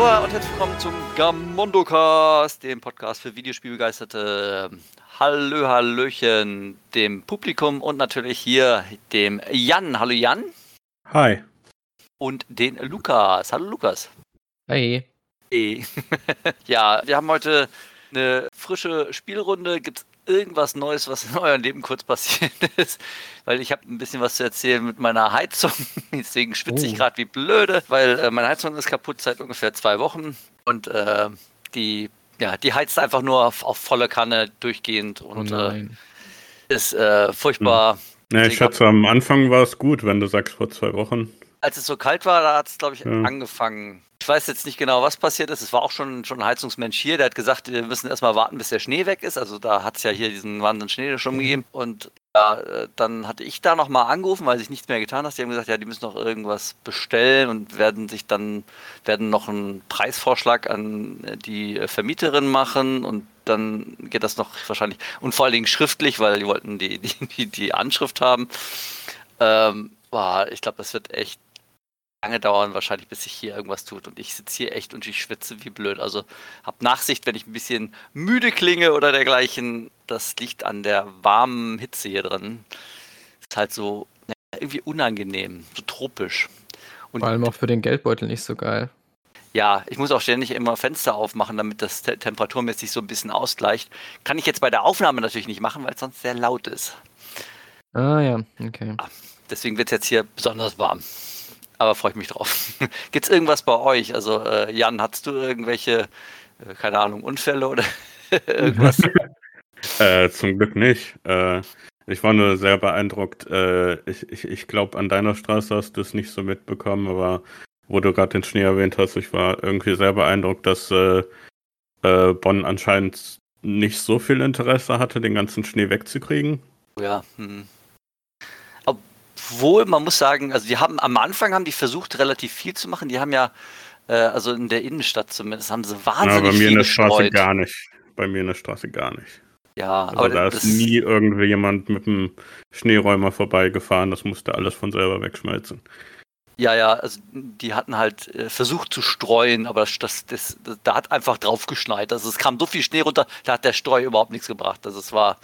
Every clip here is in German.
Hallo und herzlich willkommen zum Gamondocast, dem Podcast für Videospielbegeisterte. Hallo, Hallöchen, dem Publikum und natürlich hier dem Jan. Hallo Jan. Hi. Und den Lukas. Hallo Lukas. Hey. Hey. ja, wir haben heute eine frische Spielrunde. Gibt es irgendwas Neues, was in eurem Leben kurz passiert ist? Weil ich habe ein bisschen was zu erzählen mit meiner Heizung. Deswegen schwitze ich Oh. gerade wie blöde, weil äh, meine Heizung ist kaputt seit ungefähr zwei Wochen. Und äh, die, ja, die heizt einfach nur auf, auf volle Kanne durchgehend Oh und äh, nein. ist äh, furchtbar. Ja, ich schätze, am Anfang war es gut, wenn du sagst vor zwei Wochen. Als es so kalt war, da hat es, glaube ich, Ja. angefangen. Ich weiß jetzt nicht genau, was passiert ist. Es war auch schon, schon ein Heizungsmensch hier, der hat gesagt, wir müssen erstmal warten, bis der Schnee weg ist. Also da hat es ja hier diesen wahnsinnigen Schnee schon gegeben. Und ja, äh, dann hatte ich da nochmal angerufen, weil sich nichts mehr getan hat. Die haben gesagt, ja, die müssen noch irgendwas bestellen und werden sich dann, werden noch einen Preisvorschlag an äh, die äh, Vermieterin machen und dann geht das noch wahrscheinlich, und vor allen Dingen schriftlich, weil die wollten die, die, die, die Anschrift haben. Ähm, boah, ich glaube, das wird echt lange dauern, wahrscheinlich, bis sich hier irgendwas tut. Und ich sitze hier echt und ich schwitze wie blöd. Also hab Nachsicht, wenn ich ein bisschen müde klinge oder dergleichen. Das liegt an der warmen Hitze hier drin. Ist halt so ja, irgendwie unangenehm, so tropisch. Und Vor allem auch für den Geldbeutel nicht so geil. ja, ich muss auch ständig immer Fenster aufmachen, damit das te temperaturmäßig so ein bisschen ausgleicht. Kann ich jetzt bei der Aufnahme natürlich nicht machen, weil es sonst sehr laut ist. Ah ja, okay. Deswegen wird es jetzt hier besonders warm. Aber freue ich mich drauf. Gibt es irgendwas bei euch? Also, äh, Jan, hattest du irgendwelche, äh, keine Ahnung, Unfälle oder irgendwas? Äh, zum Glück nicht. Äh, ich war nur sehr beeindruckt. Äh, ich ich, ich glaube, an deiner Straße hast du es nicht so mitbekommen, aber wo du gerade den Schnee erwähnt hast, ich war irgendwie sehr beeindruckt, dass äh, Bonn anscheinend nicht so viel Interesse hatte, den ganzen Schnee wegzukriegen. ja. Hm. Obwohl, man muss sagen, also die haben am Anfang haben die versucht, relativ viel zu machen. Die haben ja, äh, also in der Innenstadt zumindest, haben sie Ja, wahnsinnig bei mir viel in der Straße gestreut. gar nicht. Bei mir in der Straße gar nicht. Ja, Also aber da das, ist nie irgendwie jemand mit einem Schneeräumer vorbeigefahren. Das musste alles von selber wegschmelzen. Ja, ja, also die hatten halt äh, versucht zu streuen, aber das, das, das, das, da hat einfach drauf geschneit. Also es kam so viel Schnee runter, da hat der Streu überhaupt nichts gebracht. Also es war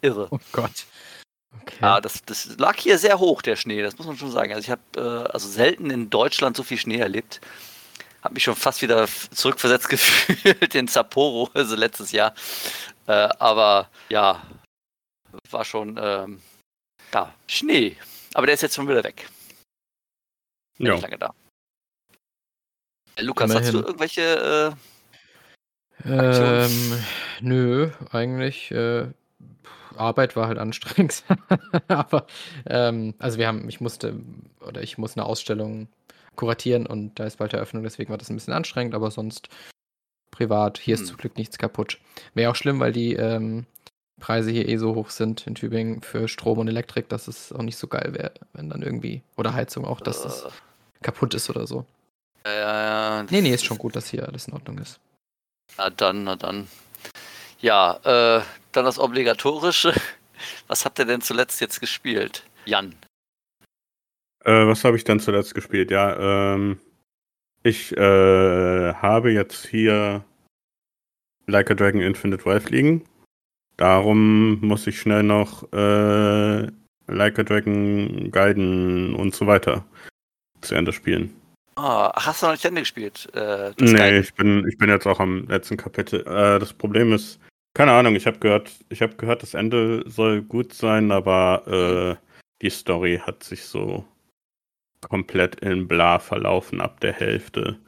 irre. Oh Gott. Okay. Ja, das, das lag hier sehr hoch, der Schnee, das muss man schon sagen. Also ich habe äh, also selten in Deutschland so viel Schnee erlebt. Habe mich schon fast wieder zurückversetzt gefühlt in Sapporo, also letztes Jahr. Äh, aber ja, war schon ähm, ja, Schnee. Aber der ist jetzt schon wieder weg. Ja. Nicht lange da. Äh, Lukas, hast du Immerhin. irgendwelche äh, ähm, nö, eigentlich. Äh, Arbeit war halt anstrengend. Aber, ähm, also wir haben, ich musste, oder ich muss eine Ausstellung kuratieren und da ist bald Eröffnung, deswegen war das ein bisschen anstrengend, aber sonst privat, hier ist Hm. zum Glück nichts kaputt. Wäre auch schlimm, weil die ähm, Preise hier eh so hoch sind in Tübingen für Strom und Elektrik, dass es auch nicht so geil wäre, wenn dann irgendwie, oder Heizung auch, dass das äh, kaputt ist oder so. äh, Nee, nee, ist schon gut, dass hier alles in Ordnung ist. Na dann, na dann. Ja, äh, dann das Obligatorische. Was habt ihr denn zuletzt jetzt gespielt? Jan. Äh, was habe ich dann zuletzt gespielt? Ja, ähm, ich äh, habe jetzt hier Like a Dragon Infinite Wealth liegen. Darum muss ich schnell noch äh, Like a Dragon Gaiden und so weiter zu Ende spielen. Ah, ach, hast du noch nicht Ende gespielt? Äh, Nee, ich bin, ich bin jetzt auch am letzten Kapitel. Äh, das Problem ist, keine Ahnung, ich habe gehört, ich habe gehört, das Ende soll gut sein, aber äh, die Story hat sich so komplett in bla verlaufen ab der Hälfte,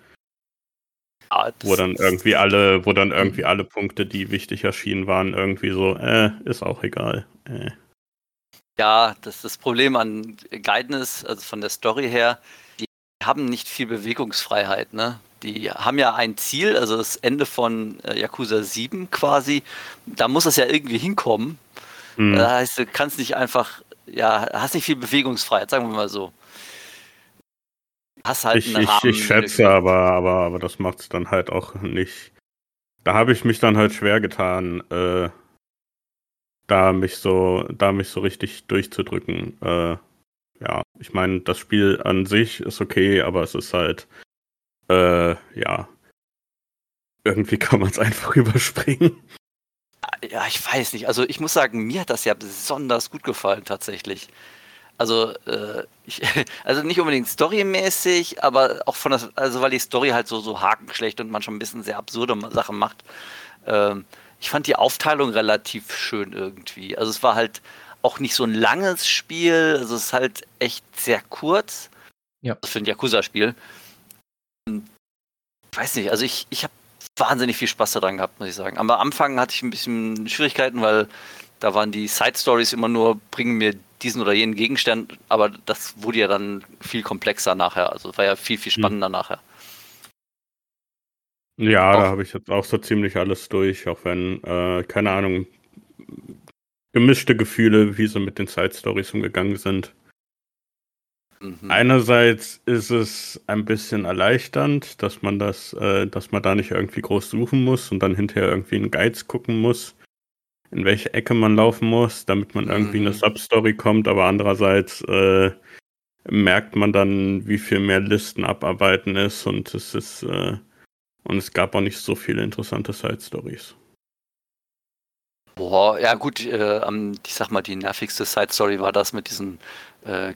Ah, wo dann irgendwie alle, wo dann irgendwie alle Punkte, die wichtig erschienen waren, irgendwie so, äh, ist auch egal. Äh. Ja, das ist das Problem an Guiden ist, also von der Story her, haben nicht viel Bewegungsfreiheit, ne? Die haben ja ein Ziel, also das Ende von äh, Yakuza 7 quasi. Da muss es ja irgendwie hinkommen. Hm. Das heißt, du kannst nicht einfach, ja, hast nicht viel Bewegungsfreiheit, sagen wir mal so. Hast halt Ich, einen ich, Rahmen. ich schätze, aber, aber, aber das macht es dann halt auch nicht. Da habe ich mich dann halt schwer getan, äh, da mich so, da mich so richtig durchzudrücken. Äh, ja, ich meine, das Spiel an sich ist okay, aber es ist halt, äh, ja, irgendwie kann man es einfach überspringen. Ja, ich weiß nicht. Also ich muss sagen, mir hat das ja besonders gut gefallen tatsächlich. Also, äh, ich, also nicht unbedingt storymäßig, aber auch von der, also weil die Story halt so, so hakenschlecht und manchmal ein bisschen sehr absurde Sachen macht. Ähm, ich fand die Aufteilung relativ schön irgendwie. Also es war halt auch nicht so ein langes Spiel, also es ist halt echt sehr kurz. Ja. Das für ein Yakuza-Spiel. Ich weiß nicht, also ich, ich habe wahnsinnig viel Spaß daran gehabt, muss ich sagen. Am Anfang hatte ich ein bisschen Schwierigkeiten, weil da waren die Side-Stories immer nur, bringen mir diesen oder jenen Gegenstand, aber das wurde ja dann viel komplexer nachher. Also war ja viel, viel hm. spannender hm. nachher. Ja, auch, da habe ich jetzt auch so ziemlich alles durch, auch wenn, äh, keine Ahnung, gemischte Gefühle, wie sie mit den Side-Stories umgegangen sind. Mhm. Einerseits ist es ein bisschen erleichternd, dass man das, äh, dass man da nicht irgendwie groß suchen muss und dann hinterher irgendwie einen Guides gucken muss, in welche Ecke man laufen muss, damit man irgendwie mhm. eine Substory kommt, aber andererseits äh, merkt man dann, wie viel mehr Listen abarbeiten ist und es ist äh, und es gab auch nicht so viele interessante Side Stories. Boah, ja gut, äh, ich sag mal, die nervigste Side Story war das mit diesen äh,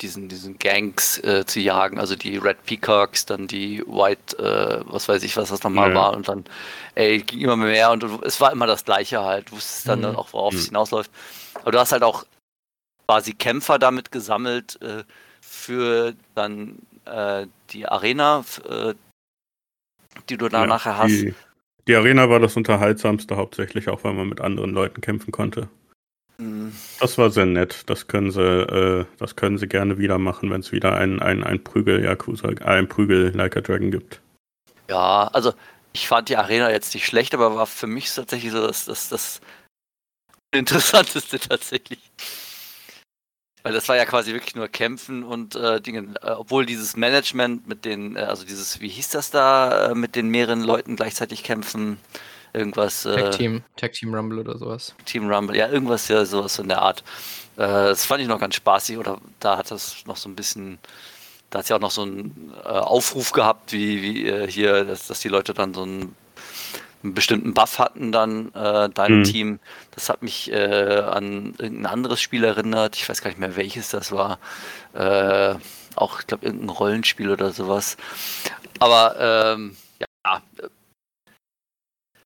diesen, diesen Gangs äh, zu jagen, also die Red Peacocks, dann die White, äh, was weiß ich, was das nochmal ja. war und dann, ey, ging immer mehr und, und, es war immer das Gleiche halt, du wusstest dann mhm. auch, worauf mhm. es hinausläuft. Aber du hast halt auch quasi Kämpfer damit gesammelt äh, für dann äh, die Arena, die du da ja, nachher hast. Die, die Arena war das Unterhaltsamste hauptsächlich, auch weil man mit anderen Leuten kämpfen konnte. Mhm. Das war sehr nett. Das können sie, äh, das können sie gerne wieder machen, wenn es wieder ein, ein, ein Prügel Yakuza, äh, ein Prügel Like a Dragon gibt. Ja, also ich fand die Arena jetzt nicht schlecht, aber war für mich tatsächlich so das, das, das Interessanteste tatsächlich. Weil das war ja quasi wirklich nur Kämpfen und äh, Dinge, äh, obwohl dieses Management mit den, äh, also dieses, wie hieß das da, äh, mit den mehreren Leuten gleichzeitig kämpfen, irgendwas. Tag Team, Tag Team Rumble oder sowas. Team Rumble, ja, irgendwas ja, sowas in der Art. Das fand ich noch ganz spaßig oder da hat das noch so ein bisschen, da hat es ja auch noch so einen Aufruf gehabt, wie, wie hier, dass, dass die Leute dann so einen, einen bestimmten Buff hatten dann, äh, dein mhm. Team. Das hat mich äh, an irgendein anderes Spiel erinnert. Ich weiß gar nicht mehr, welches das war. auch, ich glaube, irgendein Rollenspiel oder sowas. Aber ähm, ja,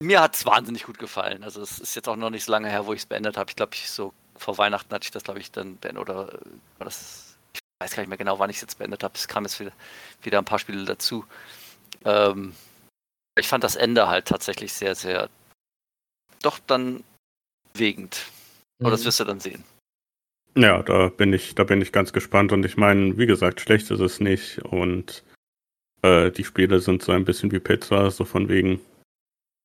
mir hat es wahnsinnig gut gefallen. Also es ist jetzt auch noch nicht so lange her, wo ich es beendet habe. Ich glaube, ich so vor Weihnachten hatte ich das, glaube ich, dann beendet oder äh, war das. Ich weiß gar nicht mehr genau, wann ich es jetzt beendet habe. Es kam jetzt wieder, wieder ein paar Spiele dazu. Ähm, ich fand das Ende halt tatsächlich sehr, sehr doch dann bewegend. Aber mhm. das wirst du dann sehen. Ja, da bin ich, da bin ich ganz gespannt und ich meine, wie gesagt, schlecht ist es nicht und äh, die Spiele sind so ein bisschen wie Pizza, so von wegen,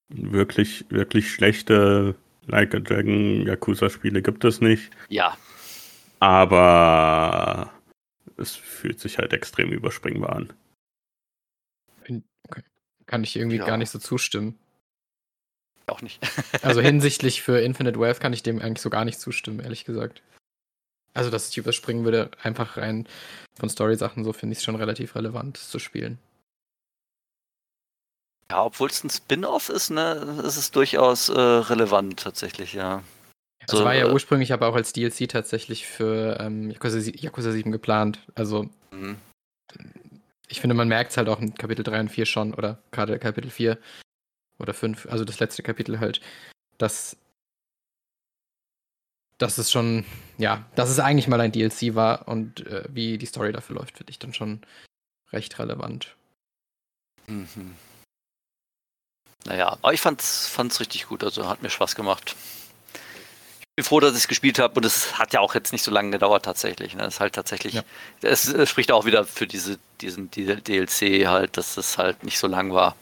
wirklich, wirklich schlechte Like a Dragon Yakuza-Spiele gibt es nicht. Ja. Aber es fühlt sich halt extrem überspringbar an. Kann ich irgendwie ja. gar nicht so zustimmen. Auch nicht. also hinsichtlich für Infinite Wealth kann ich dem eigentlich so gar nicht zustimmen, ehrlich gesagt. Also, dass ich überspringen würde, einfach rein von Story-Sachen, so finde ich es schon relativ relevant zu spielen. Ja, obwohl es ein Spin-off ist, ne, ist es durchaus äh, relevant tatsächlich, ja. Es so, war ja äh, ursprünglich aber auch als DLC tatsächlich für ähm, Yakuza, Yakuza 7 geplant. Also mhm. Ich finde, man merkt es halt auch in Kapitel 3 und 4 schon, oder gerade Kapitel 4 oder 5, also das letzte Kapitel halt, dass dass es schon, ja, dass es eigentlich mal ein DLC war und äh, wie die Story dafür läuft, finde ich dann schon recht relevant. Mhm. Naja, aber ich fand's, fand's richtig gut, also hat mir Spaß gemacht. Bin froh, dass ich es gespielt habe und es hat ja auch jetzt nicht so lange gedauert tatsächlich. Ne? Es ist halt tatsächlich, ja. es, es, spricht auch wieder für diese, diesen DLC halt, dass es halt nicht so lang war.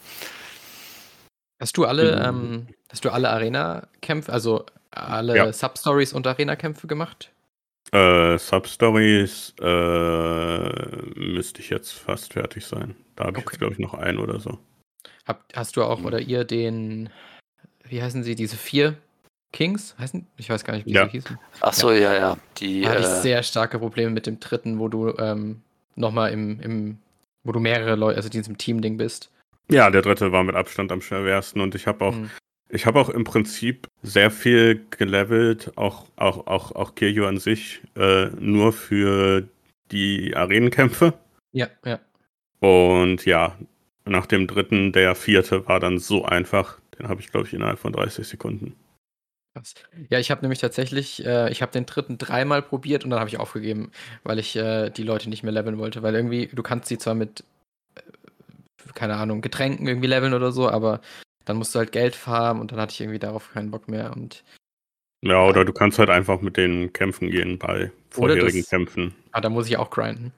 Hast du alle, mhm. ähm, hast du alle Arena-Kämpfe, also alle ja. Substories und Arena-Kämpfe gemacht? Äh, Substories äh, müsste ich jetzt fast fertig sein. Da habe ich okay. jetzt, glaube ich, noch einen oder so. Hab, hast du auch mhm. oder ihr den, wie heißen sie, diese vier Kings? Heißen? Ich weiß gar nicht, wie ja. sie hießen. Ach so, ja, ja. Die, da hatte ich äh, sehr starke Probleme mit dem dritten, wo du ähm, nochmal im, im, wo du mehrere Leute, also diesem Team-Ding bist. Ja, der dritte war mit Abstand am schwersten und ich habe auch, Mhm. ich habe auch im Prinzip sehr viel gelevelt, auch, auch, auch, auch Kiryu an sich, äh, nur für die Arenenkämpfe. Ja, ja. Und ja, nach dem dritten, der vierte war dann so einfach. Den habe ich, glaube ich, innerhalb von 30 Sekunden. Krass. Ja, ich habe nämlich tatsächlich, äh, ich habe den dritten dreimal probiert und dann habe ich aufgegeben, weil ich äh, die Leute nicht mehr leveln wollte. Weil irgendwie, du kannst sie zwar mit, äh, keine Ahnung, Getränken irgendwie leveln oder so, aber dann musst du halt Geld farmen und dann hatte ich irgendwie darauf keinen Bock mehr. Und Ja, oder du kannst halt einfach mit denen kämpfen gehen bei vorherigen das- Kämpfen. ah, da muss ich auch grinden.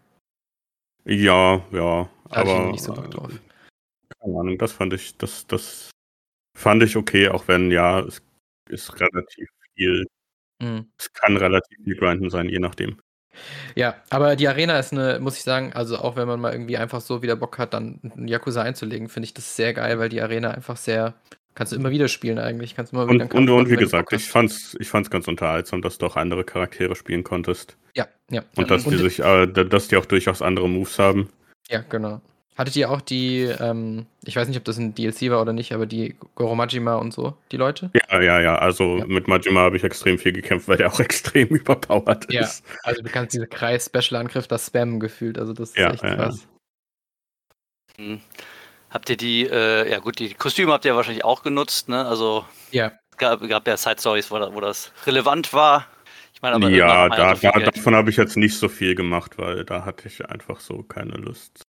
Ja, ja, Da ich aber irgendwie nicht so Bock drauf. keine Ahnung, das fand ich, das, das fand ich okay, auch wenn ja, es ist relativ viel, Mhm. es kann relativ viel Grinden sein, je nachdem. Ja, aber die Arena ist eine, muss ich sagen, also auch wenn man mal irgendwie einfach so wieder Bock hat, dann einen Yakuza einzulegen, finde ich das sehr geil, weil die Arena einfach sehr, kannst du immer wieder spielen eigentlich, kannst immer wieder Und, und, und wie gesagt, ich fand's, ich fand's ganz unterhaltsam, dass du auch andere Charaktere spielen konntest. Ja, ja. Und dass die Und- sich, äh, dass die auch durchaus andere Moves haben. Ja, genau. Hattet ihr auch die, ähm, ich weiß nicht, ob das ein DLC war oder nicht, aber die Goromajima und so, die Leute? Ja, ja, ja. Also Ja. mit Majima habe ich extrem viel gekämpft, weil der auch extrem überpowered Ja. ist. Also du kannst diese Kreis-Special-Angriff da spammen gefühlt, also das ist Ja, echt ja, ja. krass. Hm. Habt ihr die, äh, ja gut, die Kostüme habt ihr wahrscheinlich auch genutzt, ne? Also Ja, gab, gab ja Side-Stories, wo, wo das relevant war. Ich meine, aber ja, da, da, davon habe ich jetzt nicht so viel gemacht, weil da hatte ich einfach so keine Lust.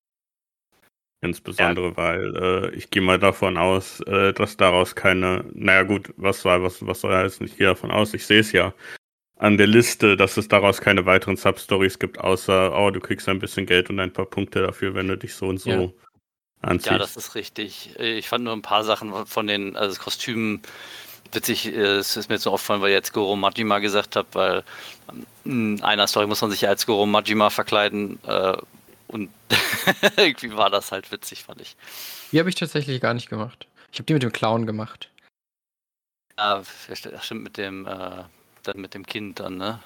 Insbesondere, weil äh, ich gehe mal davon aus, äh, dass daraus keine, naja gut, was soll, was, was soll heißen, ich gehe davon aus, ich sehe es ja an der Liste, dass es daraus keine weiteren Substories gibt, außer, oh, du kriegst ein bisschen Geld und ein paar Punkte dafür, wenn du dich so und so Ja. anziehst. Ja, das ist richtig. Ich fand nur ein paar Sachen von den, also das Kostüm witzig, äh, es ist mir jetzt so aufgefallen, weil ihr jetzt Goro Majima gesagt habt, weil ähm, in einer Story muss man sich ja als Goro Majima verkleiden äh, irgendwie war das halt witzig, fand ich. die habe ich tatsächlich gar nicht gemacht. Ich habe die mit dem Clown gemacht. Ja, das stimmt mit dem, äh, dann mit dem Kind dann, ne?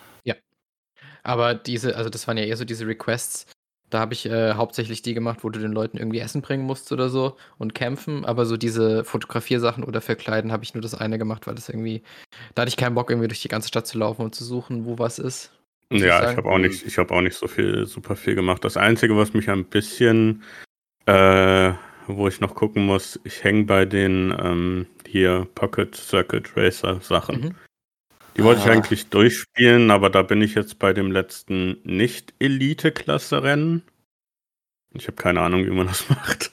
Aber diese, also das waren ja eher so diese Requests. Da habe ich äh, hauptsächlich die gemacht, wo du den Leuten irgendwie Essen bringen musst oder so und kämpfen. Aber so diese Fotografiersachen oder Verkleiden habe ich nur das eine gemacht, weil das irgendwie, da hatte ich keinen Bock, irgendwie durch die ganze Stadt zu laufen und zu suchen, wo was ist. Ich Ja, ich habe auch nicht, ich habe auch nicht so viel, super viel gemacht. Das Einzige, was mich ein bisschen, äh, wo ich noch gucken muss, ich hänge bei den ähm, hier Pocket Circuit Racer Sachen. Mhm. Die wollte ich Ah. eigentlich durchspielen, aber da bin ich jetzt bei dem letzten Nicht-Elite-Klasse-Rennen. Ich habe keine Ahnung, wie man das macht.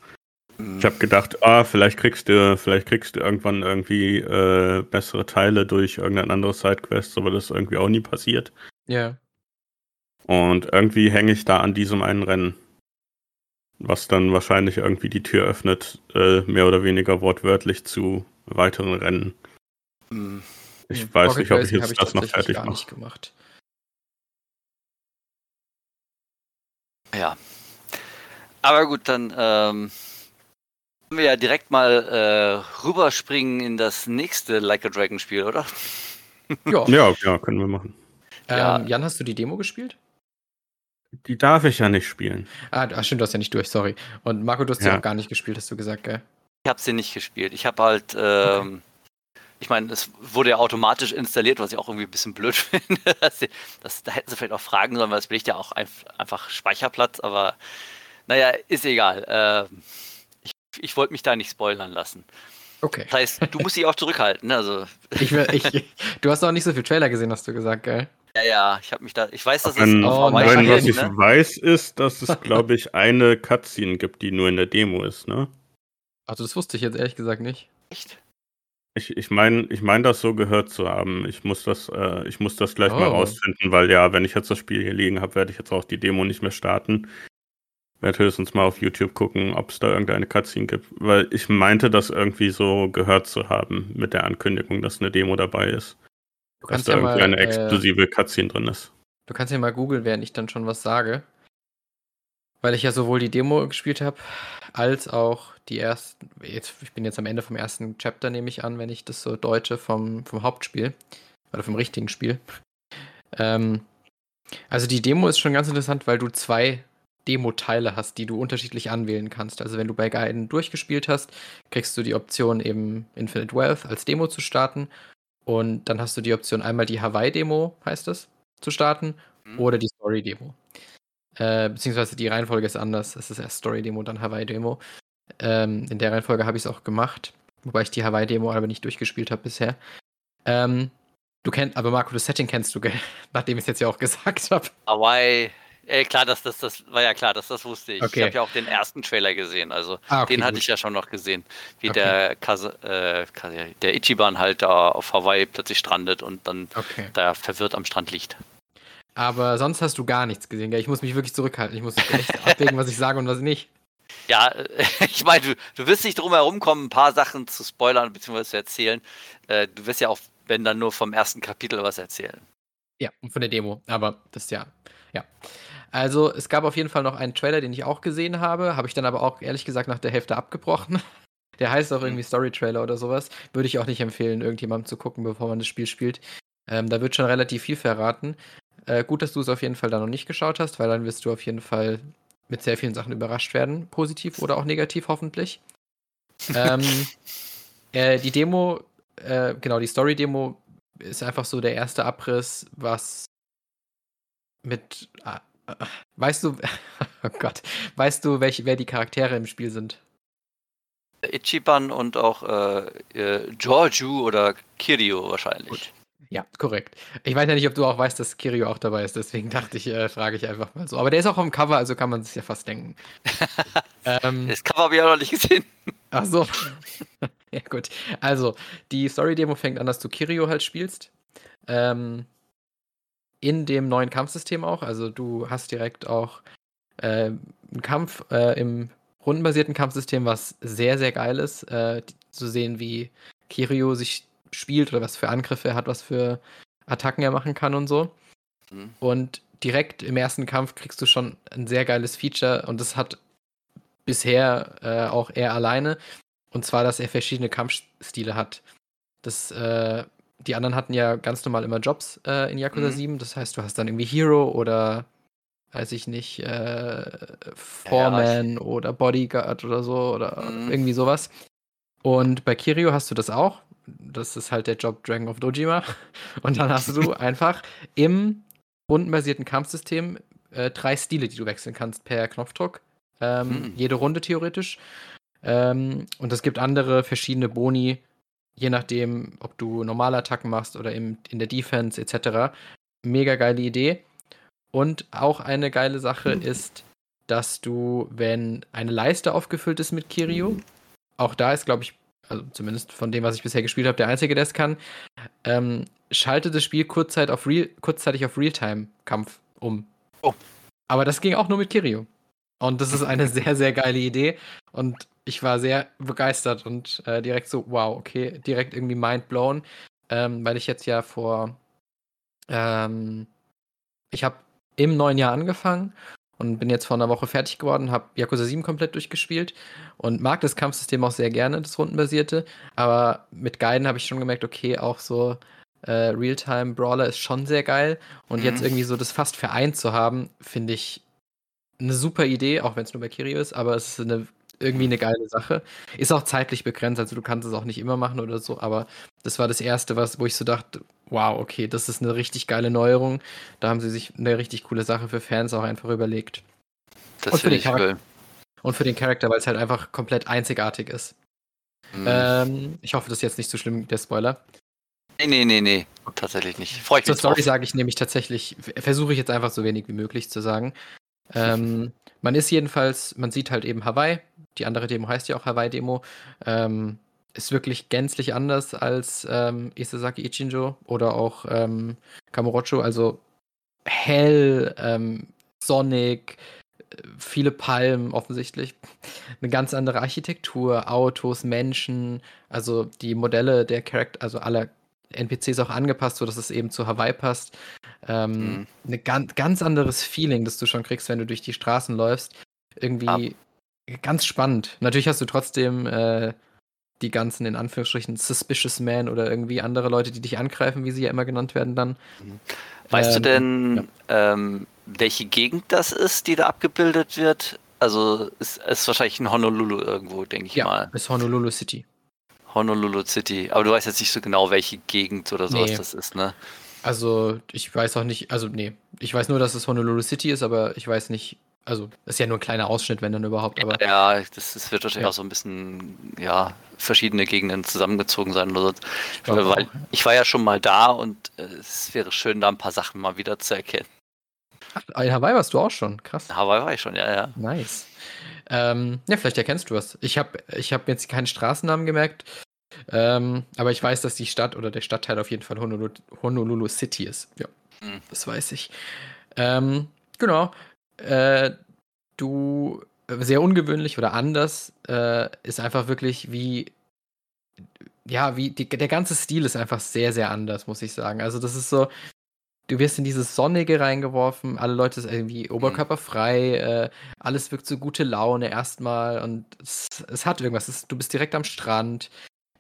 Ich habe gedacht, ah, vielleicht kriegst du, vielleicht kriegst du irgendwann irgendwie äh, bessere Teile durch irgendein anderes Sidequest, aber das ist irgendwie auch nie passiert. Ja. Und irgendwie hänge ich da an diesem einen Rennen. Was dann wahrscheinlich irgendwie die Tür öffnet, äh, mehr oder weniger wortwörtlich zu weiteren Rennen. Hm. Ich Mhm. weiß Pocket nicht, ob ich jetzt habe das noch fertig gar mache. nicht gemacht. Ja. Aber gut, dann ähm, können wir ja direkt mal äh, rüberspringen in das nächste Like a Dragon Spiel, oder? Ja. Ja, ja, können wir machen. Ja. Ähm, Jan, hast du die Demo gespielt? Die darf ich ja nicht spielen. Ah, du- ach, stimmt, du hast ja nicht durch, sorry. Und Marco, du hast ja Ja. auch gar nicht gespielt, hast du gesagt, gell? Ich habe sie nicht gespielt. Ich habe halt, ähm, ich meine, es wurde ja automatisch installiert, was ich auch irgendwie ein bisschen blöd finde. Das, das, da hätten sie vielleicht auch fragen sollen, weil es belegt ja auch ein, einfach Speicherplatz, aber naja, ist egal. Ähm, ich ich wollte mich da nicht spoilern lassen. Okay. Das heißt, du musst dich auch zurückhalten. Ne? Also, Ich, will- ich, du hast auch nicht so viel Trailer gesehen, hast du gesagt, gell? Ja, ja, ich habe mich da, ich weiß, dass es Oh auf nein, Hawaii wenn, was spielt, ich ne? weiß, ist, dass es, glaube ich, eine Cutscene gibt, die nur in der Demo ist, ne? Also das wusste ich jetzt ehrlich gesagt nicht. Echt? Ich, ich meine, ich mein, das so gehört zu haben. Ich muss das, äh, ich muss das gleich mal Oh. rausfinden, weil ja, wenn ich jetzt das Spiel hier liegen habe, werde ich jetzt auch die Demo nicht mehr starten. Werde höchstens mal auf YouTube gucken, ob es da irgendeine Cutscene gibt. Weil ich meinte, das irgendwie so gehört zu haben mit der Ankündigung, dass eine Demo dabei ist. Du Dass kannst da ja irgendwie mal, eine äh, exklusive Cutscene drin ist. du kannst ja mal googeln, während ich dann schon was sage. Weil ich ja sowohl die Demo gespielt habe, als auch die ersten. Jetzt, ich bin jetzt am Ende vom ersten Chapter, nehme ich an, wenn ich das so deute vom, vom Hauptspiel. Oder vom richtigen Spiel. Ähm, also die Demo ist schon ganz interessant, weil du zwei Demo-Teile hast, die du unterschiedlich anwählen kannst. Also wenn du bei Gaiden durchgespielt hast, kriegst du die Option eben Infinite Wealth als Demo zu starten. Und dann hast du die Option einmal die Hawaii-Demo, heißt es, zu starten, mhm. oder die Story-Demo. Äh, beziehungsweise die Reihenfolge ist anders. Es ist erst Story-Demo, dann Hawaii-Demo. Ähm, in der Reihenfolge habe ich es auch gemacht, wobei ich die Hawaii-Demo aber nicht durchgespielt habe bisher. Ähm, du kennst, aber Marco, das Setting kennst du, nachdem ich es jetzt ja auch gesagt habe. Hawaii, Ey, klar, das, das, das war ja klar, das, das wusste ich. Okay. Ich habe ja auch den ersten Trailer gesehen, also ah, okay, den hatte gut. ich ja schon noch gesehen, wie okay. der, Kase, äh, der Ichiban halt da auf Hawaii plötzlich strandet und dann da verwirrt am Strand liegt. Aber sonst hast du gar nichts gesehen, gell? Ich muss mich wirklich zurückhalten. Ich muss echt abwägen, was ich sage und was nicht. Ja, ich meine, du, du wirst nicht drum herum kommen, ein paar Sachen zu spoilern bzw. zu erzählen. Äh, du wirst ja auch, wenn dann nur vom ersten Kapitel was erzählen. Ja, und von der Demo. Aber das ja, ja. Also es gab auf jeden Fall noch einen Trailer, den ich auch gesehen habe, habe ich dann aber auch ehrlich gesagt nach der Hälfte abgebrochen. Der heißt auch irgendwie Story Trailer oder sowas. Würde ich auch nicht empfehlen, irgendjemandem zu gucken, bevor man das Spiel spielt. Ähm, da wird schon relativ viel verraten. Äh, gut, dass du es auf jeden Fall da noch nicht geschaut hast, weil dann wirst du auf jeden Fall mit sehr vielen Sachen überrascht werden. Positiv oder auch negativ, hoffentlich. ähm, äh, die Demo, äh, genau, die Story-Demo ist einfach so der erste Abriss, was mit ah, Weißt du, oh Gott, weißt du, welche, wer die Charaktere im Spiel sind? Ichiban und auch äh, äh, Giorgio oder Kirio wahrscheinlich. Gut. Ja, korrekt. Ich weiß ja nicht, ob du auch weißt, dass Kirio auch dabei ist, deswegen dachte ich, äh, frage ich einfach mal so. Aber der ist auch am Cover, also kann man sich ja fast denken. ähm, das Cover habe ich auch noch nicht gesehen. Ach so. ja, gut. Also, die Story-Demo fängt an, dass du Kirio halt spielst. Ähm, in dem neuen Kampfsystem auch. Also du hast direkt auch äh, einen Kampf äh, im rundenbasierten Kampfsystem, was sehr, sehr geil ist. Äh, zu sehen, wie Kirio sich spielt oder was für Angriffe er hat, was für Attacken er machen kann und so. Mhm. Und direkt im ersten Kampf kriegst du schon ein sehr geiles Feature und das hat bisher äh, auch er alleine. Und zwar, dass er verschiedene Kampfstile hat. Das äh, die anderen hatten ja ganz normal immer Jobs äh, in Yakuza mhm. 7. Das heißt, du hast dann irgendwie Hero oder, weiß ich nicht, äh, Foreman ja, oder Bodyguard oder so oder mhm. irgendwie sowas. Und bei Kirio hast du das auch. Das ist halt der Job Dragon of Dojima. Und dann hast du einfach im rundenbasierten Kampfsystem äh, drei Stile, die du wechseln kannst per Knopfdruck. Ähm, mhm. Jede Runde theoretisch. Ähm, und es gibt andere verschiedene Boni, je nachdem, ob du normale Attacken machst oder im, in der Defense etc. Mega geile Idee. Und auch eine geile Sache ist, dass du, wenn eine Leiste aufgefüllt ist mit Kirio, auch da ist, glaube ich, also zumindest von dem, was ich bisher gespielt habe, der Einzige, der es kann, ähm, schaltet das Spiel kurzzeitig auf, Real, kurzzeitig auf Realtime-Kampf um. Oh. Aber das ging auch nur mit Kirio. Und das ist eine sehr, sehr geile Idee. Und ich war sehr begeistert und äh, direkt so, wow, okay, direkt irgendwie mind blown, ähm, weil ich jetzt ja vor, ähm, ich habe im neuen Jahr angefangen und bin jetzt vor einer Woche fertig geworden, habe Yakuza 7 komplett durchgespielt und mag das Kampfsystem auch sehr gerne, das rundenbasierte, aber mit Guiden habe ich schon gemerkt, okay, auch so äh, Realtime-Brawler ist schon sehr geil und mhm. jetzt irgendwie so das fast vereint zu haben, finde ich eine super Idee, auch wenn es nur bei Kirio ist, aber es ist eine irgendwie eine geile Sache. Ist auch zeitlich begrenzt, also du kannst es auch nicht immer machen oder so, aber das war das erste, was, wo ich so dachte, wow, okay, das ist eine richtig geile Neuerung. Da haben sie sich eine richtig coole Sache für Fans auch einfach überlegt. Das für den Charakter. Und für den Charakter, weil es halt einfach komplett einzigartig ist. Mhm. Ähm, ich hoffe, das ist jetzt nicht so schlimm, der Spoiler. Nee, nee, nee, nee. Tatsächlich nicht. Freue ich mich Zur Story sage ich nämlich tatsächlich, versuche ich jetzt einfach so wenig wie möglich zu sagen. Ähm, man ist jedenfalls, man sieht halt eben Hawaii. Die andere Demo heißt ja auch Hawaii-Demo. Ähm, ist wirklich gänzlich anders als ähm, Isesaki Ichinjo oder auch ähm, Kamurocho. Also hell, ähm, sonnig, viele Palmen offensichtlich. Eine ganz andere Architektur, Autos, Menschen, also die Modelle der Charakter, also aller NPCs auch angepasst, sodass es eben zu Hawaii passt. Ähm, mhm. Ein ganz, ganz anderes Feeling, das du schon kriegst, wenn du durch die Straßen läufst. Irgendwie Ab. Ganz spannend. Natürlich hast du trotzdem äh, die ganzen, in Anführungsstrichen, Suspicious Man oder irgendwie andere Leute, die dich angreifen, wie sie ja immer genannt werden dann. Mhm. Weißt ähm, du denn, ja. ähm, welche Gegend das ist, die da abgebildet wird. Also ist es wahrscheinlich in Honolulu irgendwo, denke ich Ja, mal. ist Honolulu City. Honolulu City. Aber du weißt jetzt nicht so genau, welche Gegend oder sowas Nee. das ist, ne? Also, ich weiß auch nicht, also nee, ich weiß nur, dass es Honolulu City ist, aber ich weiß nicht, also ist ja nur ein kleiner Ausschnitt, wenn dann überhaupt, aber Ja, das, das wird wahrscheinlich Ja. auch so ein bisschen, ja, verschiedene Gegenden zusammengezogen sein oder so. Weil auch. ich war ja schon mal da und äh, es wäre schön, da ein paar Sachen mal wieder zu erkennen. Ach, in Hawaii warst du auch schon, krass. In Hawaii war ich schon, ja, ja. Nice. Ähm, ja, vielleicht erkennst du was. Ich habe ich hab jetzt keinen Straßennamen gemerkt, ähm, aber ich weiß, dass die Stadt oder der Stadtteil auf jeden Fall Honolulu, Honolulu City ist. Ja, Hm. das weiß ich. Ähm, genau. Äh, du, sehr ungewöhnlich oder anders, äh, ist einfach wirklich wie, ja, wie, die, der ganze Stil ist einfach sehr, sehr anders, muss ich sagen. Also, das ist so, du wirst in dieses Sonnige reingeworfen, alle Leute sind irgendwie oberkörperfrei, äh, alles wirkt so gute Laune erstmal und es, es hat irgendwas. Es, du bist direkt am Strand,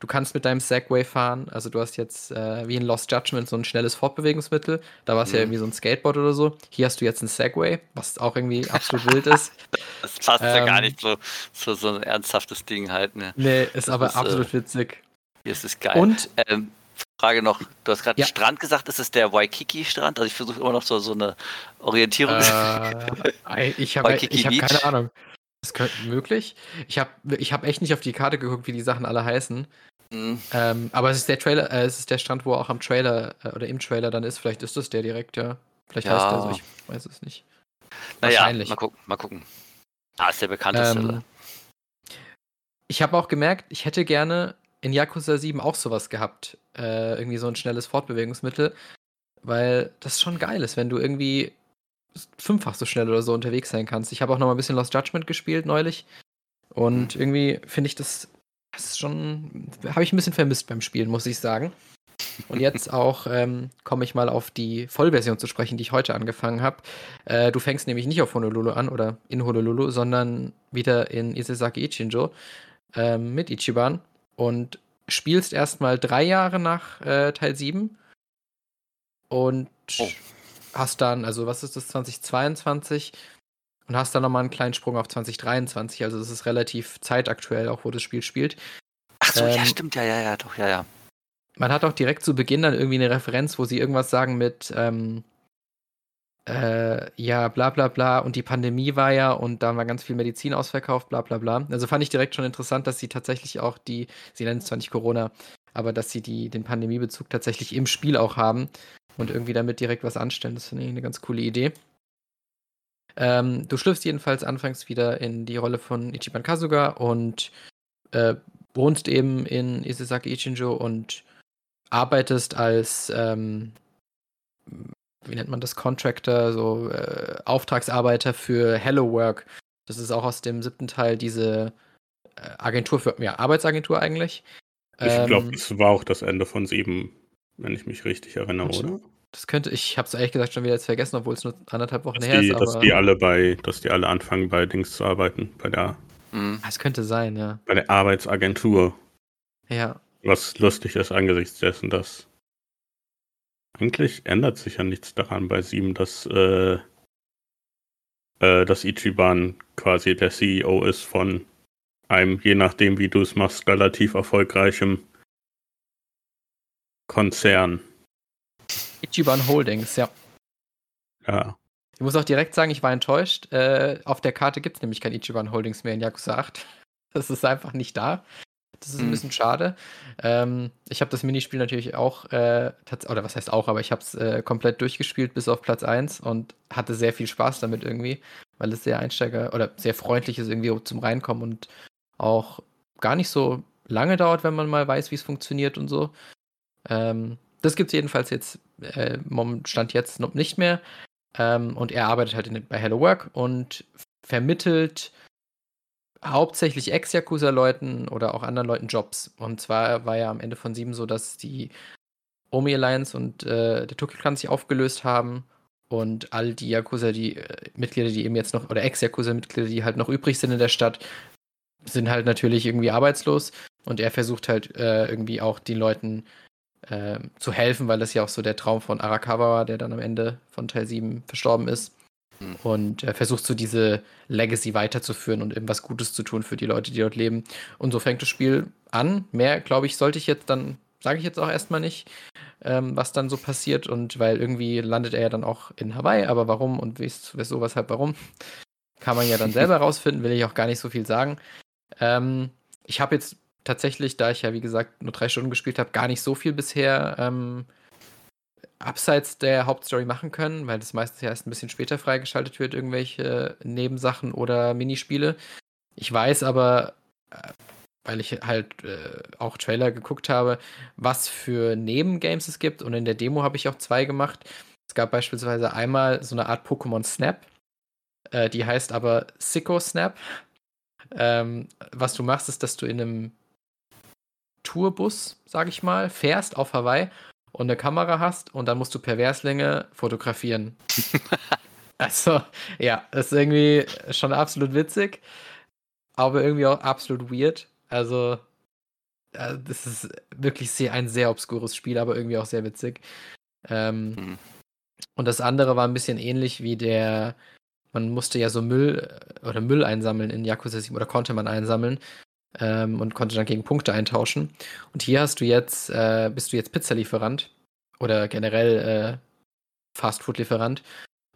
du kannst mit deinem Segway fahren, also du hast jetzt äh, wie in Lost Judgment so ein schnelles Fortbewegungsmittel, da war es ja Mhm. irgendwie so ein Skateboard oder so. Hier hast du jetzt ein Segway, was auch irgendwie absolut wild ist. Das passt ja gar Ähm. nicht so, so, so ein ernsthaftes Ding halt, ne? Nee, ist aber ist, äh, absolut witzig. Hier ist es geil. Und Ähm, Frage noch, du hast gerade Ja. Strand gesagt, ist es der Waikiki-Strand? Also ich versuche immer noch so, so eine Orientierung. Äh, ich habe hab keine Ahnung. Das könnte möglich. Ich habe ich hab echt nicht auf die Karte geguckt, wie die Sachen alle heißen. Hm, Ähm, aber es ist der Trailer, äh, es ist der Strand, wo er auch am Trailer äh, oder im Trailer dann ist. Vielleicht ist das der direkt, ja. Vielleicht Ja. heißt der so, ich weiß es nicht. naja, wahrscheinlich. mal gucken, mal gucken. Ah, ist der bekannteste. Ähm, ich habe auch gemerkt, ich hätte gerne in Yakuza 7 auch sowas gehabt. Äh, irgendwie so ein schnelles Fortbewegungsmittel. Weil das schon geil ist, wenn du irgendwie fünffach so schnell oder so unterwegs sein kannst. Ich habe auch noch mal ein bisschen Lost Judgment gespielt neulich. Und Mhm. irgendwie finde ich das, das ist schon, habe ich ein bisschen vermisst beim Spielen, muss ich sagen. Und jetzt auch ähm, komme ich mal auf die Vollversion zu sprechen, die ich heute angefangen habe. Äh, du fängst nämlich nicht auf Honolulu an oder in Honolulu, sondern wieder in Isesaki Ichinjo ähm, mit Ichiban und spielst erstmal drei Jahre nach äh, Teil 7 und Oh. hast dann, also was ist das, 2022 und hast dann nochmal einen kleinen Sprung auf 2023, also das ist relativ zeitaktuell auch, wo das Spiel spielt. Ach so, ja, ähm, stimmt, ja, ja, ja, doch, ja, ja. Man hat auch direkt zu Beginn dann irgendwie eine Referenz, wo sie irgendwas sagen mit, ähm, äh, ja, bla bla bla, und die Pandemie war ja und da war ganz viel Medizin ausverkauft, bla bla bla. Also fand ich direkt schon interessant, dass sie tatsächlich auch die, sie nennen es zwar nicht Corona, aber dass sie die, den Pandemiebezug tatsächlich im Spiel auch haben und irgendwie damit direkt was anstellen. Das finde ich eine ganz coole Idee. Ähm, du schlüpfst jedenfalls anfangs wieder in die Rolle von Ichiban Kasuga und äh, wohnst eben in Isesaki Ichinjo und arbeitest als, ähm, wie nennt man das, Contractor, so äh, Auftragsarbeiter für Hello Work. Das ist auch aus dem siebten Teil diese äh, Agentur für, ja, Arbeitsagentur eigentlich. Ich Ähm, glaube, das war auch das Ende von sieben, wenn ich mich richtig erinnere, oder? Das könnte, ich habe es ehrlich gesagt schon wieder jetzt vergessen, obwohl es nur anderthalb Wochen Dass her die, ist, dass die alle bei, dass die alle anfangen bei Dings zu arbeiten, bei der, Hm. es könnte sein, ja. bei der Arbeitsagentur. Ja, Was lustig ist angesichts dessen, dass eigentlich ändert sich ja nichts daran bei sieben, dass, äh, äh, dass Ichiban quasi der CEO ist von einem, je nachdem wie du es machst, relativ erfolgreichem Konzern. Ichiban Holdings, ja. Ja. Ich muss auch direkt sagen, ich war enttäuscht. Äh, auf der Karte gibt es nämlich kein Ichiban Holdings mehr in Yakuza 8. Das ist einfach nicht da. Das ist ein Hm. bisschen schade. Ähm, ich habe das Minispiel natürlich auch, äh, oder was heißt auch, aber ich habe es äh, komplett durchgespielt bis auf Platz 1 und hatte sehr viel Spaß damit irgendwie, weil es sehr Einsteiger oder sehr freundlich ist irgendwie zum Reinkommen und auch gar nicht so lange dauert, wenn man mal weiß, wie es funktioniert und so. Ähm, das gibt es jedenfalls jetzt, äh, Stand jetzt noch nicht mehr. Ähm, und er arbeitet halt in, bei Hello Work und vermittelt hauptsächlich Ex-Yakuza-Leuten oder auch anderen Leuten Jobs. Und zwar war ja am Ende von sieben so, dass die Omi Alliance und äh, der Tokyo Clan sich aufgelöst haben und all die Yakuza, die äh, Mitglieder, die eben jetzt noch, oder Ex-Yakuza-Mitglieder, die halt noch übrig sind in der Stadt, sind halt natürlich irgendwie arbeitslos. Und er versucht halt äh, irgendwie auch den Leuten äh, zu helfen, weil das ja auch so der Traum von Arakawa war, der dann am Ende von Teil 7 verstorben ist. mhm. und äh, versuchst so diese Legacy weiterzuführen und irgendwas Gutes zu tun für die Leute, die dort leben. Und so fängt das Spiel an. Mehr, glaube ich, sollte ich jetzt dann, sage ich jetzt auch erstmal nicht, ähm, was dann so passiert. Und weil irgendwie landet er ja dann auch in Hawaii, aber warum und wieso, weshalb, warum, kann man ja dann selber rausfinden, will ich auch gar nicht so viel sagen. Ähm, ich habe jetzt tatsächlich, da ich ja wie gesagt nur drei Stunden gespielt habe, gar nicht so viel bisher ähm, abseits der Hauptstory machen können, weil das meistens ja erst ein bisschen später freigeschaltet wird, irgendwelche Nebensachen oder Minispiele. Ich weiß aber, äh, weil ich halt äh, auch Trailer geguckt habe, was für Nebengames es gibt und in der Demo habe ich auch zwei gemacht. Es gab beispielsweise einmal so eine Art Pokémon Snap, äh, die heißt aber Sicko Snap. Ähm, was du machst, ist, dass du in einem Tourbus, sag ich mal, fährst auf Hawaii und eine Kamera hast und dann musst du Perverslänge fotografieren. also, ja, das ist irgendwie schon absolut witzig, aber irgendwie auch absolut weird. Also, äh, das ist wirklich sehr, ein sehr obskures Spiel, aber irgendwie auch sehr witzig. Ähm, mhm. Und das andere war ein bisschen ähnlich wie der, man musste ja so Müll äh, oder Müll einsammeln in Yakuza 7 oder konnte man einsammeln ähm, und konnte dann gegen Punkte eintauschen. Und hier hast du jetzt, äh, bist du jetzt Pizzalieferant oder generell äh, Fastfood-Lieferant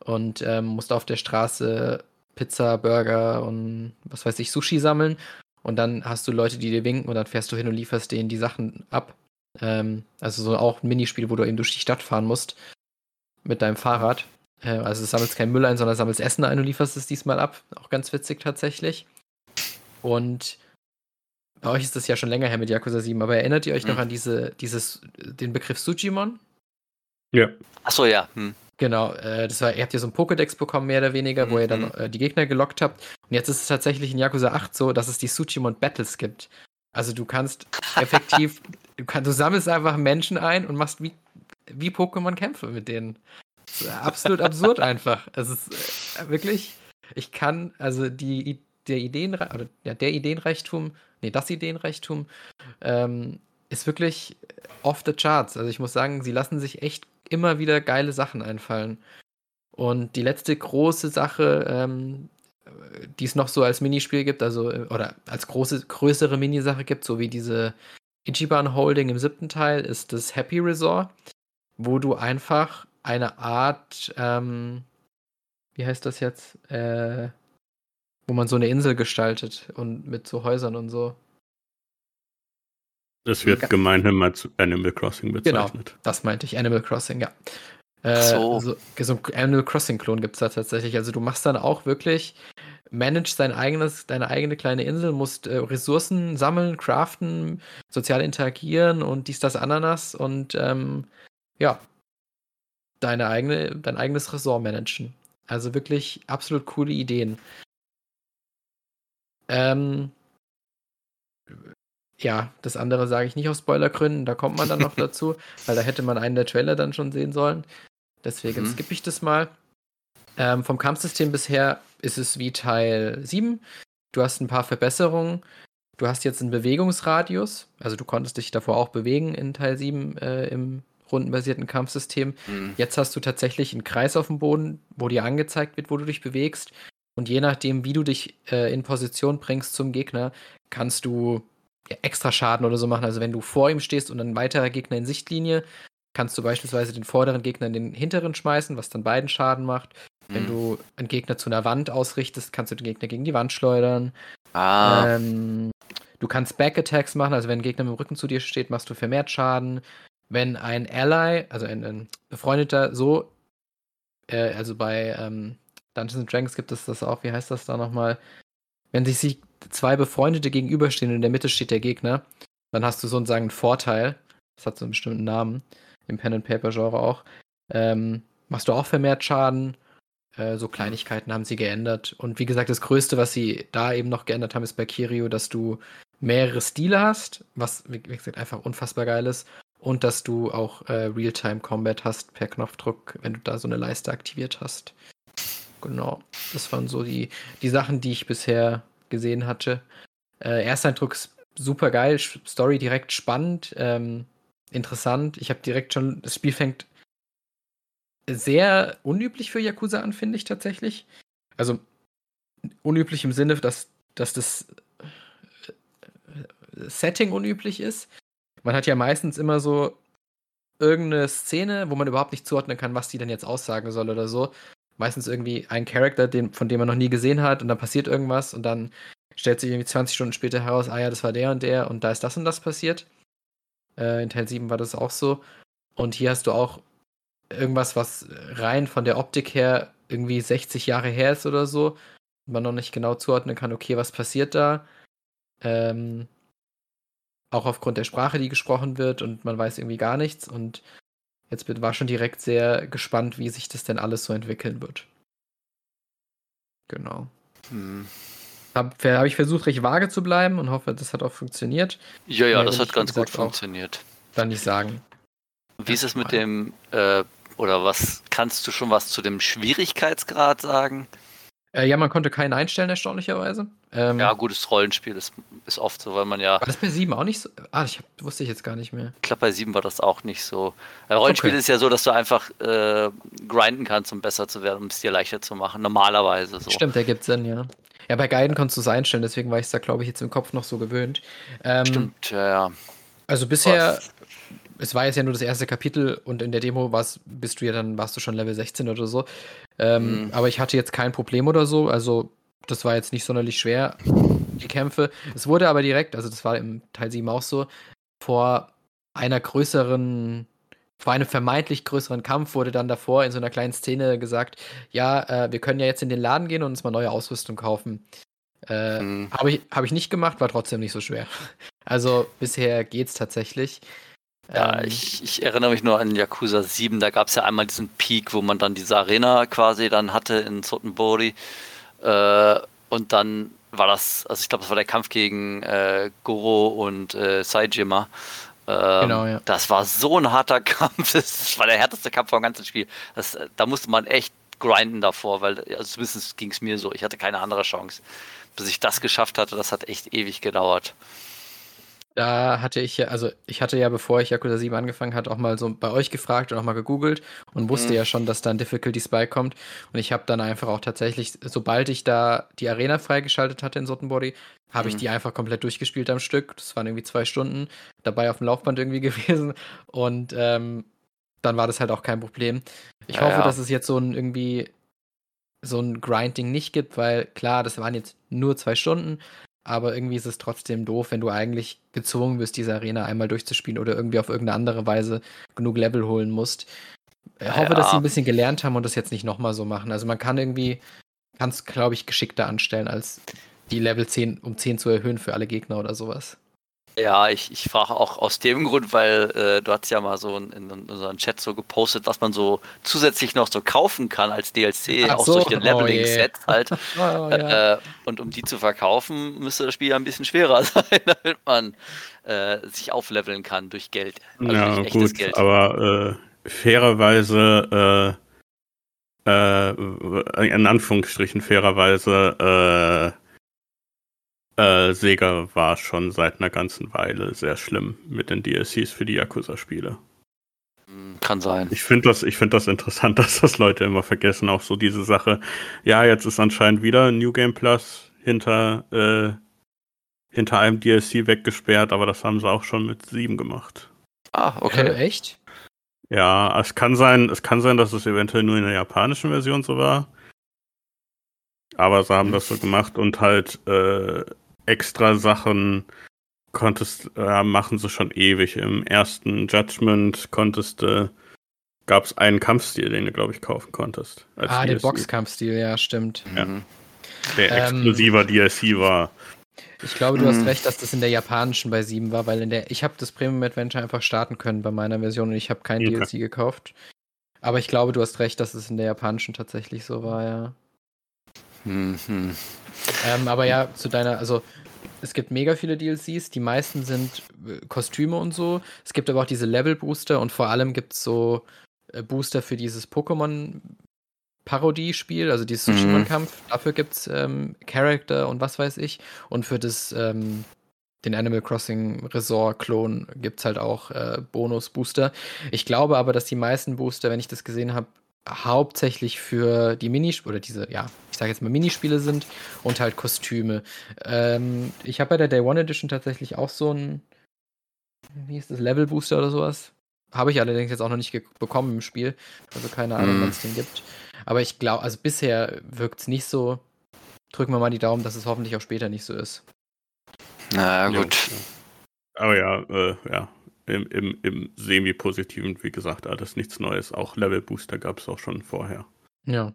und ähm, musst auf der Straße Pizza, Burger und was weiß ich, Sushi sammeln. Und dann hast du Leute, die dir winken und dann fährst du hin und lieferst denen die Sachen ab. Ähm, also so auch ein Minispiel, wo du eben durch die Stadt fahren musst mit deinem Fahrrad. Äh, also du sammelst kein Müll ein, sondern sammelst Essen ein und lieferst es diesmal ab. Auch ganz witzig tatsächlich. Und bei euch ist das ja schon länger her mit Yakuza 7, aber erinnert ihr euch mhm. noch an diese, dieses, den Begriff Sujimon? Ja. Achso, ja. Hm. Genau, äh, das war, ihr habt ja so ein Pokédex bekommen, mehr oder weniger, mhm. wo ihr dann mhm. äh, die Gegner gelockt habt. Und jetzt ist es tatsächlich in Yakuza 8 so, dass es die Sujimon Battles gibt. Also du kannst effektiv, du, kann, du sammelst einfach Menschen ein und machst wie, wie Pokémon-Kämpfe mit denen. absolut absurd einfach. Es ist äh, wirklich, ich kann, also die, der Ideen, oder ja, der Ideenreichtum, nee, das Ideenreichtum ähm, ist wirklich off the charts. Also ich muss sagen, sie lassen sich echt immer wieder geile Sachen einfallen. Und die letzte große Sache, ähm, die es noch so als Minispiel gibt, also oder als große, größere Minisache gibt, so wie diese Ichiban Holding im siebten Teil, ist das Happy Resort, wo du einfach eine Art, ähm, wie heißt das jetzt, äh, wo man so eine Insel gestaltet und mit so Häusern und so. Das wird gemeinhin als Animal Crossing genau, bezeichnet. Genau, das meinte ich, Animal Crossing, ja. Äh, so. so. so ein Animal Crossing-Klon gibt es da tatsächlich. Also du machst dann auch wirklich, managst dein eigenes, deine eigene kleine Insel, musst äh, Ressourcen sammeln, craften, sozial interagieren und dies, das, Ananas und ähm, ja, deine eigene, dein eigenes Ressort managen. Also wirklich absolut coole Ideen. Ähm, ja, das andere sage ich nicht aus Spoilergründen, da kommt man dann noch dazu, weil da hätte man einen der Trailer dann schon sehen sollen. Deswegen mhm. skippe ich das mal. Ähm, vom Kampfsystem bisher ist es wie Teil 7. Du hast ein paar Verbesserungen. Du hast jetzt einen Bewegungsradius, also du konntest dich davor auch bewegen in Teil 7 äh, im rundenbasierten Kampfsystem. Mhm. Jetzt hast du tatsächlich einen Kreis auf dem Boden, wo dir angezeigt wird, wo du dich bewegst. Und je nachdem, wie du dich äh, in Position bringst zum Gegner, kannst du ja, extra Schaden oder so machen. Also wenn du vor ihm stehst und ein weiterer Gegner in Sichtlinie, kannst du beispielsweise den vorderen Gegner in den hinteren schmeißen, was dann beiden Schaden macht. Mhm. Wenn du einen Gegner zu einer Wand ausrichtest, kannst du den Gegner gegen die Wand schleudern. Ah. Ähm, du kannst Back-Attacks machen, also wenn ein Gegner mit dem Rücken zu dir steht, machst du vermehrt Schaden. Wenn ein Ally, also ein, ein Befreundeter, so, äh, also bei ähm, Dungeons Dragons gibt es das auch, wie heißt das da nochmal? Wenn sich zwei Befreundete gegenüberstehen und in der Mitte steht der Gegner, dann hast du sozusagen einen Vorteil. Das hat so einen bestimmten Namen, im Pen-and-Paper-Genre auch. Ähm, machst du auch vermehrt Schaden. Äh, so Kleinigkeiten haben sie geändert. Und wie gesagt, das Größte, was sie da eben noch geändert haben, ist bei Kirio, dass du mehrere Stile hast, was wie gesagt einfach unfassbar geil ist. Und dass du auch äh, Real-Time-Combat hast per Knopfdruck, wenn du da so eine Leiste aktiviert hast. Genau. Das waren so die, die Sachen, die ich bisher gesehen hatte. Äh, Ersteindruck ist super geil, Story direkt spannend, ähm, interessant. Ich habe direkt schon, das Spiel fängt sehr unüblich für Yakuza an, finde ich tatsächlich. Also unüblich im Sinne, dass, dass das äh, Setting unüblich ist. Man hat ja meistens immer so irgendeine Szene, wo man überhaupt nicht zuordnen kann, was die denn jetzt aussagen soll oder so. Meistens irgendwie ein Charakter, den, von dem man noch nie gesehen hat und dann passiert irgendwas und dann stellt sich irgendwie 20 Stunden später heraus, ah ja, das war der und der und da ist das und das passiert. Äh, in Teil 7 war das auch so. Und hier hast du auch irgendwas, was rein von der Optik her irgendwie 60 Jahre her ist oder so. Und man noch nicht genau zuordnen kann, okay, was passiert da. Ähm, auch aufgrund der Sprache, die gesprochen wird und man weiß irgendwie gar nichts. Und jetzt war schon direkt sehr gespannt, wie sich das denn alles so entwickeln wird. Genau. Hm. Habe hab ich versucht, recht vage zu bleiben und hoffe, das hat auch funktioniert. Ja, ja, Mehr das hat ganz gut funktioniert. Dann nicht sagen. Wie ist es mit dem, äh, oder was kannst du schon was zu dem Schwierigkeitsgrad sagen? Äh, ja, man konnte keinen einstellen, erstaunlicherweise. Ähm, ja, gutes Rollenspiel ist, ist oft so, weil man ja. War das bei 7 auch nicht so? Ah, ich hab, wusste ich jetzt gar nicht mehr. Ich glaube, bei 7 war das auch nicht so. Ein Rollenspiel okay. ist ja so, dass du einfach äh, grinden kannst, um besser zu werden, um es dir leichter zu machen. Normalerweise so. Stimmt, der gibt Sinn, ja. Ja, bei Guiden konntest du es einstellen, deswegen war ich es da, glaube ich, jetzt im Kopf noch so gewöhnt. Ähm, Stimmt, ja, ja. Also bisher Was? Es war jetzt ja nur das erste Kapitel und in der Demo warst, bist du ja dann, warst du schon Level 16 oder so. Ähm, mhm. Aber ich hatte jetzt kein Problem oder so. Also, das war jetzt nicht sonderlich schwer, die Kämpfe. Es wurde aber direkt, also das war im Teil 7 auch so, vor einer größeren, vor einem vermeintlich größeren Kampf wurde dann davor in so einer kleinen Szene gesagt, ja, äh, wir können ja jetzt in den Laden gehen und uns mal neue Ausrüstung kaufen. Äh, mhm. Habe ich, hab ich nicht gemacht, war trotzdem nicht so schwer. Also bisher geht's tatsächlich. Ja, ähm, ich, ich, erinnere mich nur an Yakuza 7, da gab es ja einmal diesen Peak, wo man dann diese Arena quasi dann hatte in Sotenbori. Äh, und dann war das, also ich glaube, das war der Kampf gegen äh, Goro und äh, Saijima. Ähm, genau, ja. Das war so ein harter Kampf, das war der härteste Kampf vom ganzen Spiel. Das, da musste man echt grinden davor, weil also zumindest ging es mir so, ich hatte keine andere Chance. Bis ich das geschafft hatte, das hat echt ewig gedauert. Da hatte ich ja, also ich hatte ja, bevor ich Yakuza 7 angefangen hatte, auch mal so bei euch gefragt und auch mal gegoogelt und wusste mhm. ja schon, dass da ein Difficulty Spike kommt. Und ich habe dann einfach auch tatsächlich, sobald ich da die Arena freigeschaltet hatte in Sotenbody, habe mhm. ich die einfach komplett durchgespielt am Stück. Das waren irgendwie zwei Stunden dabei auf dem Laufband irgendwie gewesen. Und ähm, dann war das halt auch kein Problem. Ich ja, hoffe, ja. dass es jetzt so ein irgendwie so ein Grinding nicht gibt, weil klar, das waren jetzt nur zwei Stunden, aber irgendwie ist es trotzdem doof, wenn du eigentlich gezwungen bist, diese Arena einmal durchzuspielen oder irgendwie auf irgendeine andere Weise genug Level holen musst. Ich hoffe, ja. dass sie ein bisschen gelernt haben und das jetzt nicht nochmal so machen. Also man kann irgendwie, kann es, glaube ich, geschickter anstellen, als die Level 10 um 10 zu erhöhen für alle Gegner oder sowas. Ja, ich, ich frage auch aus dem Grund, weil äh, du hast ja mal so in, in, unserem Chat so gepostet, was man so zusätzlich noch so kaufen kann als DLC, Ach auch so. solche Leveling-Sets oh halt. oh, ja. äh, und um die zu verkaufen, müsste das Spiel ja ein bisschen schwerer sein, damit man äh, sich aufleveln kann durch Geld. Also ja, durch gut, Geld. aber äh, fairerweise, äh, äh, in Anführungsstrichen fairerweise, äh, Sega war schon seit einer ganzen Weile sehr schlimm mit den DLCs für die Yakuza-Spiele. Hm, kann sein. Ich finde das, find das interessant, dass das Leute immer vergessen, auch so diese Sache. Ja, jetzt ist anscheinend wieder New Game Plus hinter, äh, hinter einem DLC weggesperrt, aber das haben sie auch schon mit 7 gemacht. Ah, okay. Äh, echt? Ja, es kann sein, es kann sein, dass es eventuell nur in der japanischen Version so war. Aber sie haben das so gemacht und halt äh, extra Sachen konntest, äh, machen sie schon ewig. Im ersten Judgment konntest du, äh, gab es einen Kampfstil, den du, glaube ich, kaufen konntest. Ah, DLC. den Boxkampfstil, ja, stimmt. Ja. Mhm. Der ähm, exklusiver DLC war. Ich glaube, du mhm. hast recht, dass das in der japanischen bei 7 war, weil in der ich habe das Premium Adventure einfach starten können bei meiner Version und ich habe kein okay. DLC gekauft. Aber ich glaube, du hast recht, dass es in der japanischen tatsächlich so war, ja. Mhm. Ähm, aber ja, zu deiner, also es gibt mega viele DLCs, die meisten sind äh, Kostüme und so. Es gibt aber auch diese Level-Booster und vor allem gibt es so äh, Booster für dieses Pokémon Parodie-Spiel, also dieses Tsushima-Kampf. Mhm. Dafür gibt es ähm, Charakter und was weiß ich. Und für das, ähm, den Animal Crossing Resort-Klon gibt es halt auch äh, Bonus-Booster. Ich glaube aber, dass die meisten Booster, wenn ich das gesehen habe, hauptsächlich für die Minispiele oder diese, ja, ich sage jetzt mal Minispiele sind und halt Kostüme. Ähm, ich habe bei der Day One Edition tatsächlich auch so ein, wie ist das, Level Booster oder sowas. Habe ich allerdings jetzt auch noch nicht bekommen im Spiel. Also keine Ahnung, mm. wann es den gibt. Aber ich glaube, also bisher wirkt es nicht so. Drücken wir mal die Daumen, dass es hoffentlich auch später nicht so ist. Na gut. Aber ja, äh, ja. Im, im, im Semi-Positiven, wie gesagt, alles nichts Neues. Auch Level-Booster gab es auch schon vorher. Ja.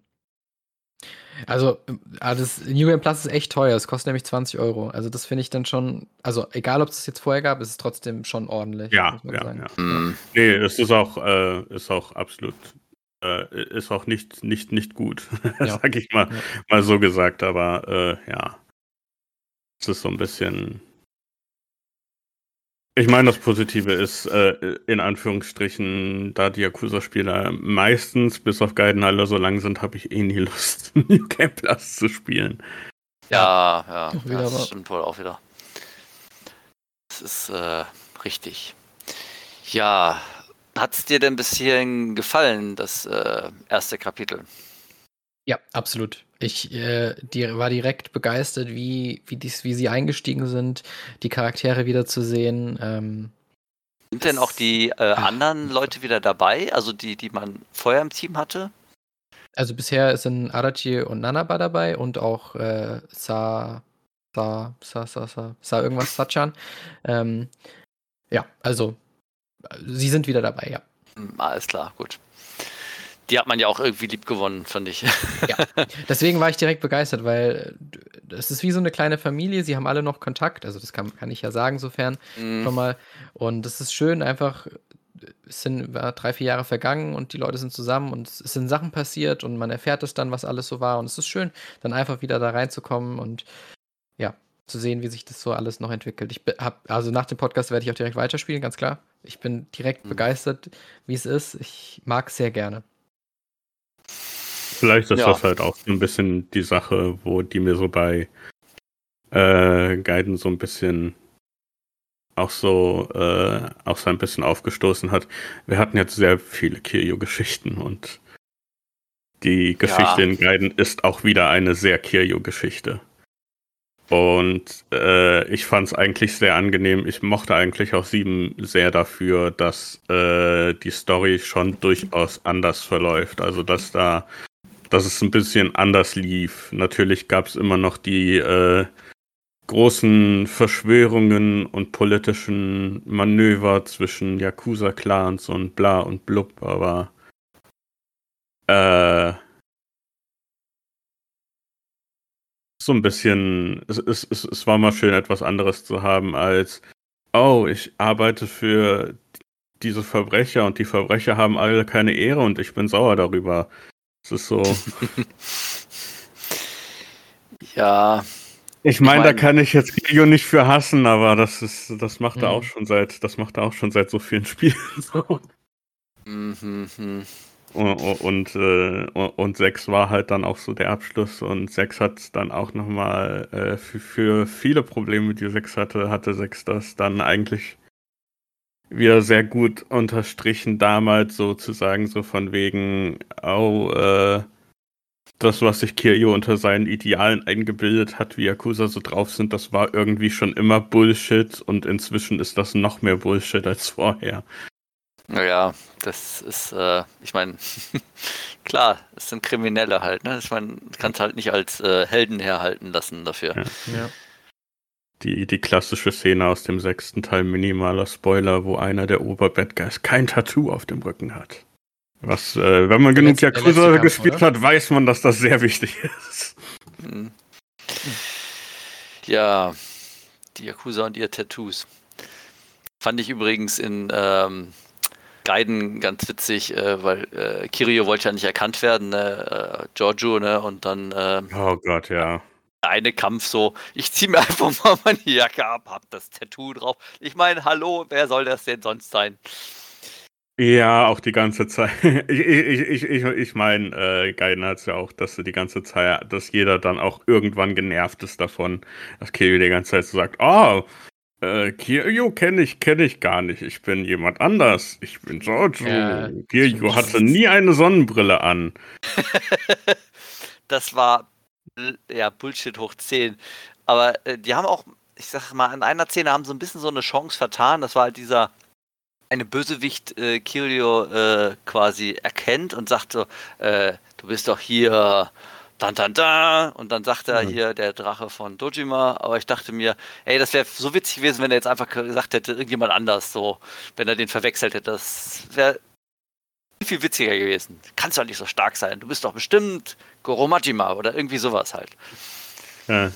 Also, das New Game Plus ist echt teuer. Es kostet nämlich 20 Euro. Also, das finde ich dann schon, also egal, ob es das jetzt vorher gab, ist es trotzdem schon ordentlich. Ja, ja, ja. Mhm. Nee, es ist auch, äh, ist auch absolut, äh, ist auch nicht, nicht, nicht gut, ja. sag ich mal, ja. mal so gesagt. Aber äh, ja, es ist so ein bisschen, ich meine, das Positive ist, äh, in Anführungsstrichen, da die Yakuza-Spieler meistens bis auf Guidenhalle so lang sind, habe ich eh nie Lust, New Game Plus zu spielen. Ja, ja, ja das stimmt wohl auch wieder. Das ist äh, richtig. Ja, hat es dir denn bis hierhin gefallen, das äh, erste Kapitel? Ja, absolut. Ich äh, die, war direkt begeistert, wie, wie, dies, wie sie eingestiegen sind, die Charaktere wiederzusehen. Ähm, sind denn auch die äh, anderen Leute wieder dabei, also die, die man vorher im Team hatte? Also bisher sind Arachi und Nanaba dabei und auch äh, Sa, Sa, Sa, Sa, Sa, Sa irgendwas, Sachan. Ähm, ja, also sie sind wieder dabei, ja. Hm, alles klar, gut die hat man ja auch irgendwie lieb gewonnen, fand ich. Ja, deswegen war ich direkt begeistert, weil es ist wie so eine kleine Familie, sie haben alle noch Kontakt, also das kann, kann ich ja sagen, sofern mm. schon mal. Und es ist schön, einfach, es sind drei, vier Jahre vergangen und die Leute sind zusammen und es sind Sachen passiert und man erfährt es dann, was alles so war. Und es ist schön, dann einfach wieder da reinzukommen und ja, zu sehen, wie sich das so alles noch entwickelt. Ich hab, also nach dem Podcast werde ich auch direkt weiterspielen, ganz klar. Ich bin direkt mhm. begeistert, wie es ist. Ich mag es sehr gerne. Vielleicht ist ja. das halt auch so ein bisschen die Sache, wo die mir so bei äh, Guiden so ein bisschen auch so äh, auch so ein bisschen aufgestoßen hat. Wir hatten jetzt sehr viele Kiryu-Geschichten und die Geschichte ja. in Guiden ist auch wieder eine sehr Kiryu-Geschichte. Und äh, ich fand es eigentlich sehr angenehm. Ich mochte eigentlich auch sieben sehr dafür, dass äh, die Story schon durchaus anders verläuft. Also dass da dass es ein bisschen anders lief. Natürlich gab es immer noch die äh, großen Verschwörungen und politischen Manöver zwischen Yakuza-Clans und bla und blub, aber äh, so ein bisschen, es, es, es, es war mal schön, etwas anderes zu haben als, oh, ich arbeite für diese Verbrecher und die Verbrecher haben alle keine Ehre und ich bin sauer darüber. Es ist so. ja. Ich meine, da kann ich jetzt Gio nicht für hassen, aber das ist, das macht mhm. er auch schon seit, das macht er auch schon seit so vielen Spielen so. Mhm. Und, und, äh, und 6 war halt dann auch so der Abschluss und 6 hat dann auch nochmal äh, für, für viele Probleme, die 6 hatte, hatte 6 das dann eigentlich wieder sehr gut unterstrichen damals sozusagen so von wegen, oh, äh, das, was sich Kiryu unter seinen Idealen eingebildet hat, wie Yakuza so drauf sind, das war irgendwie schon immer Bullshit und inzwischen ist das noch mehr Bullshit als vorher. Naja, das ist, äh, ich meine, klar, es sind Kriminelle halt, ne? Ich meine, kannst halt nicht als äh, Helden herhalten lassen dafür. Ja. ja die, die klassische Szene aus dem sechsten Teil, minimaler Spoiler, wo einer der Oberbad kein Tattoo auf dem Rücken hat. Was, äh, wenn man der genug letzte, Yakuza gespielt oder? hat, weiß man, dass das sehr wichtig ist. Hm. Ja, die Yakuza und ihre Tattoos. Fand ich übrigens in ähm, Gaiden ganz witzig, äh, weil äh, Kirio wollte ja nicht erkannt werden, ne? äh, Giorgio, ne? Und dann. Äh, oh Gott, ja eine Kampf so, ich ziehe mir einfach mal meine Jacke ab, hab das Tattoo drauf. Ich meine, hallo, wer soll das denn sonst sein? Ja, auch die ganze Zeit. Ich, ich, ich, ich, ich meine, äh, Gaiden hat es ja auch, dass du die ganze Zeit, dass jeder dann auch irgendwann genervt ist davon, dass Kiryu die ganze Zeit so sagt, oh, Äh, Kiryu kenne ich, kenne ich gar nicht. Ich bin jemand anders. Ich bin Giorgio. Ja, Kiryu hatte nie eine Sonnenbrille an. das war ja Bullshit hoch 10. Aber äh, die haben auch, ich sag mal, in einer Szene haben so ein bisschen so eine Chance vertan. Das war halt dieser eine Bösewicht äh, Kiryu äh, quasi erkennt und sagt so, äh, du bist doch hier dann, dann, dann. Und dann sagt er mhm. hier der Drache von Dojima. Aber ich dachte mir, ey, das wäre so witzig gewesen, wenn er jetzt einfach gesagt hätte, irgendjemand anders, so, wenn er den verwechselt hätte. Das wäre viel witziger gewesen. Kannst doch nicht so stark sein. Du bist doch bestimmt Goromajima oder irgendwie sowas halt. Ja.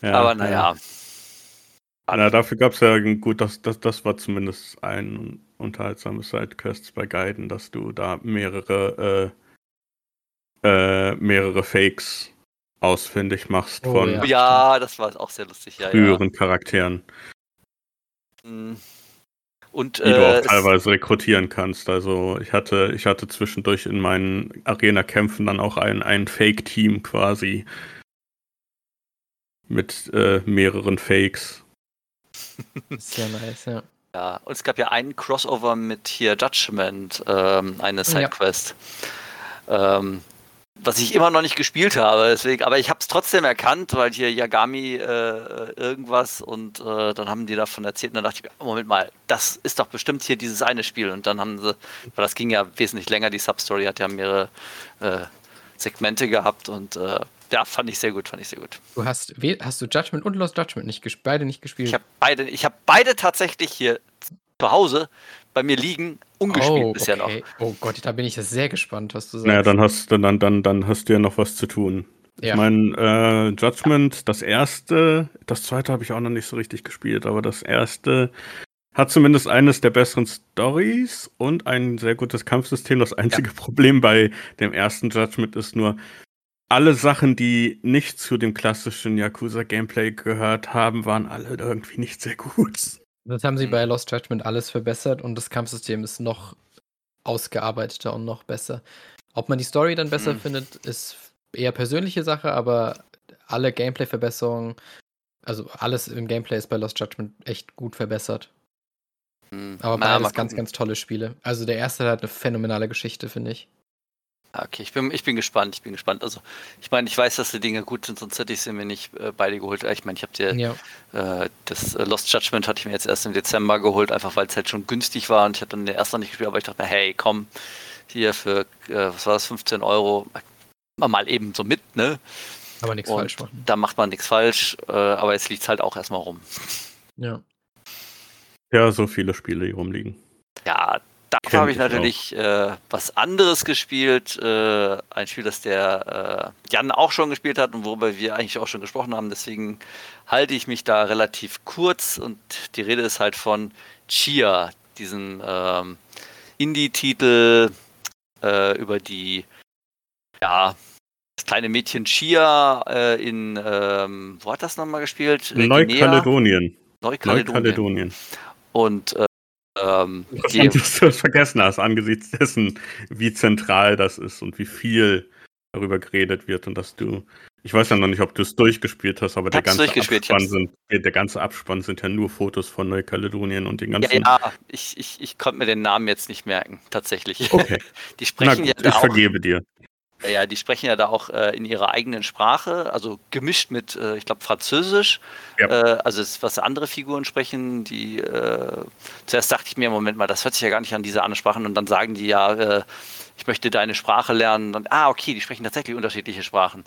ja aber naja. Ja. Na, dafür gab es ja gut, das, das, das war zumindest ein unterhaltsames Sidequest bei Guiden, dass du da mehrere äh, äh, mehrere Fakes ausfindig machst oh, von ja. ja, das war auch sehr lustig, ja. Früheren ja. Charakteren. Mhm. Und, die äh, du auch teilweise rekrutieren kannst. Also ich hatte, ich hatte zwischendurch in meinen Arena-Kämpfen dann auch ein, ein Fake-Team quasi mit äh, mehreren Fakes. Sehr nice, ja. Ja, und es gab ja einen Crossover mit hier Judgment, ähm, eine Sidequest. Ja. Ähm, was ich immer noch nicht gespielt habe. Deswegen, aber ich habe es trotzdem erkannt, weil hier Yagami äh, irgendwas und äh, dann haben die davon erzählt und dann dachte ich mir, Moment mal, das ist doch bestimmt hier dieses eine Spiel. Und dann haben sie, weil das ging ja wesentlich länger, die Substory hat ja mehrere äh, Segmente gehabt und äh, ja, fand ich sehr gut, fand ich sehr gut. Du hast, hast du Judgment und Lost Judgment nicht beide nicht gespielt? Ich habe beide, ich habe beide tatsächlich hier zu Hause bei mir liegen, ungespielt oh, bisher okay. noch. Oh Gott, da bin ich sehr gespannt, was du sagst. Naja, dann hast, dann, dann, dann hast du ja noch was zu tun. Ja. Ich meine, äh, Judgment, das erste, das zweite habe ich auch noch nicht so richtig gespielt, aber das erste hat zumindest eines der besseren Stories und ein sehr gutes Kampfsystem. Das einzige ja. Problem bei dem ersten Judgment ist nur, alle Sachen, die nicht zu dem klassischen Yakuza-Gameplay gehört haben, waren alle irgendwie nicht sehr gut. Das haben sie mhm. bei Lost Judgment alles verbessert und das Kampfsystem ist noch ausgearbeiteter und noch besser. Ob man die Story dann besser mhm. findet, ist eher persönliche Sache, aber alle Gameplay-Verbesserungen, also alles im Gameplay ist bei Lost Judgment echt gut verbessert. Mhm. Aber beides ganz, ganz tolle Spiele. Also der erste hat eine phänomenale Geschichte, finde ich. Okay, ich bin, ich bin gespannt, ich bin gespannt. Also, ich meine, ich weiß, dass die Dinge gut sind, sonst hätte ich sie mir nicht äh, beide geholt. Ich meine, ich habe dir ja. äh, das äh, Lost Judgment hatte ich mir jetzt erst im Dezember geholt, einfach weil es halt schon günstig war und ich habe dann den ersten noch nicht gespielt, aber ich dachte mir, hey, komm, hier für, äh, was war das, 15 Euro, mal, mal eben so mit, ne? Aber nichts falsch machen. Da macht man nichts falsch, äh, aber jetzt liegt es halt auch erstmal rum. Ja. Ja, so viele Spiele, die rumliegen. Ja, Dafür habe ich natürlich äh, was anderes gespielt. Äh, ein Spiel, das der äh, Jan auch schon gespielt hat und worüber wir eigentlich auch schon gesprochen haben. Deswegen halte ich mich da relativ kurz. Und die Rede ist halt von Chia, diesen ähm, Indie-Titel äh, über die, ja, das kleine Mädchen Chia äh, in, ähm, wo hat das nochmal gespielt? Neukaledonien. Neukaledonien. Neukaledonien. Und äh, ähm, die, dass du das vergessen hast, angesichts dessen, wie zentral das ist und wie viel darüber geredet wird und dass du, ich weiß ja noch nicht, ob du es durchgespielt hast, aber der ganze, Abspann sind, der ganze Abspann sind ja nur Fotos von Neukaledonien und den ganzen. Ja, ja ich, ich, ich konnte mir den Namen jetzt nicht merken, tatsächlich. Okay. Die sprechen gut, ja ich vergebe dir. Ja, die sprechen ja da auch äh, in ihrer eigenen Sprache, also gemischt mit, äh, ich glaube, Französisch. Ja. Äh, also es, was andere Figuren sprechen, die äh, zuerst dachte ich mir, Moment mal, das hört sich ja gar nicht an diese anderen Sprachen und dann sagen die ja, äh, ich möchte deine Sprache lernen. Und, ah, okay, die sprechen tatsächlich unterschiedliche Sprachen.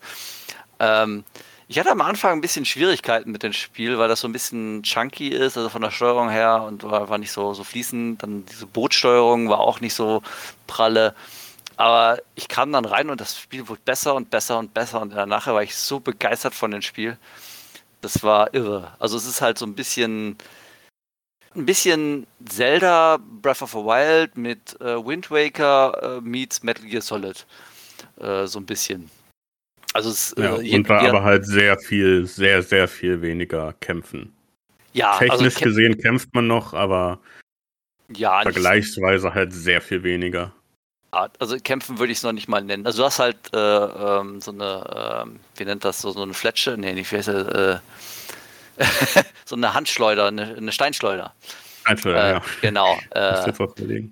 Ähm, ich hatte am Anfang ein bisschen Schwierigkeiten mit dem Spiel, weil das so ein bisschen chunky ist, also von der Steuerung her und war, war nicht so, so fließend. Dann diese Bootsteuerung war auch nicht so pralle. Aber ich kam dann rein und das Spiel wurde besser und besser und besser und danach war ich so begeistert von dem Spiel. Das war irre. Also es ist halt so ein bisschen ein bisschen Zelda Breath of the Wild mit äh, Wind Waker äh, meets Metal Gear Solid. Äh, so ein bisschen. Also es, äh, ja, und war aber halt sehr viel, sehr, sehr viel weniger kämpfen. Ja, also Technisch also, gesehen kämpft man noch, aber ja, vergleichsweise halt sehr viel weniger. Also kämpfen würde ich es noch nicht mal nennen. Also du hast halt äh, ähm, so eine, äh, wie nennt das, so, so eine Fletsche? Nee, nicht, wie heißt das? Äh, so eine Handschleuder, eine, eine Steinschleuder. Steinschleuder, Äh, ja. genau. Äh,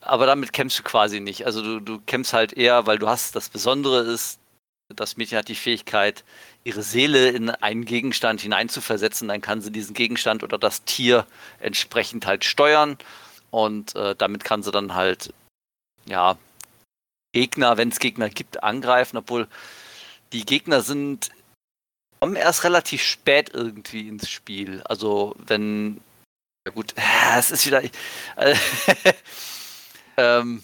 aber damit kämpfst du quasi nicht. Also du, du kämpfst halt eher, weil du hast, das Besondere ist, das Mädchen hat die Fähigkeit, ihre Seele in einen Gegenstand hineinzuversetzen. Dann kann sie diesen Gegenstand oder das Tier entsprechend halt steuern. Und äh, damit kann sie dann halt, ja, Gegner, wenn es Gegner gibt, angreifen. Obwohl die Gegner sind, kommen erst relativ spät irgendwie ins Spiel. Also wenn, ja gut, es ist wieder, äh, ähm,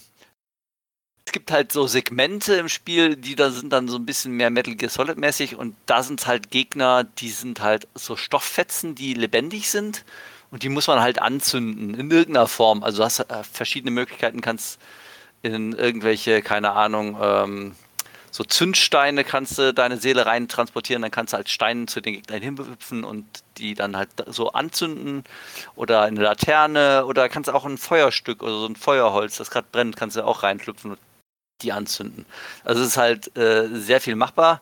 es gibt halt so Segmente im Spiel, die da sind dann so ein bisschen mehr Metal Gear Solid mäßig und da sind halt Gegner, die sind halt so Stofffetzen, die lebendig sind und die muss man halt anzünden in irgendeiner Form. Also du hast äh, verschiedene Möglichkeiten, kannst in irgendwelche, keine Ahnung, ähm, so Zündsteine kannst du deine Seele rein transportieren, dann kannst du als Stein zu den Gegnern hinhüpfen und die dann halt so anzünden oder eine Laterne oder kannst auch ein Feuerstück oder so ein Feuerholz, das gerade brennt, kannst du auch reinschlüpfen und die anzünden. Also es ist halt äh, sehr viel machbar.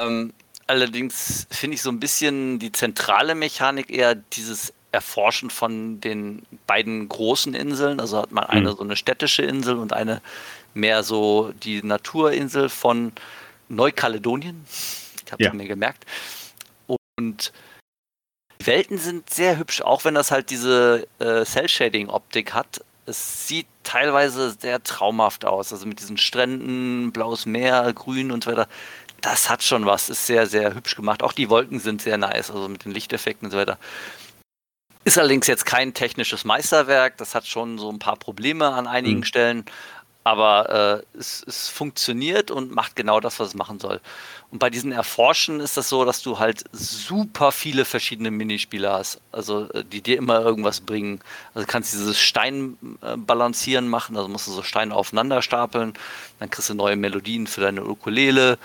Ähm, allerdings finde ich so ein bisschen die zentrale Mechanik eher dieses Erforschen von den beiden großen Inseln. Also hat man eine Mhm. so eine städtische Insel und eine mehr so die Naturinsel von Neukaledonien. Ich habe Ja. mir gemerkt. Und die Welten sind sehr hübsch, auch wenn das halt diese äh, Cell-Shading-Optik hat. Es sieht teilweise sehr traumhaft aus. Also mit diesen Stränden, blaues Meer, Grün und so weiter. Das hat schon was. Ist sehr, sehr hübsch gemacht. Auch die Wolken sind sehr nice, also mit den Lichteffekten und so weiter. Ist allerdings jetzt kein technisches Meisterwerk. Das hat schon so ein paar Probleme an einigen Mhm. Stellen. Aber äh, es, es funktioniert und macht genau das, was es machen soll. Und bei diesen Erforschen ist das so, dass du halt super viele verschiedene Minispiele hast. Also äh, die dir immer irgendwas bringen. Also du kannst dieses Steinbalancieren machen, also musst du so Steine aufeinander stapeln. Dann kriegst du neue Melodien für deine Ukulele.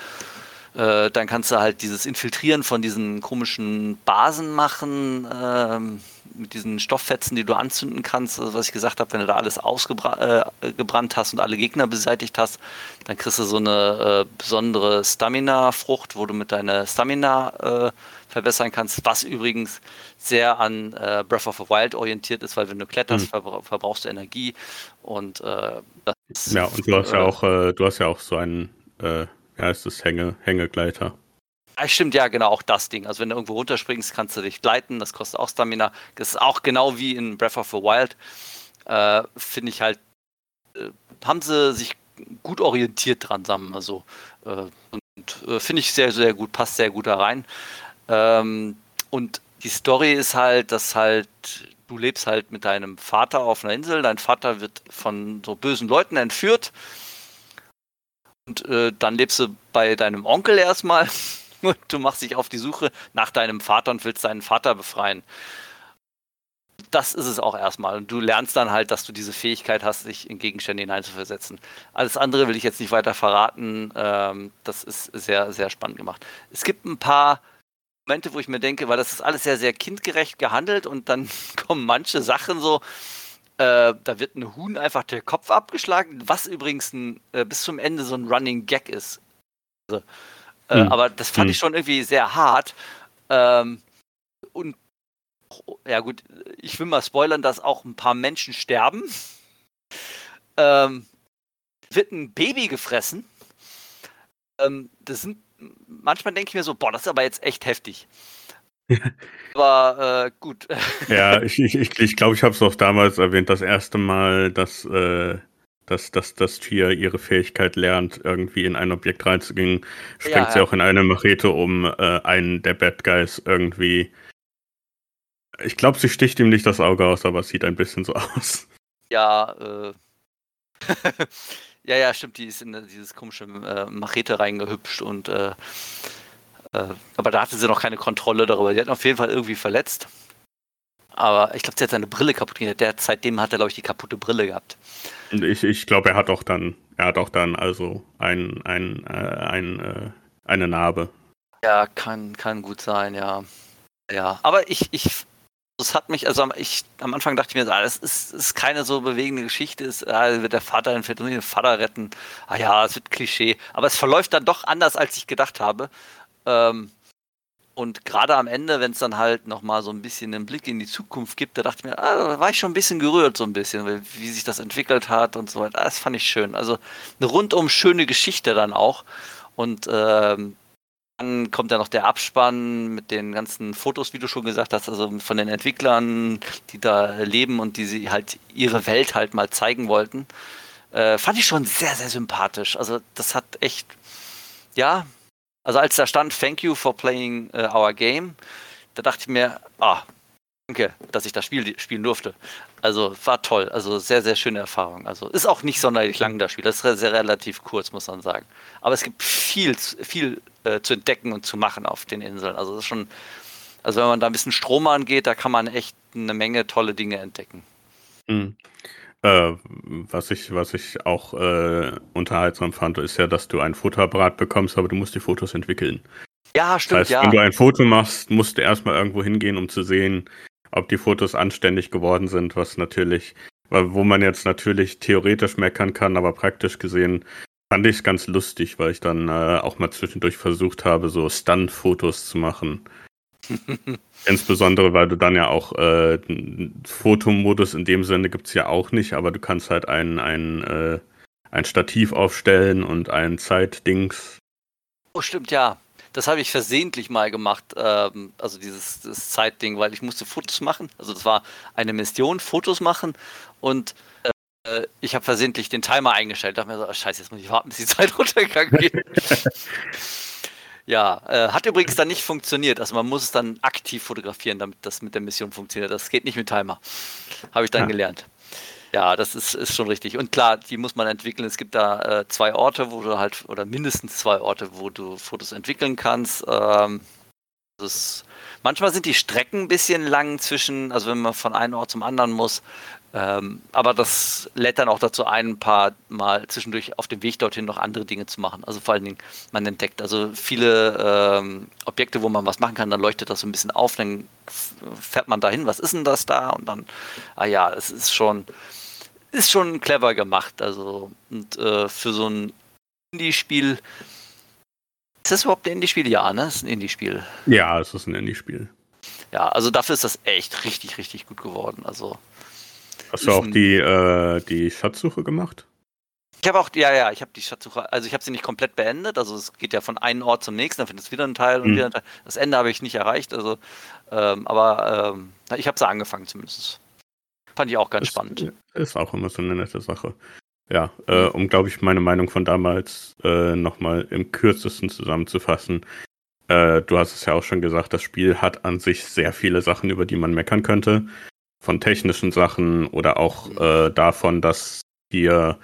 Äh, dann kannst du halt dieses Infiltrieren von diesen komischen Basen machen, ähm, mit diesen Stofffetzen, die du anzünden kannst. Also was ich gesagt habe, wenn du da alles ausgebrannt äh, hast und alle Gegner beseitigt hast, dann kriegst du so eine äh, besondere Stamina-Frucht, wo du mit deiner Stamina äh, verbessern kannst, was übrigens sehr an äh, Breath of the Wild orientiert ist, weil wenn du kletterst, Mhm. verbra verbrauchst du Energie und äh, das ist, Ja, und du hast ja äh, auch, äh, du hast ja auch so einen, wie heißt es, Hänge, Hängegleiter. Ah, stimmt, ja, genau, auch das Ding. Also wenn du irgendwo runterspringst, kannst du dich gleiten, das kostet auch Stamina. Das ist auch genau wie in Breath of the Wild. Äh, Finde ich halt, äh, haben sie sich gut orientiert dran, sagen wir mal so. Äh, und äh, finde ich sehr, sehr gut, passt sehr gut da rein. Ähm, und die Story ist halt, dass halt, du lebst halt mit deinem Vater auf einer Insel, dein Vater wird von so bösen Leuten entführt. Und äh, dann lebst du bei deinem Onkel erstmal und du machst dich auf die Suche nach deinem Vater und willst deinen Vater befreien. Das ist es auch erstmal. Und du lernst dann halt, dass du diese Fähigkeit hast, dich in Gegenstände hineinzuversetzen. Alles andere will ich jetzt nicht weiter verraten. Ähm, das ist sehr, sehr spannend gemacht. Es gibt ein paar Momente, wo ich mir denke, weil das ist alles sehr, sehr kindgerecht gehandelt und dann kommen manche Sachen so, äh, da wird ein Huhn einfach der Kopf abgeschlagen, was übrigens ein, äh, bis zum Ende so ein Running Gag ist. Also, äh, Hm. Aber das fand Hm. ich schon irgendwie sehr hart. Ähm, und ja gut, ich will mal spoilern, dass auch ein paar Menschen sterben. Ähm, wird ein Baby gefressen. Ähm, das sind manchmal denke ich mir so, boah, das ist aber jetzt echt heftig. aber äh, gut. Ja, ich glaube, ich, ich, glaub, ich habe es auch damals erwähnt, das erste Mal, dass, äh, dass, dass das Tier ihre Fähigkeit lernt, irgendwie in ein Objekt reinzugehen, springt Ja, sie ja. auch in eine Machete, um äh, einen der Bad Guys irgendwie. Ich glaube, sie sticht ihm nicht das Auge aus, aber es sieht ein bisschen so aus. Ja, äh. ja, ja, stimmt, die ist in dieses komische äh, Machete reingehüpscht und äh, äh, aber da hatte sie noch keine Kontrolle darüber. Die hat auf jeden Fall irgendwie verletzt. Aber ich glaube, sie hat seine Brille kaputt gemacht. Seitdem hat er, glaube ich, die kaputte Brille gehabt. Ich, ich glaube, er hat auch dann, er hat auch dann also ein, ein, äh, ein, äh, eine Narbe. Ja, kann, kann gut sein, ja. Ja, aber ich, ich, das hat mich, also ich, am Anfang dachte ich mir, ah, das ist, ist keine so bewegende Geschichte, ist, ah, wird der Vater den Vater retten. Ah ja, es wird Klischee. Aber es verläuft dann doch anders, als ich gedacht habe. Ähm, Und gerade am Ende, wenn es dann halt nochmal so ein bisschen einen Blick in die Zukunft gibt, da dachte ich mir, ah, da war ich schon ein bisschen gerührt, so ein bisschen, wie sich das entwickelt hat und so weiter. Das fand ich schön. Also eine rundum schöne Geschichte dann auch. Und ähm, dann kommt ja noch der Abspann mit den ganzen Fotos, wie du schon gesagt hast, also von den Entwicklern, die da leben und die sie halt ihre Welt halt mal zeigen wollten. Äh, fand ich schon sehr, sehr sympathisch. Also das hat echt, ja, also als da stand, thank you for playing uh, our game, da dachte ich mir, ah, danke, dass ich das Spiel spielen durfte. Also war toll, also sehr, sehr schöne Erfahrung. Also ist auch nicht sonderlich lang das Spiel, das ist sehr relativ kurz, muss man sagen. Aber es gibt viel, viel äh, zu entdecken und zu machen auf den Inseln. Also das ist schon, also wenn man da ein bisschen Strom angeht, da kann man echt eine Menge tolle Dinge entdecken. Mhm. Äh, was ich, was ich auch äh, unterhaltsam fand, ist ja, dass du ein Fotoapparat bekommst, aber du musst die Fotos entwickeln. Ja, stimmt, das heißt, ja. Wenn du ein Foto machst, musst du erstmal irgendwo hingehen, um zu sehen, ob die Fotos anständig geworden sind, was natürlich, wo man jetzt natürlich theoretisch meckern kann, aber praktisch gesehen fand ich es ganz lustig, weil ich dann äh, auch mal zwischendurch versucht habe, so Stunt-Fotos zu machen. Insbesondere, weil du dann ja auch äh, Fotomodus in dem Sinne gibt es ja auch nicht, aber du kannst halt ein, ein, äh, ein Stativ aufstellen und ein Zeitdings. Oh, stimmt, ja. Das habe ich versehentlich mal gemacht, ähm, also dieses, Zeitding, weil ich musste Fotos machen. Also das war eine Mission, Fotos machen und äh, ich habe versehentlich den Timer eingestellt. Da dachte mir so, oh, scheiße, jetzt muss ich warten, bis die Zeit runtergegangen geht. Ja, äh, hat übrigens dann nicht funktioniert. Also man muss es dann aktiv fotografieren, damit das mit der Mission funktioniert. Das geht nicht mit Timer. Habe ich dann ja. gelernt. Ja, das ist, ist schon richtig. Und klar, die muss man entwickeln. Es gibt da äh, zwei Orte, wo du halt, oder mindestens zwei Orte, wo du Fotos entwickeln kannst. Ähm, ist, manchmal sind die Strecken ein bisschen lang zwischen, also wenn man von einem Ort zum anderen muss. Ähm, aber das lädt dann auch dazu ein, ein paar Mal zwischendurch auf dem Weg dorthin noch andere Dinge zu machen. Also vor allen Dingen, man entdeckt also viele ähm, Objekte, wo man was machen kann, dann leuchtet das so ein bisschen auf, dann fährt man dahin, was ist denn das da? Und dann, ah ja, es ist schon, ist schon clever gemacht. Also, und äh, für so ein Indie-Spiel, ist das überhaupt ein Indie-Spiel? Ja, ne? Es ist ein Indie-Spiel. Ja, es ist ein Indie-Spiel. Ja, also dafür ist das echt richtig, richtig gut geworden. Also Hast du auch die, äh, die Schatzsuche gemacht? Ich habe auch, ja, ja, ich habe die Schatzsuche, also ich habe sie nicht komplett beendet, also es geht ja von einem Ort zum nächsten, dann findest du wieder einen Teil und mhm. wieder einen Teil. Das Ende habe ich nicht erreicht, also, ähm, aber ähm, ich habe sie angefangen zumindest. Fand ich auch ganz das spannend. Ist auch immer so eine nette Sache. Ja, äh, mhm. um, glaube ich, meine Meinung von damals äh, nochmal im kürzesten zusammenzufassen. Äh, du hast es ja auch schon gesagt, das Spiel hat an sich sehr viele Sachen, über die man meckern könnte von technischen Sachen oder auch äh, davon, dass hier,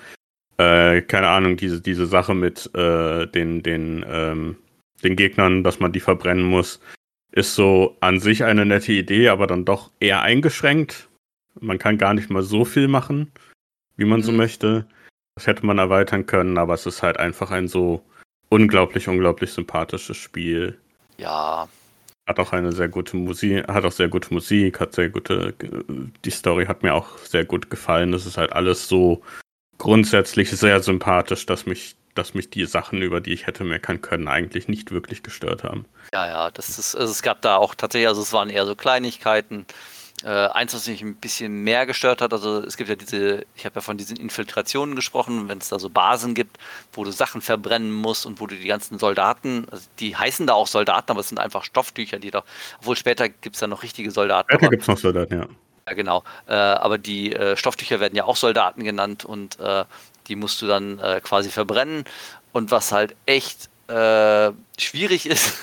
äh, keine Ahnung, diese, diese Sache mit äh, den, den, ähm, den Gegnern, dass man die verbrennen muss, ist so an sich eine nette Idee, aber dann doch eher eingeschränkt. Man kann gar nicht mal so viel machen, wie man mhm. so möchte. Das hätte man erweitern können, aber es ist halt einfach ein so unglaublich, unglaublich sympathisches Spiel. Ja, hat auch eine sehr gute Musik, hat auch sehr gute Musik, hat sehr gute, die Story hat mir auch sehr gut gefallen. Es ist halt alles so grundsätzlich sehr sympathisch, dass mich, dass mich die Sachen, über die ich hätte meckern können, eigentlich nicht wirklich gestört haben. Ja, ja, das ist, also es gab da auch tatsächlich, also es waren eher so Kleinigkeiten. Äh, eins, was mich ein bisschen mehr gestört hat, also es gibt ja diese, ich habe ja von diesen Infiltrationen gesprochen, wenn es da so Basen gibt, wo du Sachen verbrennen musst und wo du die ganzen Soldaten, also die heißen da auch Soldaten, aber es sind einfach Stofftücher, die da, obwohl später gibt es da noch richtige Soldaten. Später gibt es noch Soldaten, ja. Ja, genau. Äh, aber die äh, Stofftücher werden ja auch Soldaten genannt und äh, die musst du dann äh, quasi verbrennen. Und was halt echt äh, schwierig ist,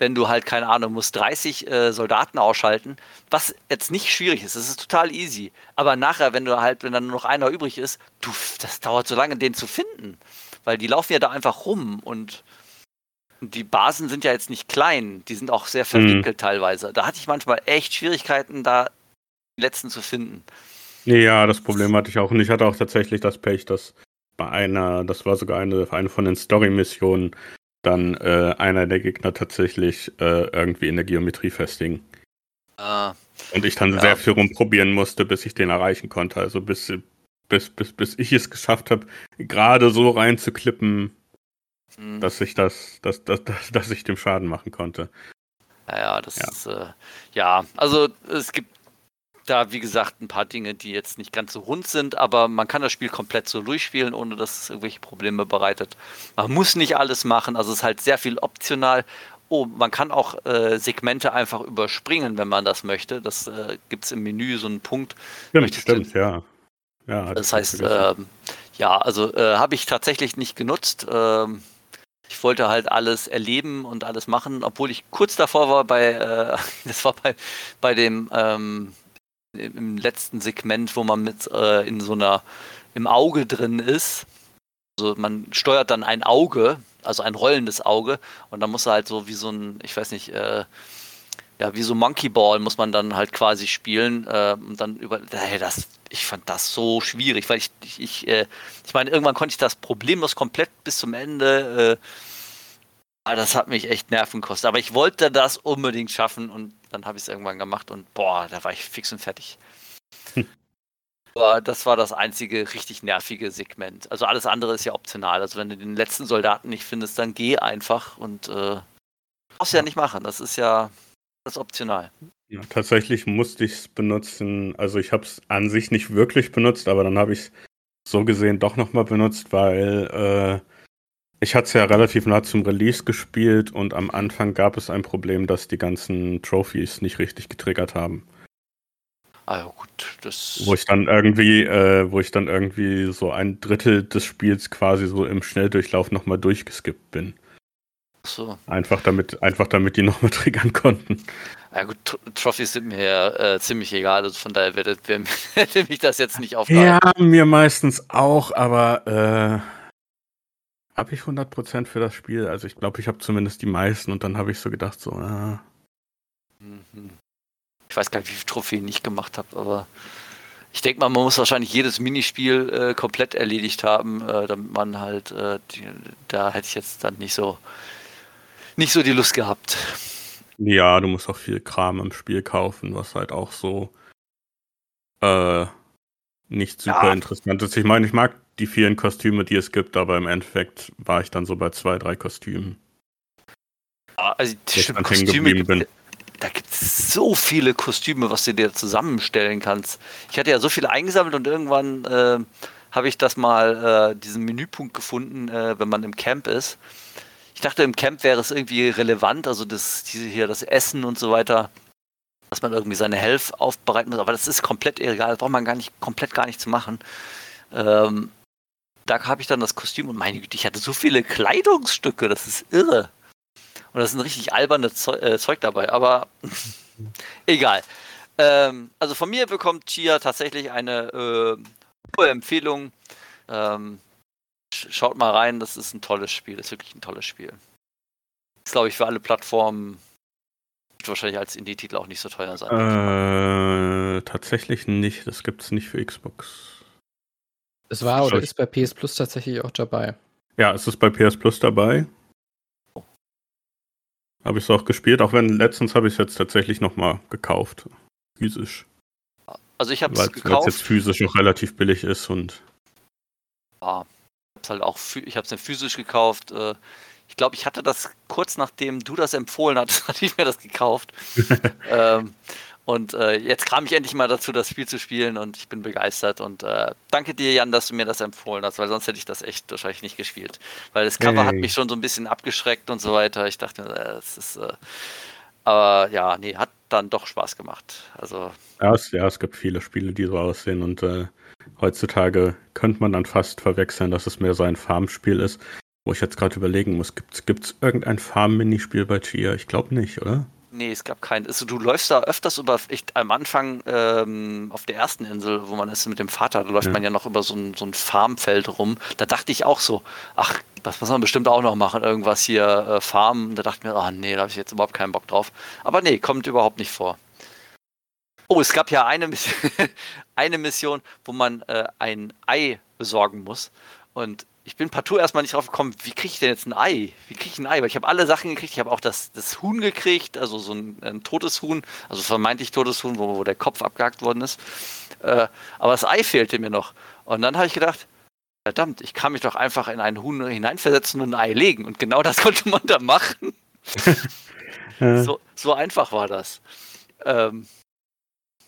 wenn du halt, keine Ahnung, musst 30 äh, Soldaten ausschalten, was jetzt nicht schwierig ist, das ist total easy. Aber nachher, wenn du halt, wenn dann nur noch einer übrig ist, du, das dauert so lange, den zu finden. Weil die laufen ja da einfach rum und die Basen sind ja jetzt nicht klein, die sind auch sehr verwinkelt mhm. teilweise. Da hatte ich manchmal echt Schwierigkeiten, da die letzten zu finden. Ja, das Problem hatte ich auch. Und ich hatte auch tatsächlich das Pech, dass bei einer, das war sogar eine, eine von den Story-Missionen, dann äh, einer der Gegner tatsächlich äh, irgendwie in der Geometrie festigen. Ah, und ich dann ja. sehr viel rumprobieren musste, bis ich den erreichen konnte. Also bis, bis, bis, bis ich es geschafft habe, gerade so reinzuklippen, mhm. dass ich das, dass, dass, dass, dass ich dem Schaden machen konnte. Naja, das ja. ist, äh, ja, also es gibt da, wie gesagt, ein paar Dinge, die jetzt nicht ganz so rund sind, aber man kann das Spiel komplett so durchspielen, ohne dass es irgendwelche Probleme bereitet. Man muss nicht alles machen, also es ist halt sehr viel optional. Oh, man kann auch äh, Segmente einfach überspringen, wenn man das möchte. Das äh, gibt es im Menü so einen Punkt. Stimmt, stimmt, ja. ja das heißt, äh, ja, also äh, habe ich tatsächlich nicht genutzt. Ähm, ich wollte halt alles erleben und alles machen, obwohl ich kurz davor war bei, äh, das war bei, bei dem ähm, im letzten Segment, wo man mit äh, in so einer im Auge drin ist. Also man steuert dann ein Auge, also ein rollendes Auge, und dann muss er halt so wie so ein, ich weiß nicht, äh, ja, wie so Monkey Ball muss man dann halt quasi spielen äh, und dann über, hey, das, ich fand das so schwierig, weil ich, ich, ich, äh, ich meine, irgendwann konnte ich das problemlos komplett bis zum Ende, äh, das hat mich echt Nerven gekostet, aber ich wollte das unbedingt schaffen und dann habe ich es irgendwann gemacht und boah, da war ich fix und fertig. Aber das war das einzige richtig nervige Segment. Also alles andere ist ja optional. Also wenn du den letzten Soldaten nicht findest, dann geh einfach und äh, brauchst ja nicht machen. Das ist ja das ist optional. Ja, tatsächlich musste ich es benutzen. Also ich habe es an sich nicht wirklich benutzt, aber dann habe ich es so gesehen doch nochmal benutzt, weil äh, ich hatte es ja relativ nah zum Release gespielt und am Anfang gab es ein Problem, dass die ganzen Trophies nicht richtig getriggert haben. Ah ja, gut, das. Wo ich dann irgendwie, äh, wo ich dann irgendwie so ein Drittel des Spiels quasi so im Schnelldurchlauf nochmal durchgeskippt bin. Ach so. Einfach damit, einfach damit die nochmal triggern konnten. Ja gut, Trophies sind mir äh, ziemlich egal, also von daher hätte, hätte mich das jetzt nicht aufgehalten. Ja, mir meistens auch, aber äh, habe ich 100% für das Spiel? Also ich glaube, ich habe zumindest die meisten und dann habe ich so gedacht, so, ah. Ich weiß gar nicht, wie viele Trophäen ich gemacht habe, aber ich denke mal, man muss wahrscheinlich jedes Minispiel äh, komplett erledigt haben, äh, damit man halt, äh, die, da hätte ich jetzt dann nicht so, nicht so die Lust gehabt. Ja, du musst auch viel Kram im Spiel kaufen, was halt auch so äh, nicht super ja. interessant ist. Ich meine, ich mag die vielen Kostüme, die es gibt, aber im Endeffekt war ich dann so bei zwei, drei Kostümen. also stimmt, Kostüme gibt, bin. da gibt es so viele Kostüme, was du dir zusammenstellen kannst. Ich hatte ja so viele eingesammelt und irgendwann äh, habe ich das mal, äh, diesen Menüpunkt gefunden, äh, wenn man im Camp ist. Ich dachte, im Camp wäre es irgendwie relevant, also das, diese hier, das Essen und so weiter, dass man irgendwie seine Health aufbereiten muss, aber das ist komplett egal, das braucht man gar nicht, komplett gar nicht zu machen. Ähm, da habe ich dann das Kostüm und meine Güte, ich hatte so viele Kleidungsstücke, das ist irre. Und das ist ein richtig albernes Zeug, äh, Zeug dabei, aber egal. Ähm, also von mir bekommt Chia tatsächlich eine äh, hohe Empfehlung. Ähm, schaut mal rein, das ist ein tolles Spiel, das ist wirklich ein tolles Spiel. Ist, glaube ich, für alle Plattformen wahrscheinlich als Indie-Titel auch nicht so teuer sein. Äh, tatsächlich nicht, das gibt es nicht für Xbox. Es war oder ist bei PS Plus tatsächlich auch dabei. Ja, es ist bei PS Plus dabei. Habe ich es auch gespielt, auch wenn letztens habe ich es jetzt tatsächlich nochmal gekauft. Physisch. Also ich habe es gekauft. Weil es jetzt physisch auch relativ billig ist und. Ja, halt auch, ich habe es physisch gekauft. Äh, ich glaube, ich hatte das kurz nachdem du das empfohlen hattest, hatte ich mir das gekauft. ähm, und äh, jetzt kam ich endlich mal dazu, das Spiel zu spielen und ich bin begeistert. Und äh, danke dir, Jan, dass du mir das empfohlen hast, weil sonst hätte ich das echt wahrscheinlich nicht gespielt. Weil das Cover hey. hat mich schon so ein bisschen abgeschreckt und so weiter. Ich dachte, äh, es ist. Äh, aber ja, nee, hat dann doch Spaß gemacht. Also. Ja es, ja, es gibt viele Spiele, die so aussehen und äh, heutzutage könnte man dann fast verwechseln, dass es mehr so ein Farmspiel ist. Wo ich jetzt gerade überlegen muss, gibt es irgendein Farm-Minispiel bei Chia? Ich glaube nicht, oder? Nee, es gab keinen. Also, du läufst da öfters über, ich, am Anfang ähm, auf der ersten Insel, wo man ist mit dem Vater, da läuft ja. man ja noch über so ein, so ein Farmfeld rum. Da dachte ich auch so, ach, das muss man bestimmt auch noch machen, irgendwas hier äh, farmen. Da dachte ich mir, ach nee, da habe ich jetzt überhaupt keinen Bock drauf. Aber nee, kommt überhaupt nicht vor. Oh, es gab ja eine, Mission, eine Mission, wo man äh, ein Ei besorgen muss. Und ich bin partout erstmal nicht drauf gekommen, wie kriege ich denn jetzt ein Ei? Wie kriege ich ein Ei? Weil ich habe alle Sachen gekriegt. Ich habe auch das, das Huhn gekriegt, also so ein, ein totes Huhn, also vermeintlich totes Huhn, wo, wo der Kopf abgehakt worden ist. Äh, aber das Ei fehlte mir noch. Und dann habe ich gedacht, verdammt, ich kann mich doch einfach in ein Huhn hineinversetzen und ein Ei legen. Und genau das konnte man da machen. So, so einfach war das. Ähm,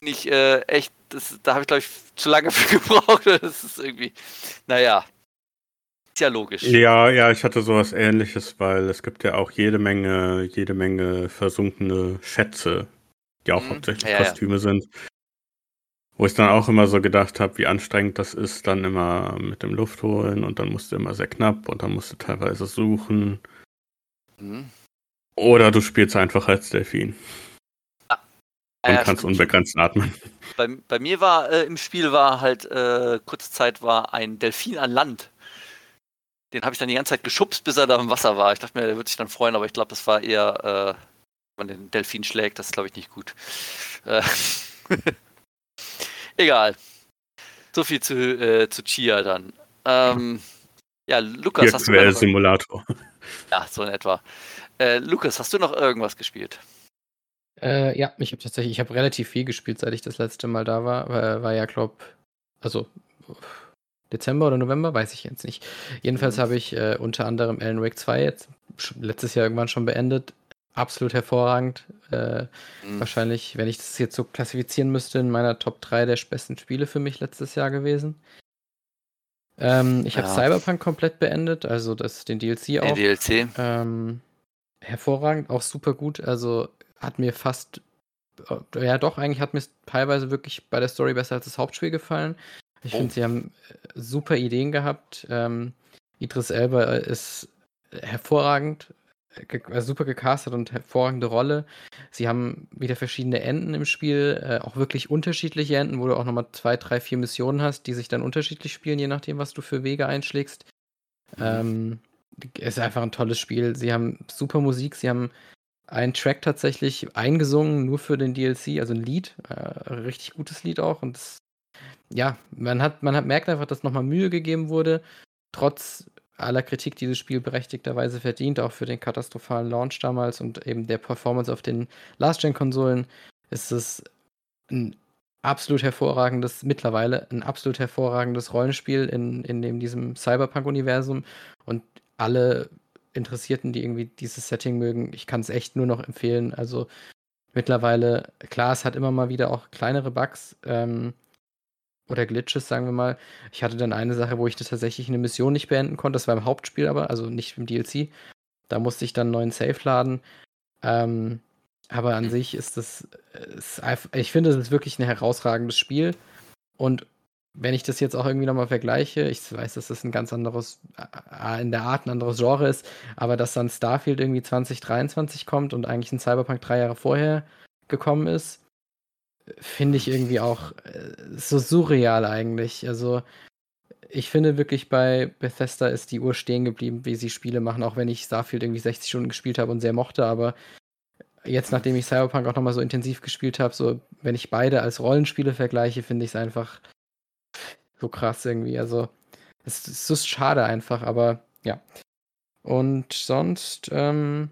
nicht äh, echt, das, da habe ich glaube ich zu lange für gebraucht. Das ist irgendwie, naja, ist ja logisch. Ja, ja, ich hatte sowas ähnliches, weil es gibt ja auch jede Menge, jede Menge versunkene Schätze, die auch Mhm. hauptsächlich Ja, ja. Kostüme sind. Wo ich dann auch immer so gedacht habe, wie anstrengend das ist, dann immer mit dem Luft holen und dann musst du immer sehr knapp und dann musst du teilweise suchen. Mhm. Oder du spielst einfach als Delfin und Ah, Ja, kannst stimmt. unbegrenzt atmen. Bei, bei mir war äh, im Spiel war halt äh, kurze Zeit war ein Delfin an Land. Den habe ich dann die ganze Zeit geschubst, bis er da im Wasser war. Ich dachte mir, der würde sich dann freuen, aber ich glaube, das war eher, äh, wenn man den Delfin schlägt, das ist glaube ich nicht gut. Äh, Egal. So viel zu, äh, zu Chia dann. Ähm, ja, Lukas, hast du noch, Quellsimulator. ja, so in etwa. Äh, Lukas, hast du noch irgendwas gespielt? Äh, ja, ich habe tatsächlich, ich habe relativ viel gespielt, seit ich das letzte Mal da war. War, war ja, glaub, also Dezember oder November, weiß ich jetzt nicht. Jedenfalls Mhm. habe ich äh, unter anderem Alan Wake 2 jetzt letztes Jahr irgendwann schon beendet. Absolut hervorragend. Äh, Hm, Wahrscheinlich, wenn ich das jetzt so klassifizieren müsste, in meiner Top 3 der besten Spiele für mich letztes Jahr gewesen. Ähm, ich habe Ja. Cyberpunk komplett beendet, also das, den DLC Den auch. DLC. Ähm, hervorragend, auch super gut. Also hat mir fast, äh, ja doch, eigentlich hat mir es teilweise wirklich bei der Story besser als das Hauptspiel gefallen. Ich Oh. finde, sie haben äh, super Ideen gehabt. Ähm, Idris Elba äh, ist hervorragend, äh, ge äh, super gecastet und hervorragende Rolle. Sie haben wieder verschiedene Enden im Spiel, äh, auch wirklich unterschiedliche Enden, wo du auch nochmal zwei, drei, vier Missionen hast, die sich dann unterschiedlich spielen, je nachdem, was du für Wege einschlägst. Mhm. Ähm, ist einfach ein tolles Spiel. Sie haben super Musik, sie haben einen Track tatsächlich eingesungen, nur für den DLC, also ein Lied, äh, richtig gutes Lied auch. Und das, ja, man hat, man hat merkt einfach, dass nochmal Mühe gegeben wurde, trotz aller Kritik, die das Spiel berechtigterweise verdient, auch für den katastrophalen Launch damals und eben der Performance auf den Last-Gen-Konsolen, ist es ein absolut hervorragendes, mittlerweile ein absolut hervorragendes Rollenspiel in, in dem, diesem Cyberpunk-Universum und alle Interessierten, die irgendwie dieses Setting mögen, ich kann es echt nur noch empfehlen. Also mittlerweile, klar, es hat immer mal wieder auch kleinere Bugs ähm, oder Glitches, sagen wir mal. Ich hatte dann eine Sache, wo ich das tatsächlich eine Mission nicht beenden konnte. Das war im Hauptspiel aber, also nicht im DLC. Da musste ich dann einen neuen Save laden. Ähm, aber an sich ist das, ist ich finde, es ist wirklich ein herausragendes Spiel. Und wenn ich das jetzt auch irgendwie nochmal vergleiche, ich weiß, dass das ein ganz anderes, in der Art ein anderes Genre ist, aber dass dann Starfield irgendwie 2023 kommt und eigentlich ein Cyberpunk drei Jahre vorher gekommen ist, finde ich irgendwie auch äh, so surreal eigentlich. Also ich finde wirklich bei Bethesda ist die Uhr stehen geblieben, wie sie Spiele machen, auch wenn ich Starfield irgendwie 60 Stunden gespielt habe und sehr mochte, aber jetzt, nachdem ich Cyberpunk auch nochmal so intensiv gespielt habe, so wenn ich beide als Rollenspiele vergleiche, finde ich es einfach so krass irgendwie. Also es, es ist schade einfach, aber ja. Und sonst ähm,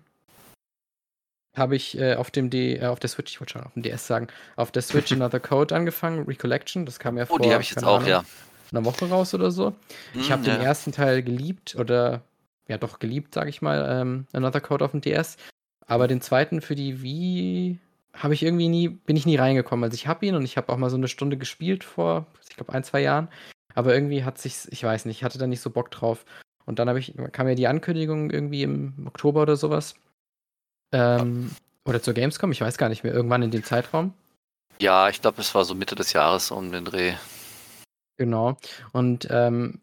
habe ich äh, auf dem D, äh, auf der Switch, ich wollte schon auf dem DS sagen, auf der Switch Another Code angefangen, Recollection, das kam ja Oh, vor die habe ich jetzt auch, Ahnung, ja. einer Woche raus oder so. Ich Hm, habe den ja. ersten Teil geliebt oder ja doch geliebt, sage ich mal, ähm, Another Code auf dem DS. Aber den zweiten für die Wii habe ich irgendwie nie, bin ich nie reingekommen. Also ich habe ihn und ich habe auch mal so eine Stunde gespielt vor, ich glaube, ein, zwei Jahren. Aber irgendwie hat sich, ich weiß nicht, ich hatte da nicht so Bock drauf. Und dann habe ich, kam ja die Ankündigung irgendwie im Oktober oder sowas. Ähm, oder zur Gamescom, ich weiß gar nicht mehr, irgendwann in dem Zeitraum. Ja, ich glaube, es war so Mitte des Jahres um den Dreh. Genau. Und ähm,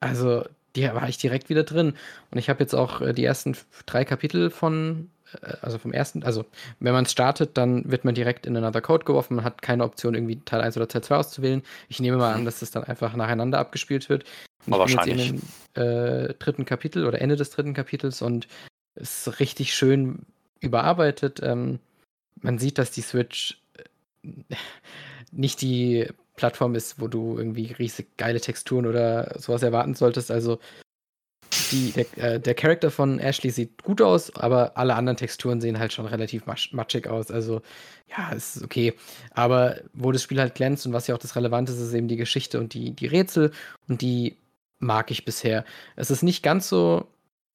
also, die war ich direkt wieder drin. Und ich habe jetzt auch äh, die ersten drei Kapitel von, äh, also vom ersten, also wenn man es startet, dann wird man direkt in Another Code geworfen. Man hat keine Option, irgendwie Teil 1 oder Teil 2 auszuwählen. Ich nehme mal an, dass das dann einfach nacheinander abgespielt wird. Und Aber ich bin jetzt wahrscheinlich. in dem äh, dritten Kapitel oder Ende des dritten Kapitels und es ist richtig schön überarbeitet. Ähm, man sieht, dass die Switch äh, nicht die Plattform ist, wo du irgendwie riesig geile Texturen oder sowas erwarten solltest. Also die, der, äh, der Charakter von Ashley sieht gut aus, aber alle anderen Texturen sehen halt schon relativ matsch, matschig aus. Also ja, es ist okay. Aber wo das Spiel halt glänzt und was ja auch das Relevante ist, ist eben die Geschichte und die, die Rätsel und die mag ich bisher. Es ist nicht ganz so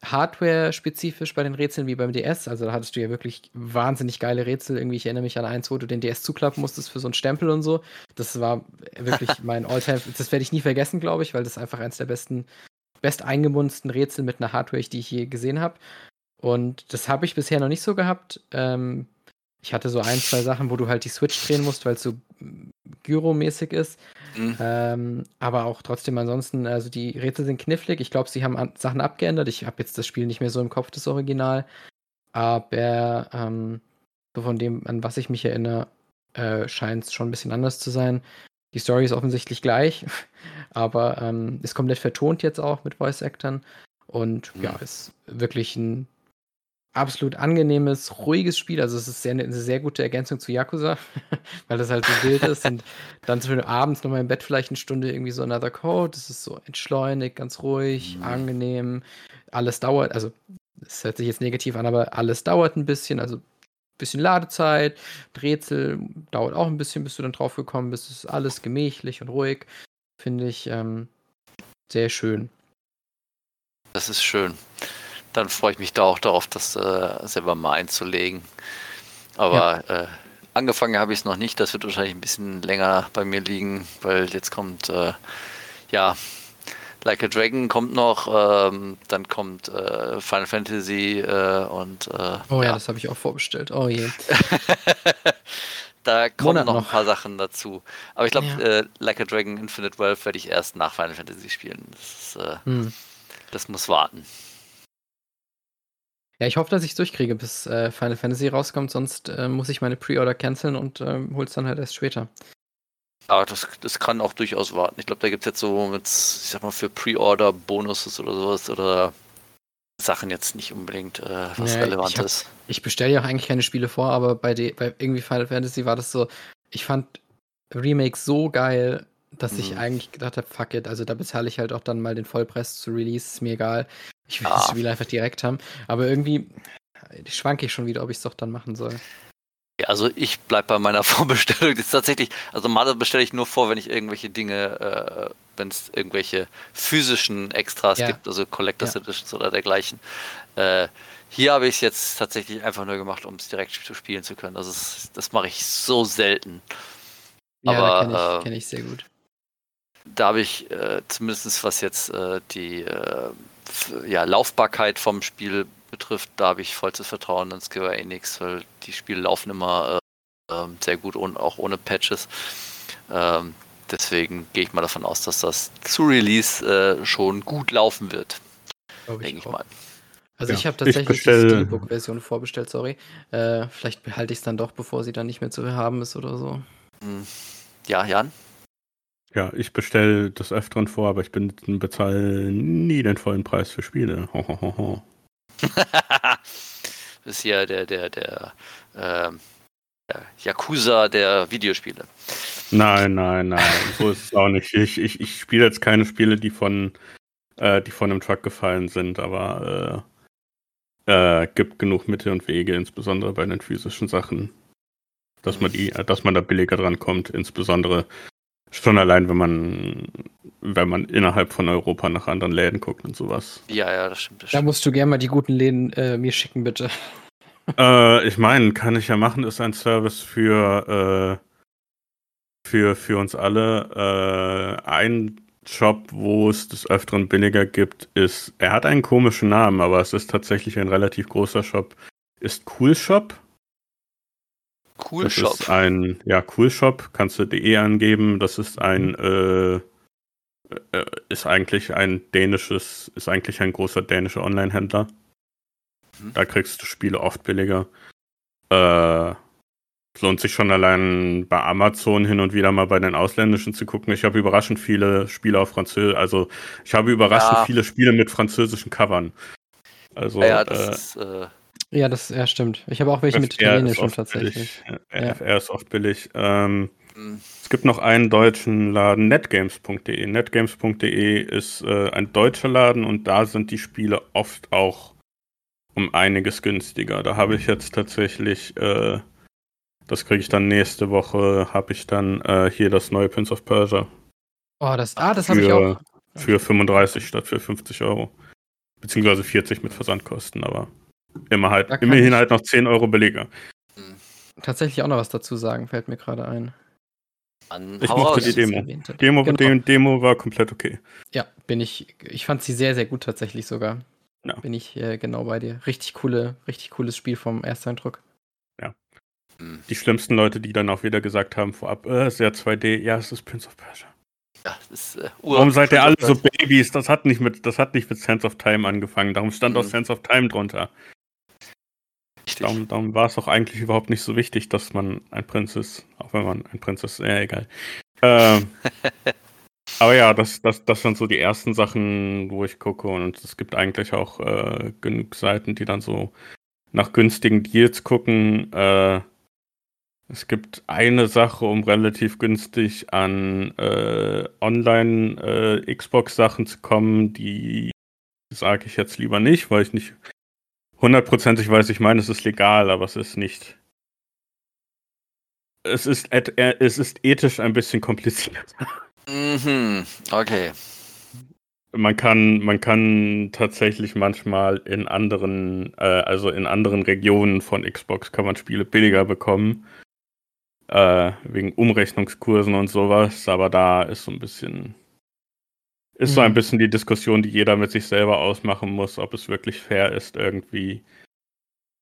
hardware-spezifisch bei den Rätseln wie beim DS. Also da hattest du ja wirklich wahnsinnig geile Rätsel. Irgendwie, ich erinnere mich an eins, wo du den DS zuklappen musstest für so einen Stempel und so. Das war wirklich mein Alltime. Das werde ich nie vergessen, glaube ich, weil das einfach eins der besten, best eingebundensten Rätsel mit einer Hardware, die ich je gesehen habe. Und das habe ich bisher noch nicht so gehabt. Ähm, ich hatte so ein, zwei Sachen, wo du halt die Switch drehen musst, weil es so Gyro-mäßig ist. Mhm. Ähm, aber auch trotzdem ansonsten, also die Rätsel sind knifflig. Ich glaube, sie haben Sachen abgeändert. Ich habe jetzt das Spiel nicht mehr so im Kopf, das Original. Aber ähm, so von dem, an was ich mich erinnere, äh, scheint es schon ein bisschen anders zu sein. Die Story ist offensichtlich gleich, aber ähm, ist komplett vertont jetzt auch mit Voice-Actern. Und mhm. ja, ist wirklich ein absolut angenehmes, ruhiges Spiel. Also es ist sehr, eine sehr gute Ergänzung zu Yakuza, weil das halt so wild ist und dann zum Beispiel abends nochmal im Bett vielleicht eine Stunde irgendwie so Another Code. Das ist so entschleunigt, ganz ruhig, mhm. angenehm. Alles dauert, also es hört sich jetzt negativ an, aber alles dauert ein bisschen, also ein bisschen Ladezeit, Rätsel dauert auch ein bisschen, bis du dann drauf gekommen bist. Es ist alles gemächlich und ruhig. Finde ich ähm, sehr schön. Das ist schön dann freue ich mich da auch darauf, das äh, selber mal einzulegen. Aber ja. äh, angefangen habe ich es noch nicht. Das wird wahrscheinlich ein bisschen länger bei mir liegen, weil jetzt kommt, äh, ja, Like a Dragon kommt noch, ähm, dann kommt äh, Final Fantasy äh, und. Äh, oh ja, ja. das habe ich auch vorbestellt. Oh je. da kommen Monat noch ein paar Sachen dazu. Aber ich glaube, ja. Like a Dragon Infinite Wealth werde ich erst nach Final Fantasy spielen. Das, ist, hm. das muss warten. Ja, ich hoffe, dass ich es durchkriege, bis äh, Final Fantasy rauskommt, sonst äh, muss ich meine Pre-Order canceln und äh, es dann halt erst später. Ja, das, das kann auch durchaus warten. Ich glaube, da gibt es jetzt so mit, ich sag mal, für Pre-Order Bonuses oder sowas oder Sachen jetzt nicht unbedingt äh, was nee, relevant ist. Ich bestelle ja auch eigentlich keine Spiele vor, aber bei, de, bei irgendwie Final Fantasy war das so, ich fand Remake so geil, dass mhm. ich eigentlich gedacht habe, fuck it, also da bezahle ich halt auch dann mal den Vollpreis zu Release, ist mir egal. Ich will ah. das Spiel einfach direkt haben. Aber irgendwie schwanke ich schon wieder, ob ich es doch dann machen soll. Ja, also ich bleibe bei meiner Vorbestellung. Das ist tatsächlich, also mal bestelle ich nur vor, wenn ich irgendwelche Dinge, äh, wenn es irgendwelche physischen Extras ja. gibt, also Collectors ja. Editions oder dergleichen. Äh, hier habe ich es jetzt tatsächlich einfach nur gemacht, um es direkt zu spielen zu können. Also das, das mache ich so selten. Ja, Aber kenne ich, äh, kenn ich sehr gut. Da habe ich äh, zumindest was jetzt äh, die äh, ja, Laufbarkeit vom Spiel betrifft, da habe ich vollstes Vertrauen in Square Enix, weil die Spiele laufen immer äh, sehr gut und auch ohne Patches. Ähm, deswegen gehe ich mal davon aus, dass das zu Release äh, schon gut laufen wird. Denke ich, mal. Also ja, ich habe tatsächlich ich die Steelbook-Version vorbestellt, sorry. Äh, vielleicht behalte ich es dann doch, bevor sie dann nicht mehr zu haben ist oder so. Hm. Ja, Jan? Ja, ich bestelle das Öfteren vor, aber ich bezahle nie den vollen Preis für Spiele. Ho, ho, ho, ho. das ist ja der, der, der, äh, der Yakuza der Videospiele. Nein, nein, nein, so ist es auch nicht. Ich, ich, ich spiele jetzt keine Spiele, die von, äh, die von einem Truck gefallen sind, aber äh, äh, gibt genug Mittel und Wege, insbesondere bei den physischen Sachen, dass man die, dass man da billiger dran kommt, insbesondere Schon allein, wenn man, wenn man innerhalb von Europa nach anderen Läden guckt und sowas. Ja, ja, das stimmt. Das da musst du gerne mal die guten Läden äh, mir schicken, bitte. Äh, ich meine, kann ich ja machen, ist ein Service für, äh, für, für uns alle. Äh, ein Shop, wo es des Öfteren billiger gibt, ist, er hat einen komischen Namen, aber es ist tatsächlich ein relativ großer Shop, ist Cool Shop. Cool das Shop. ist ein, ja, Cool Shop, kannst du de angeben. Das ist ein, mhm. äh, äh, ist eigentlich ein dänisches, ist eigentlich ein großer dänischer Online-Händler. Mhm. Da kriegst du Spiele oft billiger. Äh, lohnt sich schon allein bei Amazon hin und wieder mal bei den ausländischen zu gucken. Ich habe überraschend viele Spiele auf Französisch, also ich habe überraschend ja. viele Spiele mit französischen Covern. Also, ja, das äh, ist, äh, ja, das ja, stimmt. Ich habe auch welche mit italienischem tatsächlich. Billig. Ja. FR ist oft billig. Ähm, mhm. Es gibt noch einen deutschen Laden, netgames.de. Netgames.de ist äh, ein deutscher Laden und da sind die Spiele oft auch um einiges günstiger. Da habe ich jetzt tatsächlich, äh, das kriege ich dann nächste Woche, habe ich dann äh, hier das neue Prince of Persia. Oh, das, ah, das habe ich auch. Für 35 statt für 50 Euro. Beziehungsweise 40 mit Versandkosten, aber immer halt, immerhin ich- halt noch 10 Euro billiger. Tatsächlich auch noch was dazu sagen, fällt mir gerade ein. An, Ich mochte die Demo. Demo, Genau. Dem- Demo war komplett okay. Ja, bin ich. Ich fand sie sehr, sehr gut tatsächlich sogar. Ja. Bin ich äh, genau bei dir. Richtig coole, richtig cooles Spiel vom Ersteindruck. Hm. Die schlimmsten Leute, die dann auch wieder gesagt haben vorab, äh, ist ja 2D, ja, es ist Prince of Persia. Ja, das ist, äh, Warum seid ihr alle so Babys? Das hat nicht mit, das hat nicht mit Sense of Time angefangen. Darum stand auch Mhm. Sense of Time drunter. Richtig. Darum, darum war es auch eigentlich überhaupt nicht so wichtig, dass man ein Prinz ist. Auch wenn man ein Prinz ist, ja, egal. Ähm, aber ja, das, das, das sind so die ersten Sachen, wo ich gucke. Und es gibt eigentlich auch äh, genug Seiten, die dann so nach günstigen Deals gucken. Äh, es gibt eine Sache, um relativ günstig an äh, Online-Xbox-Sachen zu kommen, die sage ich jetzt lieber nicht, weil ich nicht hundertprozentig weiß, ich meine, es ist legal, aber es ist nicht. Es ist, äh, es ist ethisch ein bisschen kompliziert. Mhm. Okay. Man kann, man kann tatsächlich manchmal in anderen, äh, also in anderen Regionen von Xbox kann man Spiele billiger bekommen. Äh, wegen Umrechnungskursen und sowas, aber da ist so ein bisschen, ist so ein Mhm. bisschen die Diskussion, die jeder mit sich selber ausmachen muss, ob es wirklich fair ist, irgendwie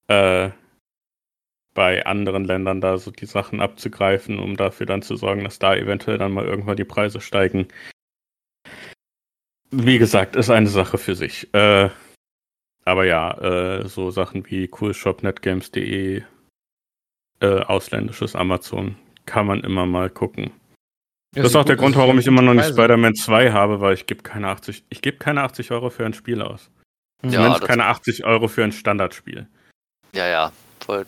äh, bei anderen Ländern da so die Sachen abzugreifen, um dafür dann zu sorgen, dass da eventuell dann mal irgendwann die Preise steigen. Wie gesagt, ist eine Sache für sich. Äh, aber ja, äh, so Sachen wie coolshop.netgames.de, äh, ausländisches Amazon, kann man immer mal gucken. Ja, das ist auch der Grund, warum ich immer noch nicht Preise. Spider-Man 2 habe, weil ich gebe keine 80, ich gebe keine 80 Euro für ein Spiel aus. Ja, Zumindest das- keine 80 Euro für ein Standardspiel. Ja, ja. Voll.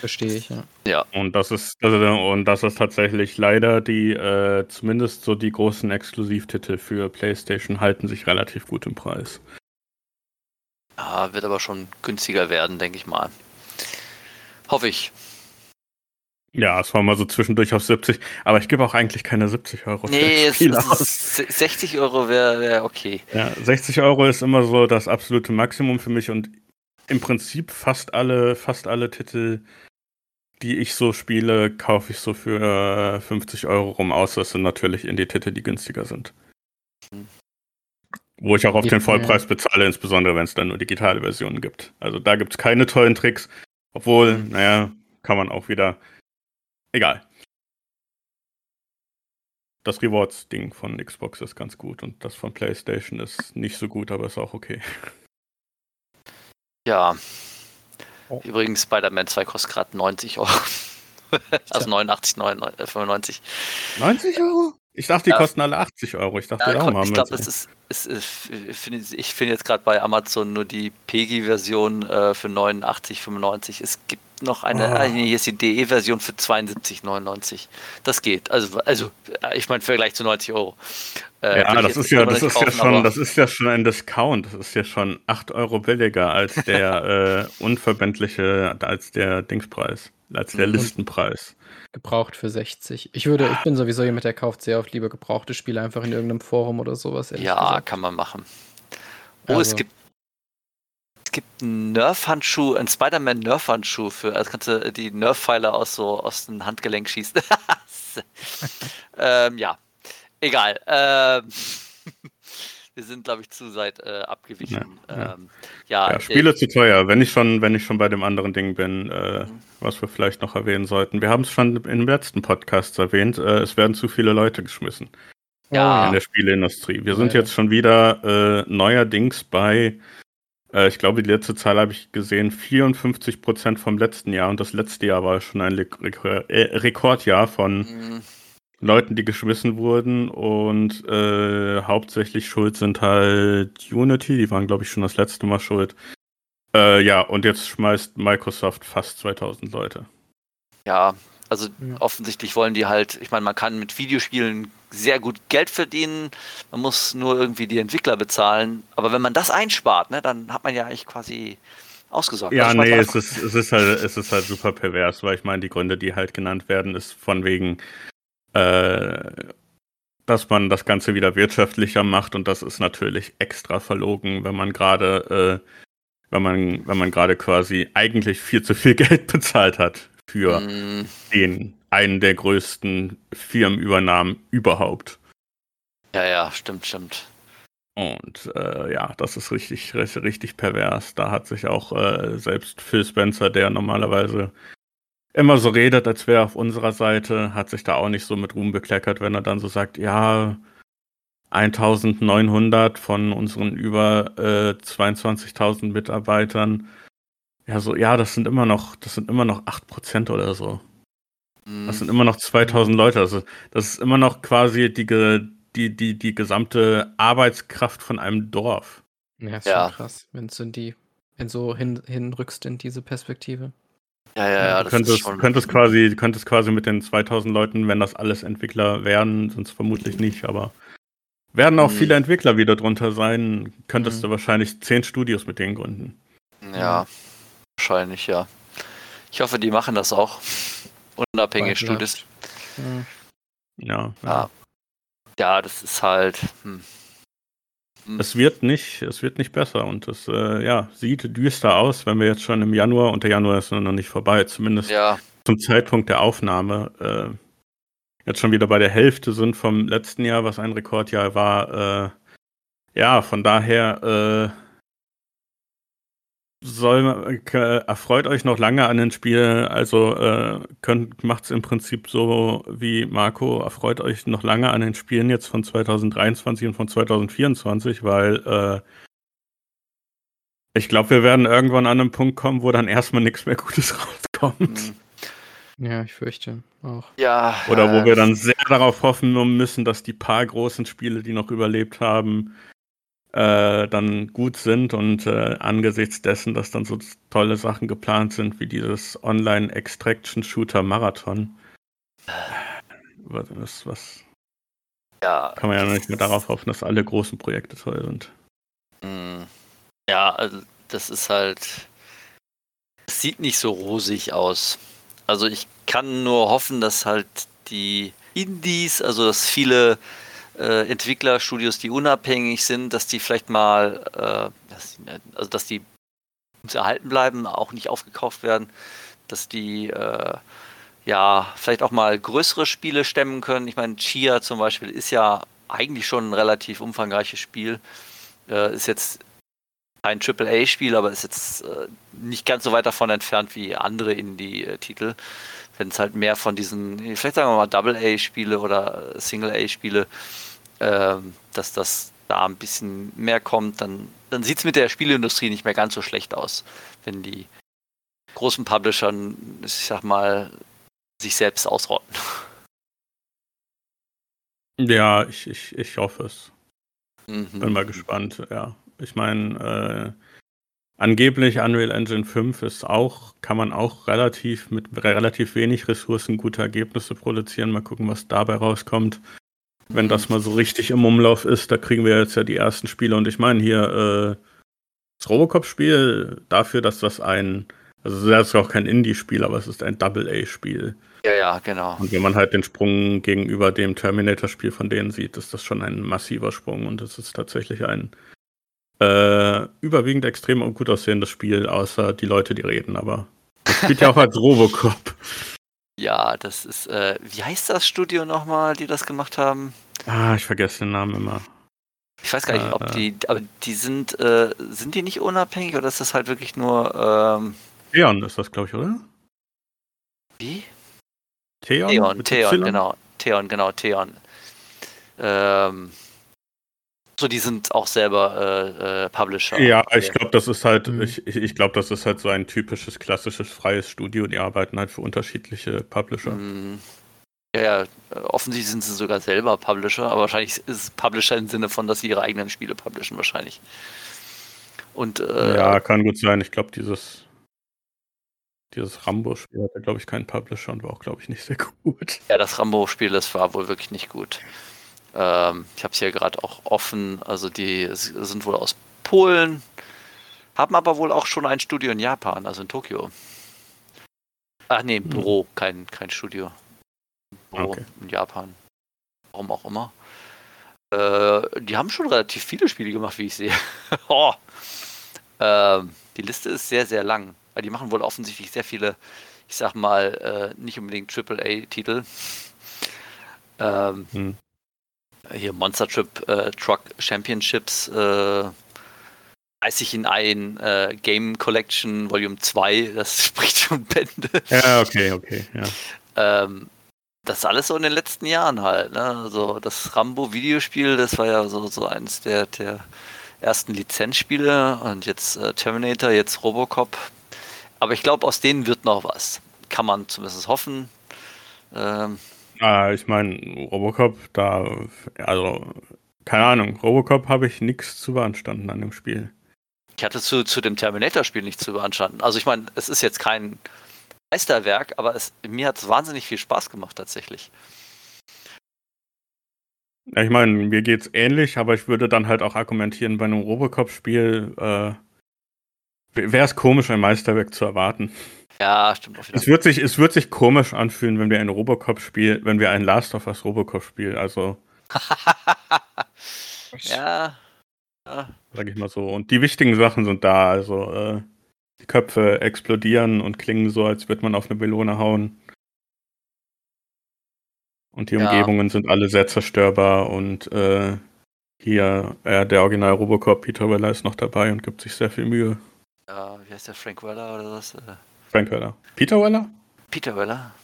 Verstehe ich, ja. Und das ist, also, und das ist tatsächlich leider die, äh, zumindest so die großen Exklusivtitel für PlayStation halten sich relativ gut im Preis. Ja, wird aber schon günstiger werden, denke ich mal. Hoffe ich. Ja, es war mal so zwischendurch auf 70, aber ich gebe auch eigentlich keine 70 Euro Nee, es, Spiel es aus. ist, 60 Euro wäre wär okay. Ja, 60 Euro ist immer so das absolute Maximum für mich und im Prinzip fast alle, fast alle Titel, die ich so spiele, kaufe ich so für äh, 50 Euro rum, außer es sind natürlich Indie-Titel, die günstiger sind. Hm. Wo ich auch auf den Vollpreis bezahle, insbesondere wenn es dann nur digitale Versionen gibt. Also da gibt es keine tollen Tricks, obwohl, Hm. naja, kann man auch wieder. Egal. Das Rewards-Ding von Xbox ist ganz gut und das von PlayStation ist nicht so gut, aber ist auch okay. Ja. Oh. Übrigens, Spider-Man 2 kostet gerade 90 Euro. also 89, 99, äh, 95. 90 Euro? Ich dachte, die Ja. kosten alle 80 Euro. Ich dachte, Ja, darum ich haben wir glaube, es ist, es ist ich finde ich finde jetzt gerade bei Amazon nur die PEGI-Version äh, für 89, 95. Es gibt noch eine, Ah. äh, nee, hier ist die DE-Version für 72, 99. Das geht. Also, also äh, ich meine, im Vergleich zu 90 Euro. Äh, Ja, das ist ja, das ist ja kaufen, schon, aber- das ist ja schon ein Discount. Das ist ja schon 8 Euro billiger als der äh, unverbindliche, als der Dingspreis, als der Mhm. Listenpreis. Gebraucht für 60. Ich würde, ich bin sowieso jemand, der kauft sehr oft lieber gebrauchte Spiele einfach in irgendeinem Forum oder sowas. ehrlich Ja, kann man machen. Oh, es Also- gibt es gibt einen Nerf-Handschuh, einen Spider-Man Nerf-Handschuh für, also kannst du die Nerf-Pfeile aus so aus dem Handgelenk schießen. ähm, ja, egal. Ähm, wir sind, glaube ich, zu weit äh, abgewichen. Ja. Ähm, ja, Ja, Spiele äh, zu teuer. Wenn ich schon, wenn ich schon bei dem anderen Ding bin, äh, Mhm. was wir vielleicht noch erwähnen sollten. Wir haben es schon im letzten Podcast erwähnt. Äh, es werden zu viele Leute geschmissen. Ja. in der Spieleindustrie. Wir sind Leider. jetzt schon wieder äh, neuerdings bei, äh, ich glaube, die letzte Zahl habe ich gesehen, 54 Prozent vom letzten Jahr. Und das letzte Jahr war schon ein Le äh, Rekordjahr von mh, Leuten, die geschmissen wurden. Und äh, hauptsächlich schuld sind halt Unity. Die waren, glaube ich, schon das letzte Mal schuld. Äh, ja, und jetzt schmeißt Microsoft fast 2000 Leute. ja, also Ja. offensichtlich wollen die halt, ich meine, man kann mit Videospielen sehr gut Geld verdienen, man muss nur irgendwie die Entwickler bezahlen, aber wenn man das einspart, ne, dann hat man ja eigentlich quasi ausgesorgt. Ja, Also nee, es ist, es, ist halt, es ist halt super pervers, weil ich meine, die Gründe, die halt genannt werden, ist von wegen, äh, dass man das Ganze wieder wirtschaftlicher macht und das ist natürlich extra verlogen, wenn man gerade, äh, wenn man, wenn man gerade quasi eigentlich viel zu viel Geld bezahlt hat für mm. den einen der größten Firmenübernahmen überhaupt. Ja, ja, stimmt, stimmt. Und äh, ja, das ist richtig, richtig pervers. Da hat sich auch äh, selbst Phil Spencer, der normalerweise immer so redet, als wäre er auf unserer Seite, hat sich da auch nicht so mit Ruhm bekleckert, wenn er dann so sagt, ja, 1900 von unseren über äh, 22.000 Mitarbeitern. Ja, so, ja, das sind immer noch, das sind immer noch 8% oder so. Mhm. Das sind immer noch 2000 Leute. Also, das ist immer noch quasi die, die, die, die gesamte Arbeitskraft von einem Dorf. Ja, ist ja. schon krass, wenn du die in so hin, hinrückst in diese Perspektive. Ja, ja, ja. Du könntest, schon... könntest, quasi, könntest quasi mit den 2000 Leuten, wenn das alles Entwickler wären, sonst vermutlich nicht, aber werden auch mhm. viele Entwickler wieder drunter sein, könntest mhm. du wahrscheinlich 10 Studios mit denen gründen. Ja, wahrscheinlich, ja. Ich hoffe, die machen das auch. Unabhängige Studios. Ja. ja. Ja, das ist halt. Hm. Hm. Es wird nicht, es wird nicht besser und es äh, ja, sieht düster aus, wenn wir jetzt schon im Januar und der Januar ist noch nicht vorbei, zumindest ja. zum Zeitpunkt der Aufnahme äh, jetzt schon wieder bei der Hälfte sind vom letzten Jahr, was ein Rekordjahr war. Äh, ja, von daher äh, soll, äh, erfreut euch noch lange an den Spiel. Also äh, macht es im Prinzip so wie Marco, erfreut euch noch lange an den Spielen jetzt von 2023 und von 2024, weil äh, ich glaube, wir werden irgendwann an einen Punkt kommen, wo dann erstmal nichts mehr Gutes rauskommt. Hm. Ja, ich fürchte auch. Ja. Oder wo wir dann sehr darauf hoffen müssen, dass die paar großen Spiele, die noch überlebt haben, äh, dann gut sind und äh, angesichts dessen, dass dann so tolle Sachen geplant sind wie dieses Online-Extraction-Shooter-Marathon. Was, was ja. kann man ja nicht mehr darauf hoffen, dass alle großen Projekte toll sind. Mm. Ja, also das ist halt. Es sieht nicht so rosig aus. Also ich kann nur hoffen, dass halt die Indies, also dass viele äh, Entwicklerstudios, die unabhängig sind, dass die vielleicht mal, äh, dass, also dass die uns erhalten bleiben, auch nicht aufgekauft werden, dass die äh, ja vielleicht auch mal größere Spiele stemmen können. Ich meine, Chia zum Beispiel ist ja eigentlich schon ein relativ umfangreiches Spiel. Äh, ist jetzt kein AAA-Spiel, aber ist jetzt äh, nicht ganz so weit davon entfernt wie andere Indie-Titel. Wenn es halt mehr von diesen, vielleicht sagen wir mal Double-A-Spiele oder Single-A-Spiele ähm, dass das da ein bisschen mehr kommt, dann, dann sieht es mit der Spieleindustrie nicht mehr ganz so schlecht aus, wenn die großen Publisher, ich sag mal, sich selbst ausrotten. Ja, ich, ich, ich hoffe es. Mhm. Bin mal gespannt, ja. Ich meine, äh, angeblich Unreal Engine 5 ist auch, kann man auch relativ mit relativ wenig Ressourcen gute Ergebnisse produzieren. Mal gucken, was dabei rauskommt. Wenn das mal so richtig im Umlauf ist, da kriegen wir jetzt ja die ersten Spiele. Und ich meine hier, äh, das Robocop-Spiel, dafür, dass das ein, also das ist auch kein Indie-Spiel, aber es ist ein Double-A-Spiel. Ja, ja, genau. Und wenn man halt den Sprung gegenüber dem Terminator-Spiel von denen sieht, ist das schon ein massiver Sprung und es ist tatsächlich ein äh, überwiegend extrem und gut aussehendes Spiel, außer die Leute, die reden, aber es spielt ja auch als Robocop. Ja, das ist, äh, wie heißt das Studio nochmal, die das gemacht haben? Ah, ich vergesse den Namen immer. Ich weiß gar nicht, ob äh, die, aber die sind, äh, sind die nicht unabhängig oder ist das halt wirklich nur, ähm... Theon ist das, glaube ich, oder? Wie? Theon? Theon, Theon, genau. Theon, genau, Theon. Ähm, so, die sind auch selber äh, äh, Publisher. Ja, ich glaube, das ist halt, mhm. ich, ich glaube, das ist halt so ein typisches klassisches freies Studio. Die arbeiten halt für unterschiedliche Publisher. Mhm. Ja, ja, offensichtlich sind sie sogar selber Publisher, aber wahrscheinlich ist es Publisher im Sinne von, dass sie ihre eigenen Spiele publishen, wahrscheinlich. Und, äh, ja, kann gut sein. Ich glaube, dieses, dieses Rambo-Spiel hatte, glaube ich, keinen Publisher und war auch, glaube ich, nicht sehr gut. Ja, das Rambo-Spiel, das war wohl wirklich nicht gut. Ähm, ich habe es hier gerade auch offen. Also die sind wohl aus Polen, haben aber wohl auch schon ein Studio in Japan, also in Tokio. Ach nee, ein Büro, kein, kein Studio. Büro okay. in Japan. Warum auch immer. Äh, die haben schon relativ viele Spiele gemacht, wie ich sehe. oh. ähm, die Liste ist sehr, sehr lang. Weil die machen wohl offensichtlich sehr viele, ich sag mal, äh, nicht unbedingt AAA-Titel. Ähm, hm. Hier Monster Trip äh, Truck Championships äh, 30 in ein äh, Game Collection Volume 2, das spricht schon Bände. Ja, okay, okay, ja. Ähm, das alles so in den letzten Jahren halt. Ne? Also das Rambo-Videospiel, das war ja so, so eines der, der ersten Lizenzspiele und jetzt äh, Terminator, jetzt Robocop. Aber ich glaube, aus denen wird noch was. Kann man zumindest hoffen. Ähm, ah, ich meine, Robocop, da, also, keine Ahnung, Robocop habe ich nichts zu beanstanden an dem Spiel. Ich hatte zu, zu dem Terminator-Spiel nichts zu beanstanden. Also ich meine, es ist jetzt kein Meisterwerk, aber es, mir hat es wahnsinnig viel Spaß gemacht tatsächlich. Ja, ich meine, mir geht es ähnlich, aber ich würde dann halt auch argumentieren, bei einem Robocop-Spiel äh, wäre es komisch, ein Meisterwerk zu erwarten. Ja, stimmt auch wieder. Es wird sich, es wird sich komisch anfühlen, wenn wir ein Robocop-Spiel, wenn wir ein Last of Us Robocop-Spiel, also. ja. ja. Sag ich mal so. Und die wichtigen Sachen sind da, also äh, die Köpfe explodieren und klingen so, als würde man auf eine Melone hauen. Und die ja. Umgebungen sind alle sehr zerstörbar und äh, hier äh, der Original Robocop Peter Weller ist noch dabei und gibt sich sehr viel Mühe. Ja, wie heißt der Frank Weller oder was? Frank Weller. Peter Weller? Peter Weller.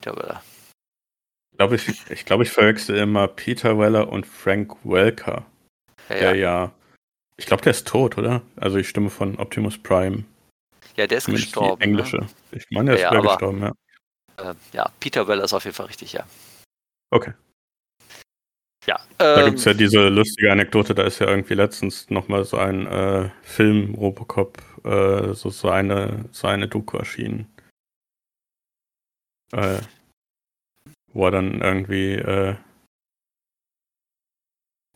Peter Weller. Ich glaube, ich, ich, glaub, ich verwechsel immer Peter Weller und Frank Welker. Ja, der ja, ja ich glaube, der ist tot, oder? Also die Stimme von Optimus Prime. Ja, der ist Zumindest gestorben. Die englische. Ne? Ich meine, der ja, ist ja, gestorben, ja. Äh, ja, Peter Weller ist auf jeden Fall richtig, ja. Okay. Ja. Da ähm, gibt es ja diese lustige Anekdote, da ist ja irgendwie letztens nochmal so ein äh, Film Robocop, äh, so, so, eine, so eine Doku erschienen. Äh, wo er dann irgendwie, äh,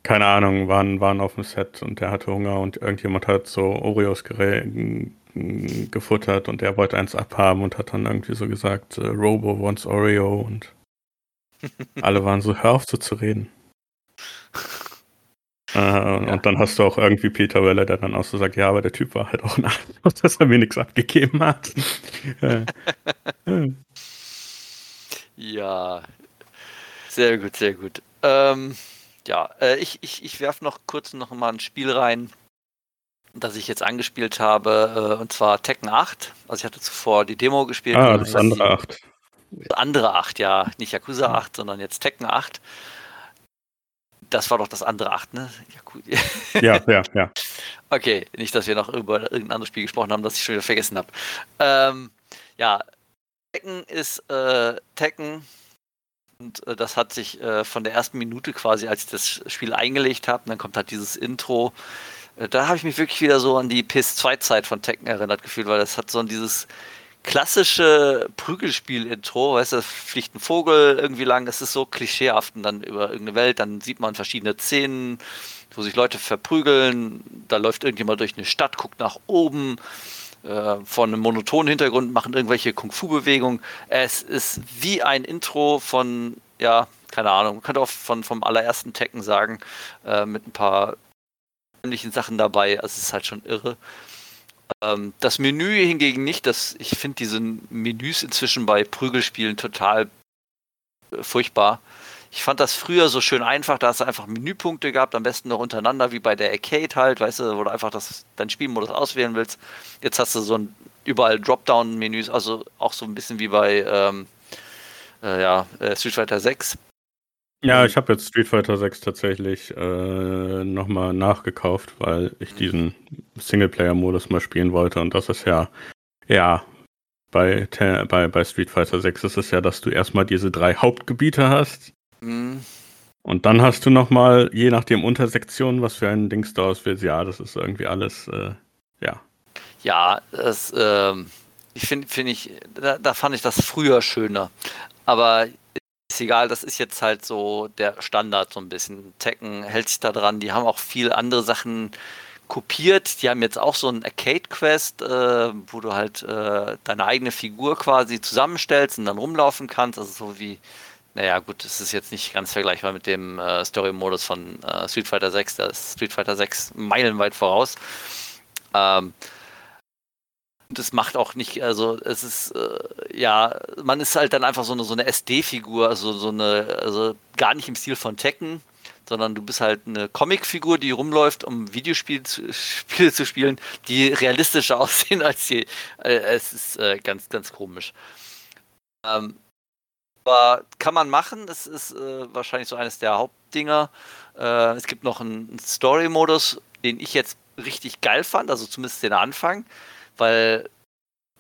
keine Ahnung, waren, waren auf dem Set und der hatte Hunger und irgendjemand hat so Oreos gefuttert und er wollte eins abhaben und hat dann irgendwie so gesagt, äh, Robo wants Oreo und alle waren so, hör auf so zu reden. äh, ja. Und dann hast du auch irgendwie Peter Weller, der dann auch so sagt, ja, aber der Typ war halt auch ein Arschloch, dass er mir nichts abgegeben hat. ja, sehr gut, sehr gut. Ähm, ja, äh, ich, ich, ich werfe noch kurz noch mal ein Spiel rein, das ich jetzt angespielt habe, äh, und zwar Tekken 8. Also ich hatte zuvor die Demo gespielt. Ah, das andere 8 andere 8, ja. Nicht Yakuza 8, sondern jetzt Tekken 8. Das war doch das andere 8, ne? ja, ja, ja. Okay, nicht, dass wir noch über irgendein anderes Spiel gesprochen haben, das ich schon wieder vergessen habe. Ähm, ja, Tekken ist äh, Tekken. Und äh, das hat sich äh, von der ersten Minute quasi, als ich das Spiel eingelegt habe, dann kommt halt dieses Intro. Äh, da habe ich mich wirklich wieder so an die PS2-Zeit von Tekken erinnert gefühlt, weil das hat so an dieses klassische Prügelspiel-Intro, weißt du, fliegt ein Vogel irgendwie lang, es ist so klischeehaft und dann über irgendeine Welt, dann sieht man verschiedene Szenen, wo sich Leute verprügeln, da läuft irgendjemand durch eine Stadt, guckt nach oben, äh, von einem monotonen Hintergrund, machen irgendwelche Kung-Fu-Bewegungen. Es ist wie ein Intro von, ja, keine Ahnung, man könnte auch von, vom allerersten Tekken sagen, äh, mit ein paar ähnlichen Sachen dabei, also es ist halt schon irre. Ähm, das Menü hingegen nicht. Das, ich finde diese Menüs inzwischen bei Prügelspielen total äh, furchtbar. Ich fand das früher so schön einfach, da du einfach Menüpunkte gehabt, am besten noch untereinander, wie bei der Arcade halt, weißt du, wo du einfach das, deinen Spielmodus auswählen willst. Jetzt hast du so ein überall Dropdown-Menüs, also auch so ein bisschen wie bei ähm, äh, ja, äh, Street Fighter 6. Ja, ich habe jetzt Street Fighter 6 tatsächlich äh, nochmal nachgekauft, weil ich diesen Singleplayer-Modus mal spielen wollte. Und das ist ja, ja, bei, bei, bei Street Fighter 6 ist es ja, dass du erstmal diese drei Hauptgebiete hast. Mhm. Und dann hast du nochmal, je nachdem Untersektionen, was für ein Dings da auswählst. Ja, das ist irgendwie alles, äh, ja. Ja, das, ähm, ich finde, finde ich, da, da fand ich das früher schöner. Aber ist egal, das ist jetzt halt so der Standard so ein bisschen. Tekken hält sich da dran, die haben auch viel andere Sachen kopiert. Die haben jetzt auch so ein Arcade-Quest, äh, wo du halt äh, deine eigene Figur quasi zusammenstellst und dann rumlaufen kannst. Also so wie naja, gut, es ist jetzt nicht ganz vergleichbar mit dem äh, Story-Modus von äh, Street Fighter 6. Da ist Street Fighter 6 meilenweit voraus. Ähm, das macht auch nicht, also es ist, äh, ja, man ist halt dann einfach so eine, so eine SD-Figur, also so eine, also gar nicht im Stil von Tekken, sondern du bist halt eine Comic-Figur, die rumläuft, um Videospiele zu, Spiele zu spielen, die realistischer aussehen als die. Äh, es ist äh, ganz, ganz komisch. Ähm, aber kann man machen, das ist äh, wahrscheinlich so eines der Hauptdinger. Äh, es gibt noch einen Story-Modus, den ich jetzt richtig geil fand, also zumindest den Anfang, weil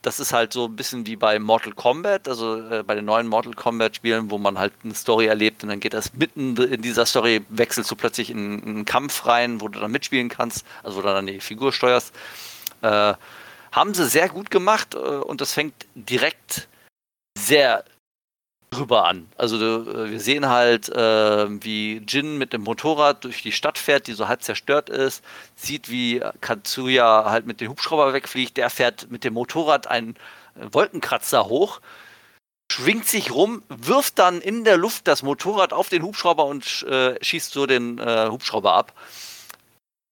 das ist halt so ein bisschen wie bei Mortal Kombat, also äh, bei den neuen Mortal Kombat Spielen, wo man halt eine Story erlebt und dann geht das mitten in dieser Story, wechselst du plötzlich in, in einen Kampf rein, wo du dann mitspielen kannst, also wo du dann die Figur steuerst. Äh, haben sie sehr gut gemacht äh, und das fängt direkt sehr drüber an. Also äh, wir sehen halt, äh, wie Jin mit dem Motorrad durch die Stadt fährt, die so halb zerstört ist, sieht, wie Katsuya halt mit dem Hubschrauber wegfliegt, der fährt mit dem Motorrad einen Wolkenkratzer hoch, schwingt sich rum, wirft dann in der Luft das Motorrad auf den Hubschrauber und äh, schießt so den äh, Hubschrauber ab.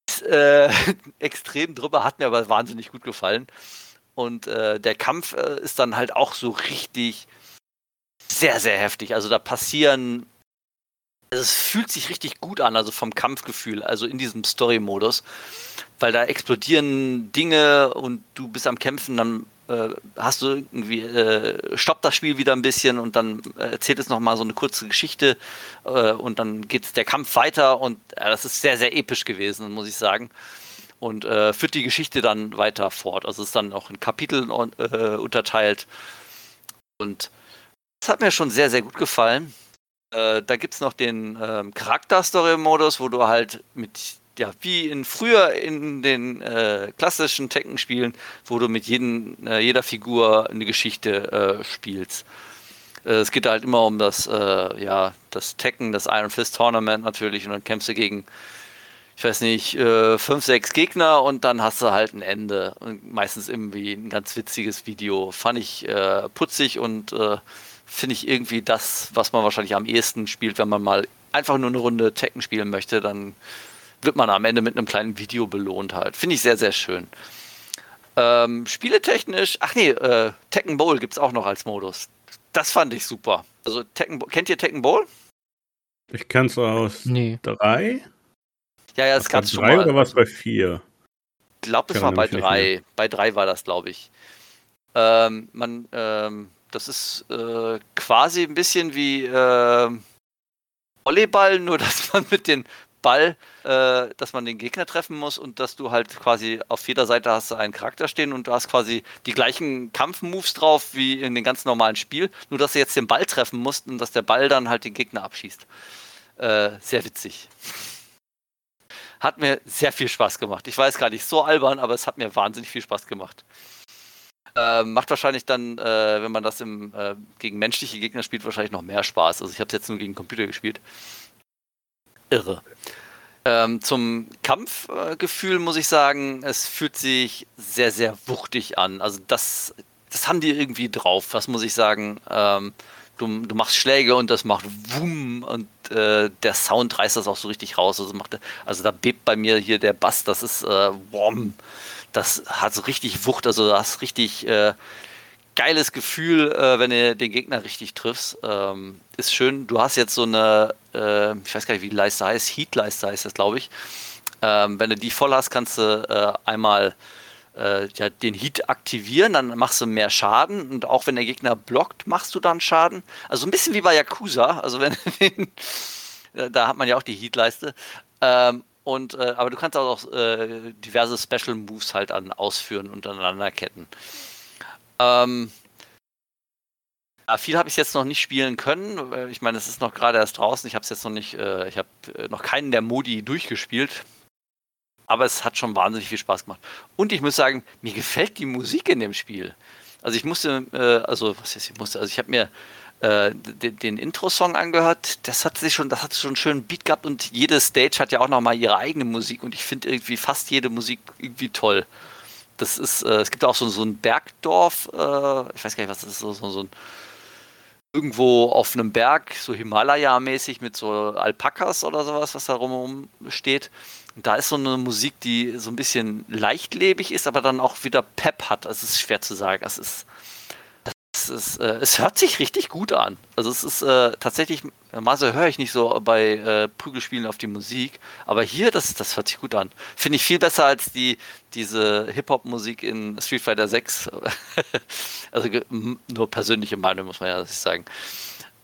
Ist, äh, extrem drüber, hat mir aber wahnsinnig gut gefallen. Und äh, der Kampf ist dann halt auch so richtig sehr, sehr heftig. Also da passieren. Es fühlt sich richtig gut an, also vom Kampfgefühl, also in diesem Story-Modus. Weil da explodieren Dinge und du bist am Kämpfen, dann äh, hast du irgendwie, äh, stoppt das Spiel wieder ein bisschen und dann erzählt es nochmal so eine kurze Geschichte äh, und dann geht der Kampf weiter und das ist sehr, sehr episch gewesen, muss ich sagen. Und äh, führt die Geschichte dann weiter fort. Also es ist dann auch in Kapiteln äh, unterteilt. Und das hat mir schon sehr, sehr gut gefallen. Äh, da gibt es noch den ähm, Charakter-Story-Modus, wo du halt mit, ja, wie in früher in den äh, klassischen Tekken-Spielen, wo du mit jeden, äh, jeder Figur eine Geschichte äh, spielst. Äh, es geht halt immer um das, äh, ja, das Tekken, das Iron Fist Tournament natürlich und dann kämpfst du gegen ich weiß nicht, fünf, sechs Gegner und dann hast du halt ein Ende. Und meistens irgendwie ein ganz witziges Video. Fand ich putzig und finde ich irgendwie das, was man wahrscheinlich am ehesten spielt, wenn man mal einfach nur eine Runde Tekken spielen möchte, dann wird man am Ende mit einem kleinen Video belohnt halt. Finde ich sehr, sehr schön. Ähm, spieletechnisch, ach nee, äh, Tekken Bowl gibt es auch noch als Modus. Das fand ich super. Also Tekken, kennt ihr Tekken Bowl? Ich kenne es aus nee. drei. Ja, ja, das gab es schon mal. oder was bei vier? Ich glaube, das war bei drei. Bei drei war das, glaube ich. Ähm, man, ähm, das ist äh, quasi ein bisschen wie äh, Volleyball, nur dass man mit dem Ball, äh, dass man den Gegner treffen muss und dass du halt quasi auf jeder Seite hast einen Charakter stehen und du hast quasi die gleichen Kampfmoves drauf wie in dem ganz normalen Spiel, nur dass du jetzt den Ball treffen musst und dass der Ball dann halt den Gegner abschießt. Äh, sehr witzig. Hat mir sehr viel Spaß gemacht. Ich weiß gar nicht, so albern, aber es hat mir wahnsinnig viel Spaß gemacht. Äh, macht wahrscheinlich dann, äh, wenn man das im, äh, gegen menschliche Gegner spielt, wahrscheinlich noch mehr Spaß. Also ich habe es jetzt nur gegen Computer gespielt. Irre. Ähm, zum Kampfgefühl muss ich sagen, es fühlt sich sehr, sehr wuchtig an. Also das, das haben die irgendwie drauf, was muss ich sagen. Ähm, du, du machst Schläge und das macht Wumm und äh, der Sound reißt das auch so richtig raus. Also, macht, also da bebt bei mir hier der Bass, das ist äh, Wom das hat so richtig Wucht, also du hast richtig äh, geiles Gefühl, äh, wenn du den Gegner richtig triffst. Ähm, ist schön. Du hast jetzt so eine, äh, ich weiß gar nicht, wie die Leiste heißt, Heat-Leiste heißt das, glaube ich. Ähm, wenn du die voll hast, kannst du äh, einmal äh, ja, den Heat aktivieren, dann machst du mehr Schaden und auch wenn der Gegner blockt, machst du dann Schaden. Also ein bisschen wie bei Yakuza, also wenn den, da hat man ja auch die Heat-Leiste. Ähm, und, äh, aber du kannst auch äh, diverse Special Moves halt an ausführen und aneinanderketten. Ähm, ja, viel habe ich jetzt noch nicht spielen können. Ich meine, es ist noch gerade erst draußen. Ich habe es jetzt noch nicht, äh, ich habe äh, noch keinen der Modi durchgespielt. Aber es hat schon wahnsinnig viel Spaß gemacht. Und ich muss sagen, mir gefällt die Musik in dem Spiel. Also ich musste, äh, also was ist, ich musste, also ich habe mir äh, den, den Intro-Song angehört. Das hat sich schon, das hat schon einen schönen Beat gehabt und jede Stage hat ja auch nochmal ihre eigene Musik und ich finde irgendwie fast jede Musik irgendwie toll. Das ist, äh, es gibt auch so, so ein Bergdorf, äh, ich weiß gar nicht, was das ist, so, so, so ein irgendwo auf einem Berg, so Himalaya-mäßig mit so Alpakas oder sowas, was da rum steht. Und da ist so eine Musik, die so ein bisschen leichtlebig ist, aber dann auch wieder Pep hat. Das ist schwer zu sagen. Es ist, ist, äh, es hört sich richtig gut an. Also es ist äh, tatsächlich, normalerweise höre ich nicht so bei äh, Prügelspielen auf die Musik, aber hier, das, das hört sich gut an. Finde ich viel besser als die, diese Hip-Hop-Musik in Street Fighter 6. also nur persönliche Meinung, muss man ja sagen.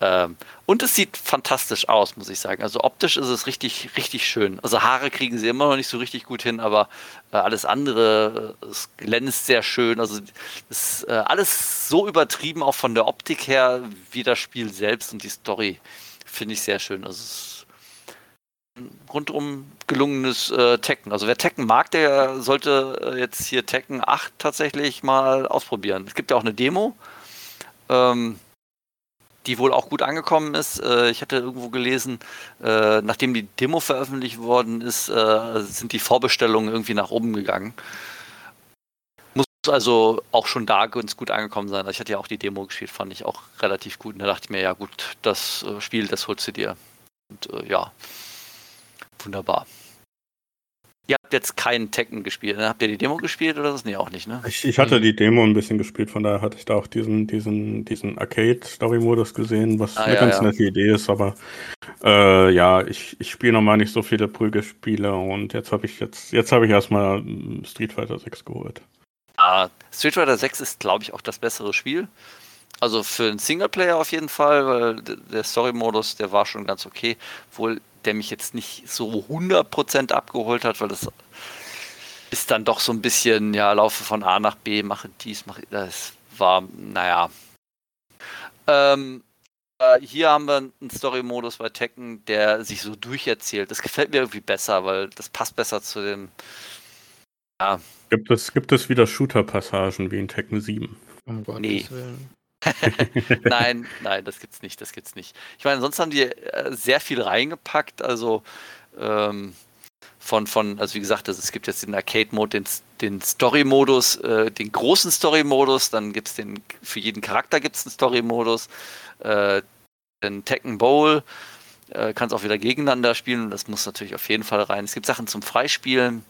Ähm, und es sieht fantastisch aus, muss ich sagen. Also optisch ist es richtig, richtig schön. Also Haare kriegen sie immer noch nicht so richtig gut hin, aber äh, alles andere, äh, es glänzt sehr schön. Also ist äh, alles so übertrieben, auch von der Optik her, wie das Spiel selbst und die Story finde ich sehr schön. Also es rundum gelungenes äh, Tekken. Also wer Tekken mag, der sollte äh, jetzt hier Tekken 8 tatsächlich mal ausprobieren. Es gibt ja auch eine Demo. Ähm, die wohl auch gut angekommen ist. Äh, ich hatte irgendwo gelesen, äh, nachdem die Demo veröffentlicht worden ist, äh, sind die Vorbestellungen irgendwie nach oben gegangen. Muss also auch schon da ganz gut angekommen sein. Also ich hatte ja auch die Demo gespielt, fand ich auch relativ gut. Und da dachte ich mir, ja gut, das Spiel, das holst du dir. Und ja, wunderbar. Ihr habt jetzt keinen Tekken gespielt. Ne? Habt ihr die Demo gespielt oder das? Nee, auch nicht, ne? Ich, ich hatte die Demo ein bisschen gespielt, von daher hatte ich da auch diesen, diesen, diesen Arcade-Story-Modus gesehen, was ah, eine ja, ganz ja. nette Idee ist, aber äh, ja, ich, ich spiele normal nicht so viele Prügelspiele und jetzt habe ich jetzt, jetzt habe ich erstmal Street Fighter 6 geholt. Ah, Street Fighter 6 ist, glaube ich, auch das bessere Spiel. Also für einen Singleplayer auf jeden Fall, weil der Story-Modus, der war schon ganz okay. Wohl der mich jetzt nicht so 100% abgeholt hat, weil das ist dann doch so ein bisschen, ja, laufe von A nach B, mache dies, mache das war, naja. Ähm, äh, hier haben wir einen Story-Modus bei Tekken, der sich so durcherzählt. Das gefällt mir irgendwie besser, weil das passt besser zu dem. Ja. Gibt es, gibt es wieder Shooter-Passagen wie in Tekken 7? Um Gottes nee. Willen. nein, nein, das gibt's nicht, das gibt's nicht. Ich meine, sonst haben die äh, sehr viel reingepackt, also ähm, von, von, also wie gesagt, also es gibt jetzt den Arcade-Mode, den, den Story-Modus, äh, den großen Story-Modus, dann gibt es den, für jeden Charakter gibt es einen Story-Modus, äh, den Tekken Bowl, äh, kannst auch wieder gegeneinander spielen, das muss natürlich auf jeden Fall rein. Es gibt Sachen zum Freispielen,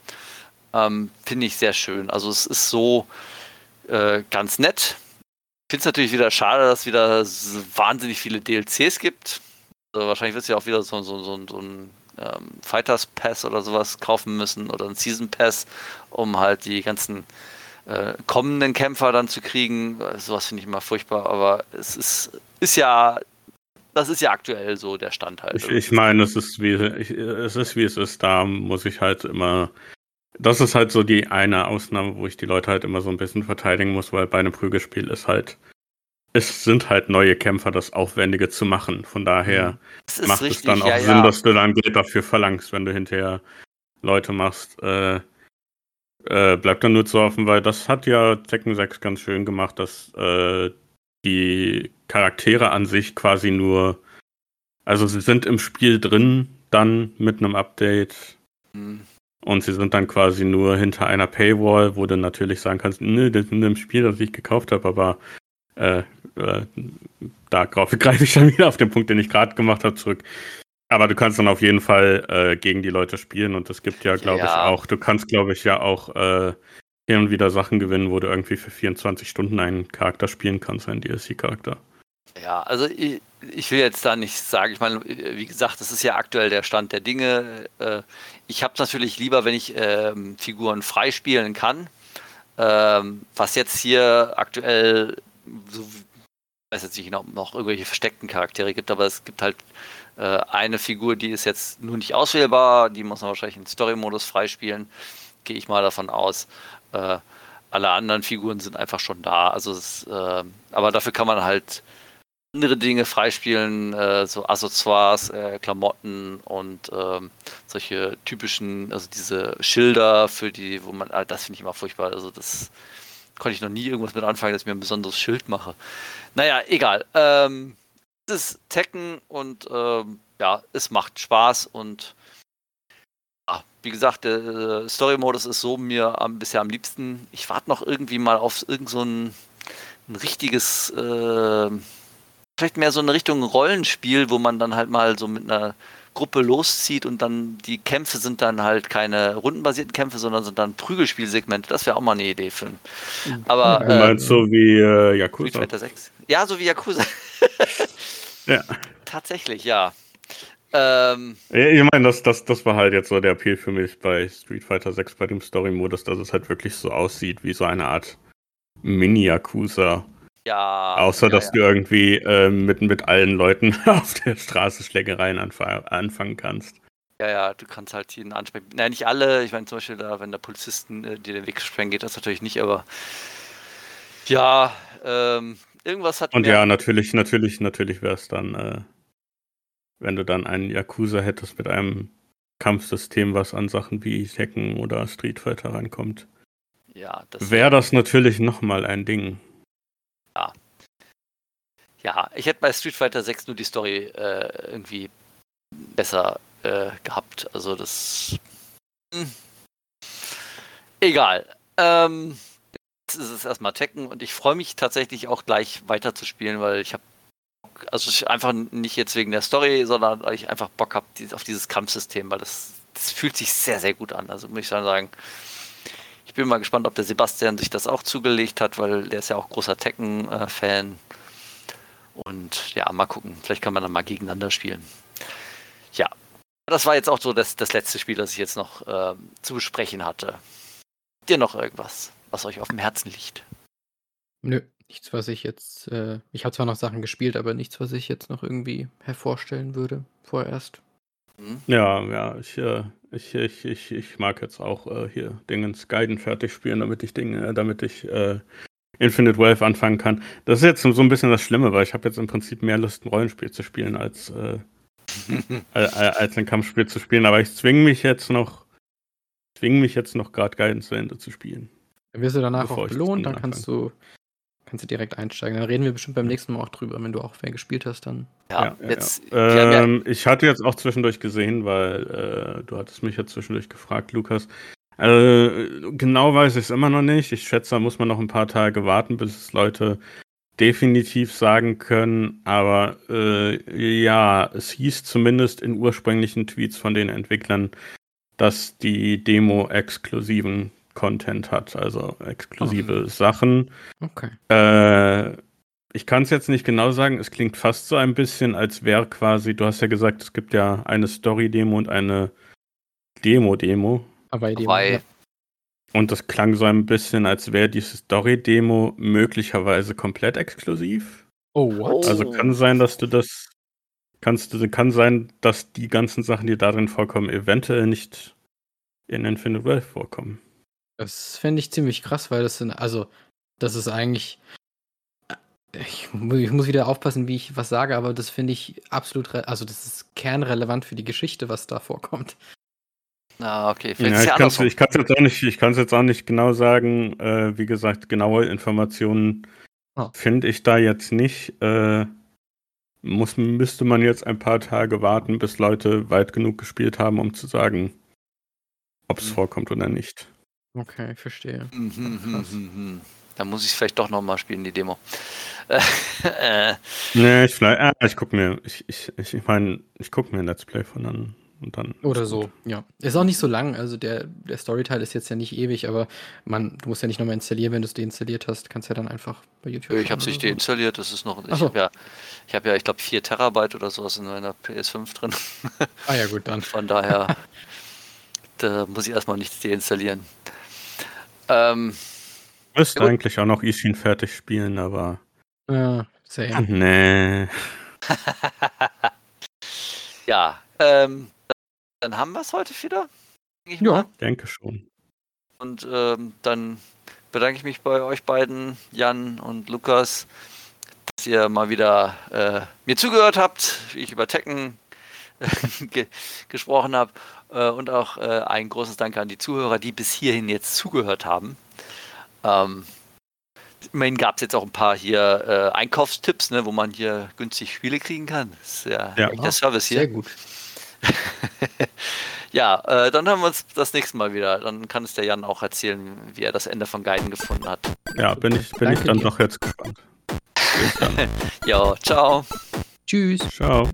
ähm, finde ich sehr schön. Also es ist so äh, ganz nett finde es natürlich wieder schade, dass wieder wahnsinnig viele DLCs gibt. Also wahrscheinlich wird es ja auch wieder so, so, so, so ein ähm, Fighters Pass oder sowas kaufen müssen oder ein Season Pass, um halt die ganzen äh, kommenden Kämpfer dann zu kriegen. Sowas finde ich immer furchtbar, aber es ist, ist ja, das ist ja aktuell so der Stand halt. Ich, ich meine, es ist wie es ist wie es ist. Da muss ich halt immer das ist halt so die eine Ausnahme, wo ich die Leute halt immer so ein bisschen verteidigen muss, weil bei einem Prügelspiel ist halt, es sind halt neue Kämpfer, das Aufwendige zu machen. Von daher mhm. macht richtig, es dann auch ja, Sinn, ja. dass du dann Geld dafür verlangst, wenn du hinterher Leute machst. Äh, äh, bleibt dann nur zu hoffen, weil das hat ja Tekken 6 ganz schön gemacht, dass äh, die Charaktere an sich quasi nur, also sie sind im Spiel drin, dann mit einem Update. Mhm. Und sie sind dann quasi nur hinter einer Paywall, wo du natürlich sagen kannst, nö, das ist ein Spiel, das ich gekauft habe, aber äh, äh, da greife ich dann wieder auf den Punkt, den ich gerade gemacht habe, zurück. Aber du kannst dann auf jeden Fall äh, gegen die Leute spielen und es gibt ja, glaube ja. ich, auch, du kannst, glaube ich, ja auch äh, hier und wieder Sachen gewinnen, wo du irgendwie für 24 Stunden einen Charakter spielen kannst, einen DLC-Charakter. Ja, also ich, ich, will jetzt da nicht sagen, ich meine, wie gesagt, das ist ja aktuell der Stand der Dinge. Äh, ich habe es natürlich lieber, wenn ich ähm, Figuren freispielen kann. Ähm, was jetzt hier aktuell, so, ich weiß jetzt nicht, noch, noch irgendwelche versteckten Charaktere gibt, aber es gibt halt äh, eine Figur, die ist jetzt nur nicht auswählbar, die muss man wahrscheinlich in Story-Modus freispielen, gehe ich mal davon aus. Äh, alle anderen Figuren sind einfach schon da. Also es, aber dafür kann man halt andere Dinge freispielen, äh, so Accessoires, äh, Klamotten und ähm, solche typischen, also diese Schilder für die, wo man, ah, das finde ich immer furchtbar. Also das konnte ich noch nie irgendwas mit anfangen, dass ich mir ein besonderes Schild mache. Naja, egal. Ähm, es ist Tekken und ähm, ja, es macht Spaß und wie gesagt, der äh, Story-Modus ist so mir am, bisher am liebsten. Ich warte noch irgendwie mal auf irgend so ein, ein richtiges äh, vielleicht mehr so eine Richtung Rollenspiel, wo man dann halt mal so mit einer Gruppe loszieht und dann die Kämpfe sind dann halt keine rundenbasierten Kämpfe, sondern sind dann Prügelspielsegmente. Das wäre auch mal eine Idee für einen. Aber Du meinst ähm, so wie äh, Street Yakuza? Fighter 6. Ja, so wie Yakuza. Ja. Tatsächlich, ja. Ähm, Ich meine, das, das, das war halt jetzt so der Appeal für mich bei Street Fighter 6 bei dem Story-Modus, dass es halt wirklich so aussieht wie so eine Art Mini-Yakuza. Ja. Außer, ja, dass ja. du irgendwie äh, mit, mit allen Leuten auf der Straße Schlägereien anfa anfangen kannst. Ja, ja, du kannst halt jeden ansprechen. Nein, nicht alle. Ich meine, zum Beispiel da, wenn der Polizisten äh, dir den Weg sprengen, geht das natürlich nicht, aber ja, ähm, irgendwas hat Und ja, natürlich, natürlich, natürlich wäre es dann, äh, wenn du dann einen Yakuza hättest mit einem Kampfsystem, was an Sachen wie Tekken oder Street Fighter rankommt, ja, das wäre das natürlich nochmal ein Ding. Ja, ich hätte bei Street Fighter 6 nur die Story äh, irgendwie besser äh, gehabt. Also das. Hm. Egal. Ähm, jetzt ist es erstmal Tekken und ich freue mich tatsächlich auch gleich weiterzuspielen, weil ich habe also einfach nicht jetzt wegen der Story, sondern weil ich einfach Bock habe auf dieses Kampfsystem, weil das, das fühlt sich sehr, sehr gut an. Also muss ich sagen, ich bin mal gespannt, ob der Sebastian sich das auch zugelegt hat, weil der ist ja auch großer Tekken-Fan. Und ja, mal gucken. Vielleicht kann man dann mal gegeneinander spielen. Ja, das war jetzt auch so das, das letzte Spiel, das ich jetzt noch ähm, zu besprechen hatte. Habt ihr noch irgendwas, was euch auf dem Herzen liegt? Nö, nichts, was ich jetzt. Äh, ich habe zwar noch Sachen gespielt, aber nichts, was ich jetzt noch irgendwie hervorstellen würde, vorerst. Hm? Ja, ja, ich, äh, ich, ich, ich, ich mag jetzt auch äh, hier Dingens Guiden fertig spielen, damit ich Dinge, damit ich äh, Infinite Wealth anfangen kann. Das ist jetzt so ein bisschen das Schlimme, weil ich habe jetzt im Prinzip mehr Lust, ein Rollenspiel zu spielen, als, äh, als, als ein Kampfspiel zu spielen. Aber ich zwinge mich jetzt noch, zwinge mich jetzt noch gerade Guiden zu Ende zu spielen. Dann wirst du danach auch belohnt, dann kannst du, kannst du direkt einsteigen. Dann reden wir bestimmt beim nächsten Mal auch drüber, wenn du auch wer gespielt hast, dann. Ja, jetzt. wir haben ja- Ähm, ich hatte jetzt auch zwischendurch gesehen, weil äh, du hattest mich ja zwischendurch gefragt, Lukas. Äh, genau weiß ich es immer noch nicht. Ich schätze, da muss man noch ein paar Tage warten, bis es Leute definitiv sagen können. Aber äh, ja, es hieß zumindest in ursprünglichen Tweets von den Entwicklern, dass die Demo exklusiven Content hat, also exklusive Sachen. Okay. Äh, ich kann es jetzt nicht genau sagen. Es klingt fast so ein bisschen, als wäre quasi, du hast ja gesagt, es gibt ja eine Story-Demo und eine Demo-Demo. Aber die Wobei, Und das klang so ein bisschen, als wäre diese Story-Demo möglicherweise komplett exklusiv. Oh, what? Also Oh. kann sein, dass du das kannst du kann sein, dass die ganzen Sachen, die darin vorkommen, eventuell nicht in Infinite Wealth vorkommen. Das fände ich ziemlich krass, weil das sind, also, das ist eigentlich. Ich, ich muss wieder aufpassen, wie ich was sage, aber das finde ich absolut, also das ist kernrelevant für die Geschichte, was da vorkommt. Na, okay, Ja, ich kann es jetzt auch nicht, ich jetzt auch nicht genau sagen. Äh, wie gesagt, genaue Informationen Ah. finde ich da jetzt nicht. Äh, muss, müsste man jetzt ein paar Tage warten, bis Leute weit genug gespielt haben, um zu sagen, ob es Mhm. vorkommt oder nicht. Okay, ich verstehe. Hm, hm, hm, Krass. hm, hm. Dann muss ich es vielleicht doch nochmal spielen, die Demo. äh, Nee, ich vielleicht, ah, ich guck mir, ich, ich, ich, ich meine, ich guck mir ein Let's Play von an und dann. Oder so, gut. ja. Ist auch nicht so lang, also der, der Storyteil ist jetzt ja nicht ewig, aber man, du musst ja nicht nochmal installieren, wenn du es deinstalliert hast, kannst ja dann einfach bei YouTube. ich habe es nicht so. deinstalliert, das ist noch. Ich so. habe ja, ich, hab ja, ich glaube, 4 Terabyte oder sowas in meiner PS5 drin. Ah ja, gut, dann. Von daher, da muss ich erstmal nichts deinstallieren. Ähm, Müsste Ja, eigentlich auch noch Ishin fertig spielen, aber. Ja, same. Nee. ja, ähm, dann haben wir es heute wieder. denke ich Ja. mal. Denke schon. Und ähm, dann bedanke ich mich bei euch beiden, Jan und Lukas, dass ihr mal wieder äh, mir zugehört habt, wie ich über Tekken ge gesprochen habe. Äh, und auch äh, ein großes Dank an die Zuhörer, die bis hierhin jetzt zugehört haben. Ähm, immerhin gab es jetzt auch ein paar hier äh, Einkaufstipps, ne, wo man hier günstig Spiele kriegen kann. Das ist ja, Ja. der Service hier. Sehr gut. Ja, äh, dann hören wir uns das nächste Mal wieder. Dann kann es der Jan auch erzählen, wie er das Ende von Guiden gefunden hat. Ja, bin ich, bin Danke ich dann dir. doch jetzt gespannt. Ja, ciao. Tschüss. Ciao.